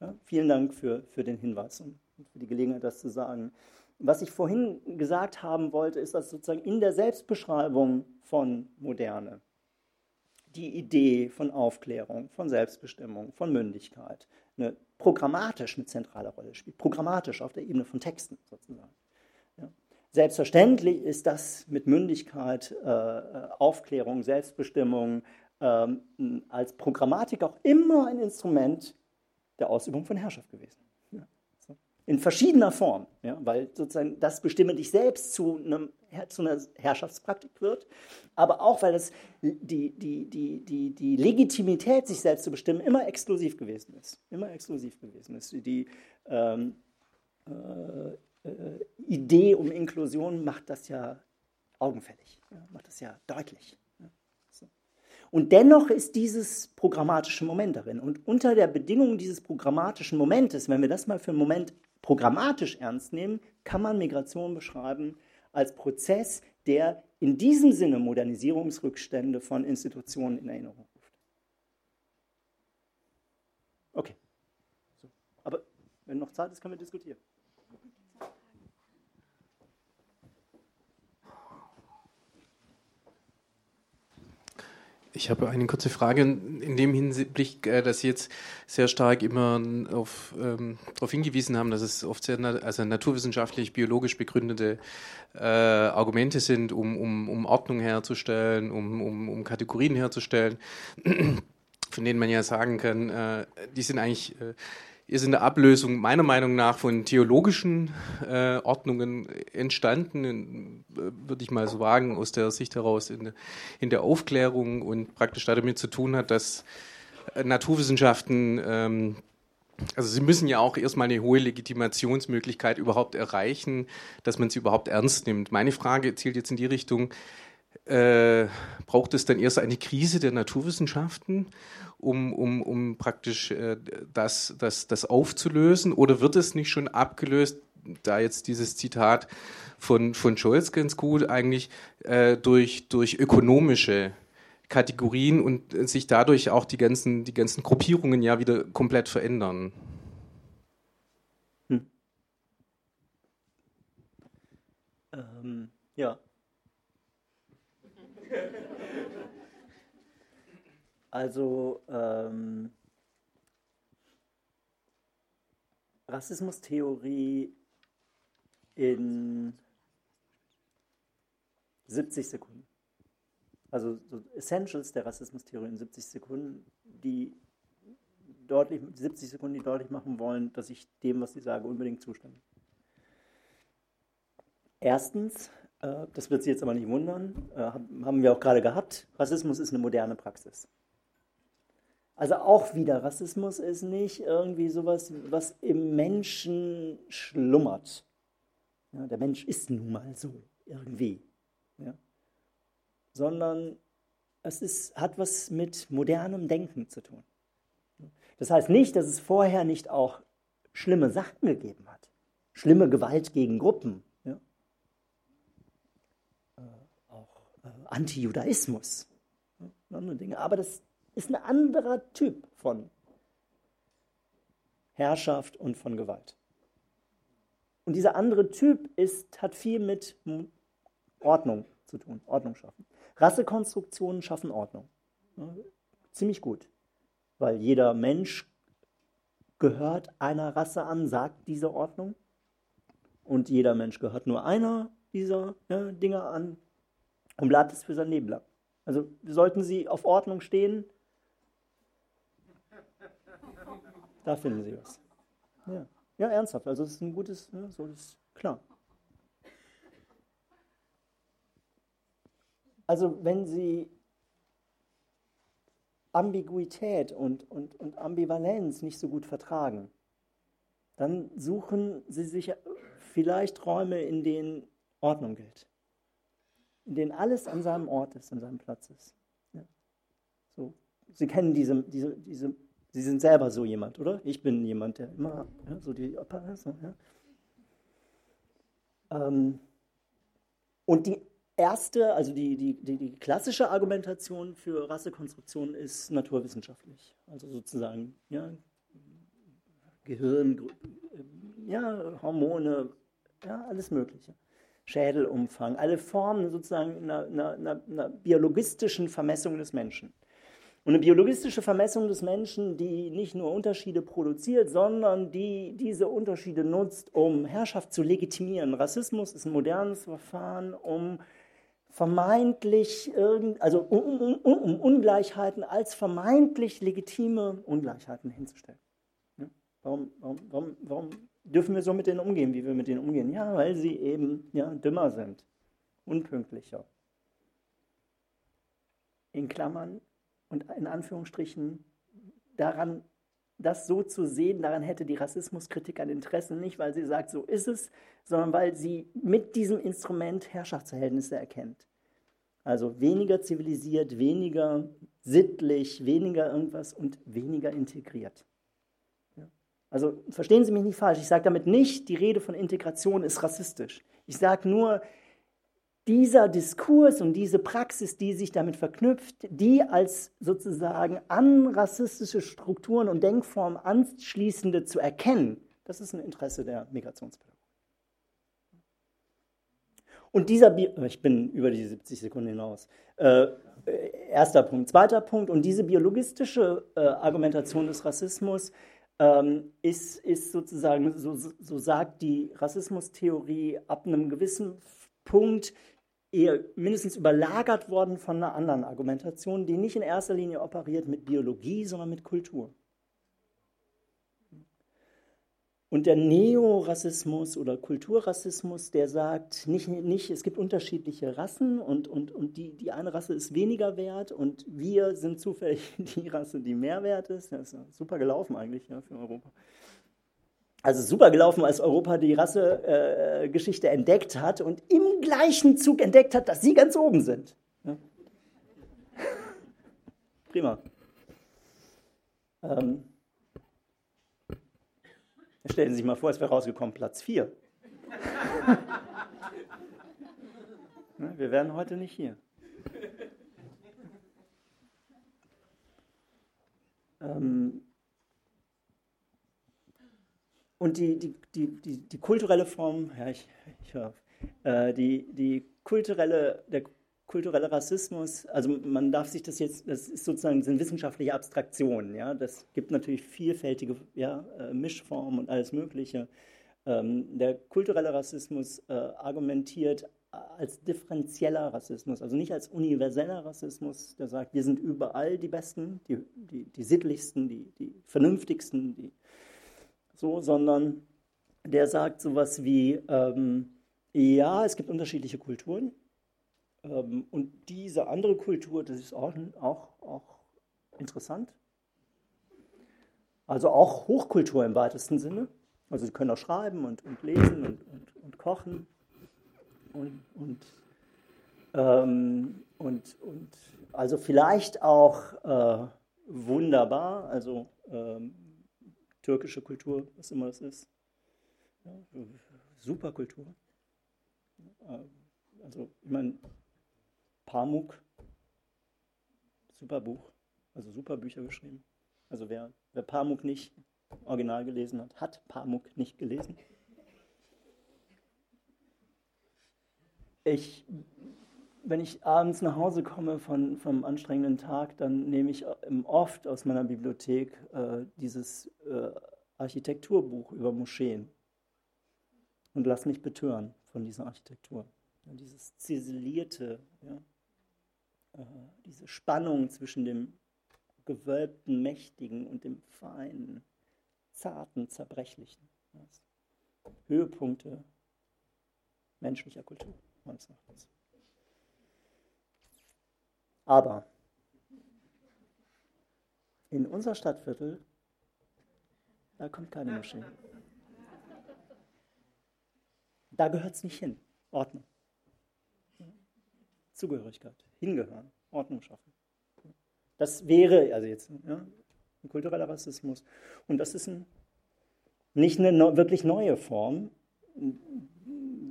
Ja, vielen Dank für, für den Hinweis und für die Gelegenheit, das zu sagen. Was ich vorhin gesagt haben wollte, ist, dass sozusagen in der Selbstbeschreibung von Moderne die Idee von Aufklärung, von Selbstbestimmung, von Mündigkeit eine programmatisch eine zentrale Rolle spielt, programmatisch auf der Ebene von Texten sozusagen. Selbstverständlich ist das mit Mündigkeit, äh, Aufklärung, Selbstbestimmung ähm, als Programmatik auch immer ein Instrument der Ausübung von Herrschaft gewesen. Ja. In verschiedener Form, ja, weil sozusagen das Bestimme dich selbst zu, einem, zu einer Herrschaftspraktik wird, aber auch, weil das die, die, die, die, die Legitimität, sich selbst zu bestimmen, immer exklusiv gewesen ist. Immer exklusiv gewesen ist. Die, ähm, äh, äh, Idee um Inklusion macht das ja augenfällig, macht das ja deutlich. Und dennoch ist dieses programmatische Moment darin. Und unter der Bedingung dieses programmatischen Momentes, wenn wir das mal für einen Moment programmatisch ernst nehmen, kann man Migration beschreiben als Prozess, der in diesem Sinne Modernisierungsrückstände von Institutionen in Erinnerung ruft. Okay. Aber wenn noch Zeit ist, können wir diskutieren. Ich habe eine kurze Frage in dem Hinblick, äh, dass Sie jetzt sehr stark immer auf, ähm, darauf hingewiesen haben, dass es oft sehr also naturwissenschaftlich, biologisch begründete äh, Argumente sind, um, um, um Ordnung herzustellen, um, um, um Kategorien herzustellen, von denen man ja sagen kann, äh, die sind eigentlich äh, ist in der Ablösung meiner Meinung nach von theologischen äh, Ordnungen entstanden, äh, würde ich mal so wagen, aus der Sicht heraus in, in, der Aufklärung und praktisch damit zu tun hat, dass äh, Naturwissenschaften, ähm, also sie müssen ja auch erstmal eine hohe Legitimationsmöglichkeit überhaupt erreichen, dass man sie überhaupt ernst nimmt. Meine Frage zielt jetzt in die Richtung, äh, braucht es dann erst eine Krise der Naturwissenschaften, um, um, um praktisch äh, das, das, das aufzulösen? Oder wird es nicht schon abgelöst, da jetzt dieses Zitat von, von Scholz ganz gut, eigentlich äh, durch, durch ökonomische Kategorien und sich dadurch auch die ganzen, die ganzen Gruppierungen ja wieder komplett verändern? Hm. Ähm, ja. Also ähm, Rassismustheorie in 70 Sekunden. Also so Essentials der Rassismustheorie in 70 Sekunden, die deutlich, 70 Sekunden, die deutlich machen wollen, dass ich dem, was sie sage, unbedingt zustimme. Erstens, äh, das wird Sie jetzt aber nicht wundern, äh, haben wir auch gerade gehabt, Rassismus ist eine moderne Praxis. Also auch wieder, Rassismus ist nicht irgendwie sowas, was im Menschen schlummert. Ja, der Mensch ist nun mal so, irgendwie. Ja. Sondern es ist, hat was mit modernem Denken zu tun. Das heißt nicht, dass es vorher nicht auch schlimme Sachen gegeben hat. Schlimme Gewalt gegen Gruppen. Ja. Äh, auch äh, Antijudaismus. Ja, andere Dinge. Aber das ist ein anderer Typ von Herrschaft und von Gewalt. Und dieser andere Typ ist, hat viel mit Ordnung zu tun, Ordnung schaffen. Rassekonstruktionen schaffen Ordnung. Ziemlich gut, weil jeder Mensch gehört einer Rasse an, sagt diese Ordnung. Und jeder Mensch gehört nur einer dieser ja, Dinge an und bleibt es für sein Leben lang. Also sollten sie auf Ordnung stehen, Da finden Sie was. Ja, ja ernsthaft. Also es ist ein gutes, ne, so ist klar. Also wenn Sie Ambiguität und, und, und Ambivalenz nicht so gut vertragen, dann suchen Sie sich vielleicht Räume, in denen Ordnung gilt. In denen alles an seinem Ort ist, an seinem Platz ist. Ja. So. Sie kennen diese, diese, diese Sie sind selber so jemand, oder? Ich bin jemand, der immer ja, so die ja. ähm, Und die erste, also die, die, die, die, klassische Argumentation für Rassekonstruktion ist naturwissenschaftlich. Also sozusagen ja, Gehirn, ja, Hormone, ja, alles Mögliche. Schädelumfang, alle Formen sozusagen einer, einer, einer biologistischen Vermessung des Menschen. Und eine biologistische Vermessung des Menschen, die nicht nur Unterschiede produziert, sondern die diese Unterschiede nutzt, um Herrschaft zu legitimieren. Rassismus ist ein modernes Verfahren, um vermeintlich also um, um, um, Ungleichheiten als vermeintlich legitime Ungleichheiten hinzustellen. Warum, warum, warum, warum, dürfen wir so mit denen umgehen, wie wir mit denen umgehen? Ja, weil sie eben ja, dümmer sind, unpünktlicher. In Klammern und in Anführungsstrichen daran, das so zu sehen, daran hätte die Rassismuskritik ein Interesse, nicht weil sie sagt, so ist es, sondern weil sie mit diesem Instrument Herrschaftsverhältnisse erkennt. Also weniger zivilisiert, weniger sittlich, weniger irgendwas und weniger integriert. Also verstehen Sie mich nicht falsch, ich sage damit nicht, die Rede von Integration ist rassistisch. Ich sage nur, dieser Diskurs und diese Praxis, die sich damit verknüpft, die als sozusagen an rassistische Strukturen und Denkformen anschließende zu erkennen, das ist ein Interesse der Migrationspädagogik. Und dieser, Bi ich bin über die 70 Sekunden hinaus. Äh, erster Punkt. Zweiter Punkt, und diese biologistische äh, Argumentation des Rassismus ähm, ist, ist sozusagen, so, so sagt die Rassismustheorie, ab einem gewissen Punkt eher mindestens überlagert worden von einer anderen Argumentation, die nicht in erster Linie operiert mit Biologie, sondern mit Kultur. Und der Neorassismus oder Kulturrassismus, der sagt, nicht, nicht, es gibt unterschiedliche Rassen und, und, und die, die eine Rasse ist weniger wert und wir sind zufällig die Rasse, die mehr wert ist. Das ist super gelaufen eigentlich ja, für Europa also super gelaufen, als Europa die Rassegeschichte äh, entdeckt hat und im gleichen Zug entdeckt hat, dass sie ganz oben sind. Ja? Prima. Ähm, stellen Sie sich mal vor, es wäre rausgekommen, Platz 4. Wir wären heute nicht hier. Ähm, und die, die, die, die, die kulturelle Form, ja, ich, ich höre äh, die, die kulturelle, der kulturelle Rassismus, also man darf sich das jetzt, das ist sozusagen sind wissenschaftliche Abstraktionen, ja, das gibt natürlich vielfältige ja, äh, Mischformen und alles Mögliche. Ähm, der kulturelle Rassismus äh, argumentiert als differenzieller Rassismus, also nicht als universeller Rassismus, der sagt, wir sind überall die Besten, die, die, die sittlichsten, die, die vernünftigsten, die, so, sondern der sagt sowas wie, ähm, ja, es gibt unterschiedliche Kulturen ähm, und diese andere Kultur, das ist auch, auch, auch interessant. Also auch Hochkultur im weitesten Sinne. Also sie können auch schreiben und, und lesen und, und, und kochen und, und, ähm, und, und also vielleicht auch äh, wunderbar, also ähm, türkische Kultur, was immer das ist. Ja, super Kultur. Äh, also, ich meine, Pamuk, super Buch, also super Bücher geschrieben. Also wer, wer Pamuk nicht original gelesen hat, hat Pamuk nicht gelesen. ich, wenn ich abends nach Hause komme von, vom anstrengenden Tag, dann nehme ich oft aus meiner Bibliothek äh, dieses äh, Architekturbuch über Moscheen und lasse mich betören von dieser Architektur. Ja, dieses ziselierte, ja, äh, diese Spannung zwischen dem gewölbten, mächtigen und dem feinen, zarten, zerbrechlichen. Ja, Höhepunkte menschlicher Kultur meines Erachtens. Aber in unser Stadtviertel, da kommt keine Moschee. Da gehört es nicht hin. Ordnung. Zugehörigkeit, hingehören, Ordnung schaffen. Das wäre, also jetzt, ja, ein kultureller Rassismus. Und das ist ein, nicht eine wirklich neue Form,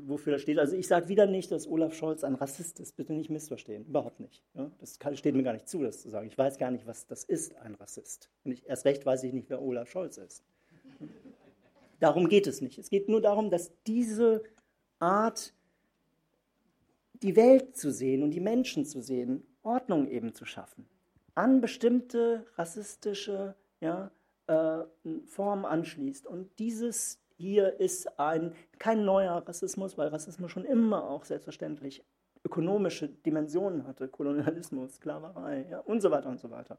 wofür das steht. Also ich sage wieder nicht, dass Olaf Scholz ein Rassist ist. Bitte nicht missverstehen. Überhaupt nicht. Ja? Das steht mir gar nicht zu, das zu sagen. Ich weiß gar nicht, was das ist, ein Rassist. Und ich, erst recht weiß ich nicht, wer Olaf Scholz ist. Darum geht es nicht. Es geht nur darum, dass diese Art, die Welt zu sehen und die Menschen zu sehen, Ordnung eben zu schaffen, an bestimmte rassistische ja, äh, Formen anschließt. Und dieses hier ist ein, kein neuer Rassismus, weil Rassismus schon immer auch selbstverständlich ökonomische Dimensionen hatte, Kolonialismus, Sklaverei ja, und so weiter und so weiter.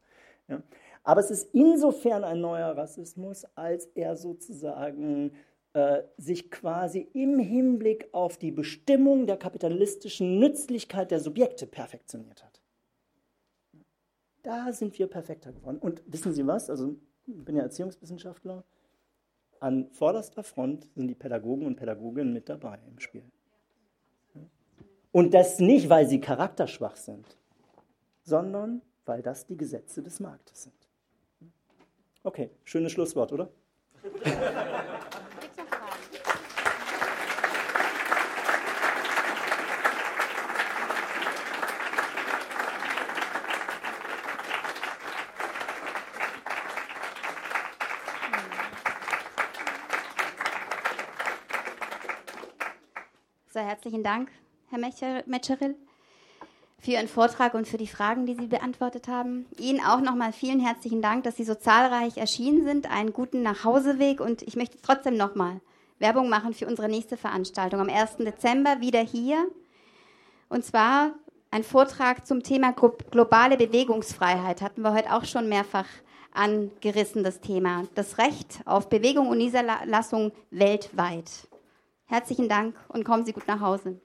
Ja. Aber es ist insofern ein neuer Rassismus, als er sozusagen äh, sich quasi im Hinblick auf die Bestimmung der kapitalistischen Nützlichkeit der Subjekte perfektioniert hat. Da sind wir perfekter geworden. Und wissen Sie was? Also, ich bin ja Erziehungswissenschaftler an vorderster Front sind die Pädagogen und Pädagoginnen mit dabei im Spiel. Und das nicht, weil sie charakterschwach sind, sondern weil das die Gesetze des Marktes sind. Okay, schönes Schlusswort, oder? herzlichen Dank, Herr Metscheril, für Ihren Vortrag und für die Fragen, die Sie beantwortet haben. Ihnen auch nochmal vielen herzlichen Dank, dass Sie so zahlreich erschienen sind. Einen guten Nachhauseweg und ich möchte trotzdem nochmal Werbung machen für unsere nächste Veranstaltung am 1. Dezember wieder hier. Und zwar ein Vortrag zum Thema globale Bewegungsfreiheit. Hatten wir heute auch schon mehrfach angerissen, das Thema. Das Recht auf Bewegung und Niederlassung weltweit. Herzlichen Dank und kommen Sie gut nach Hause.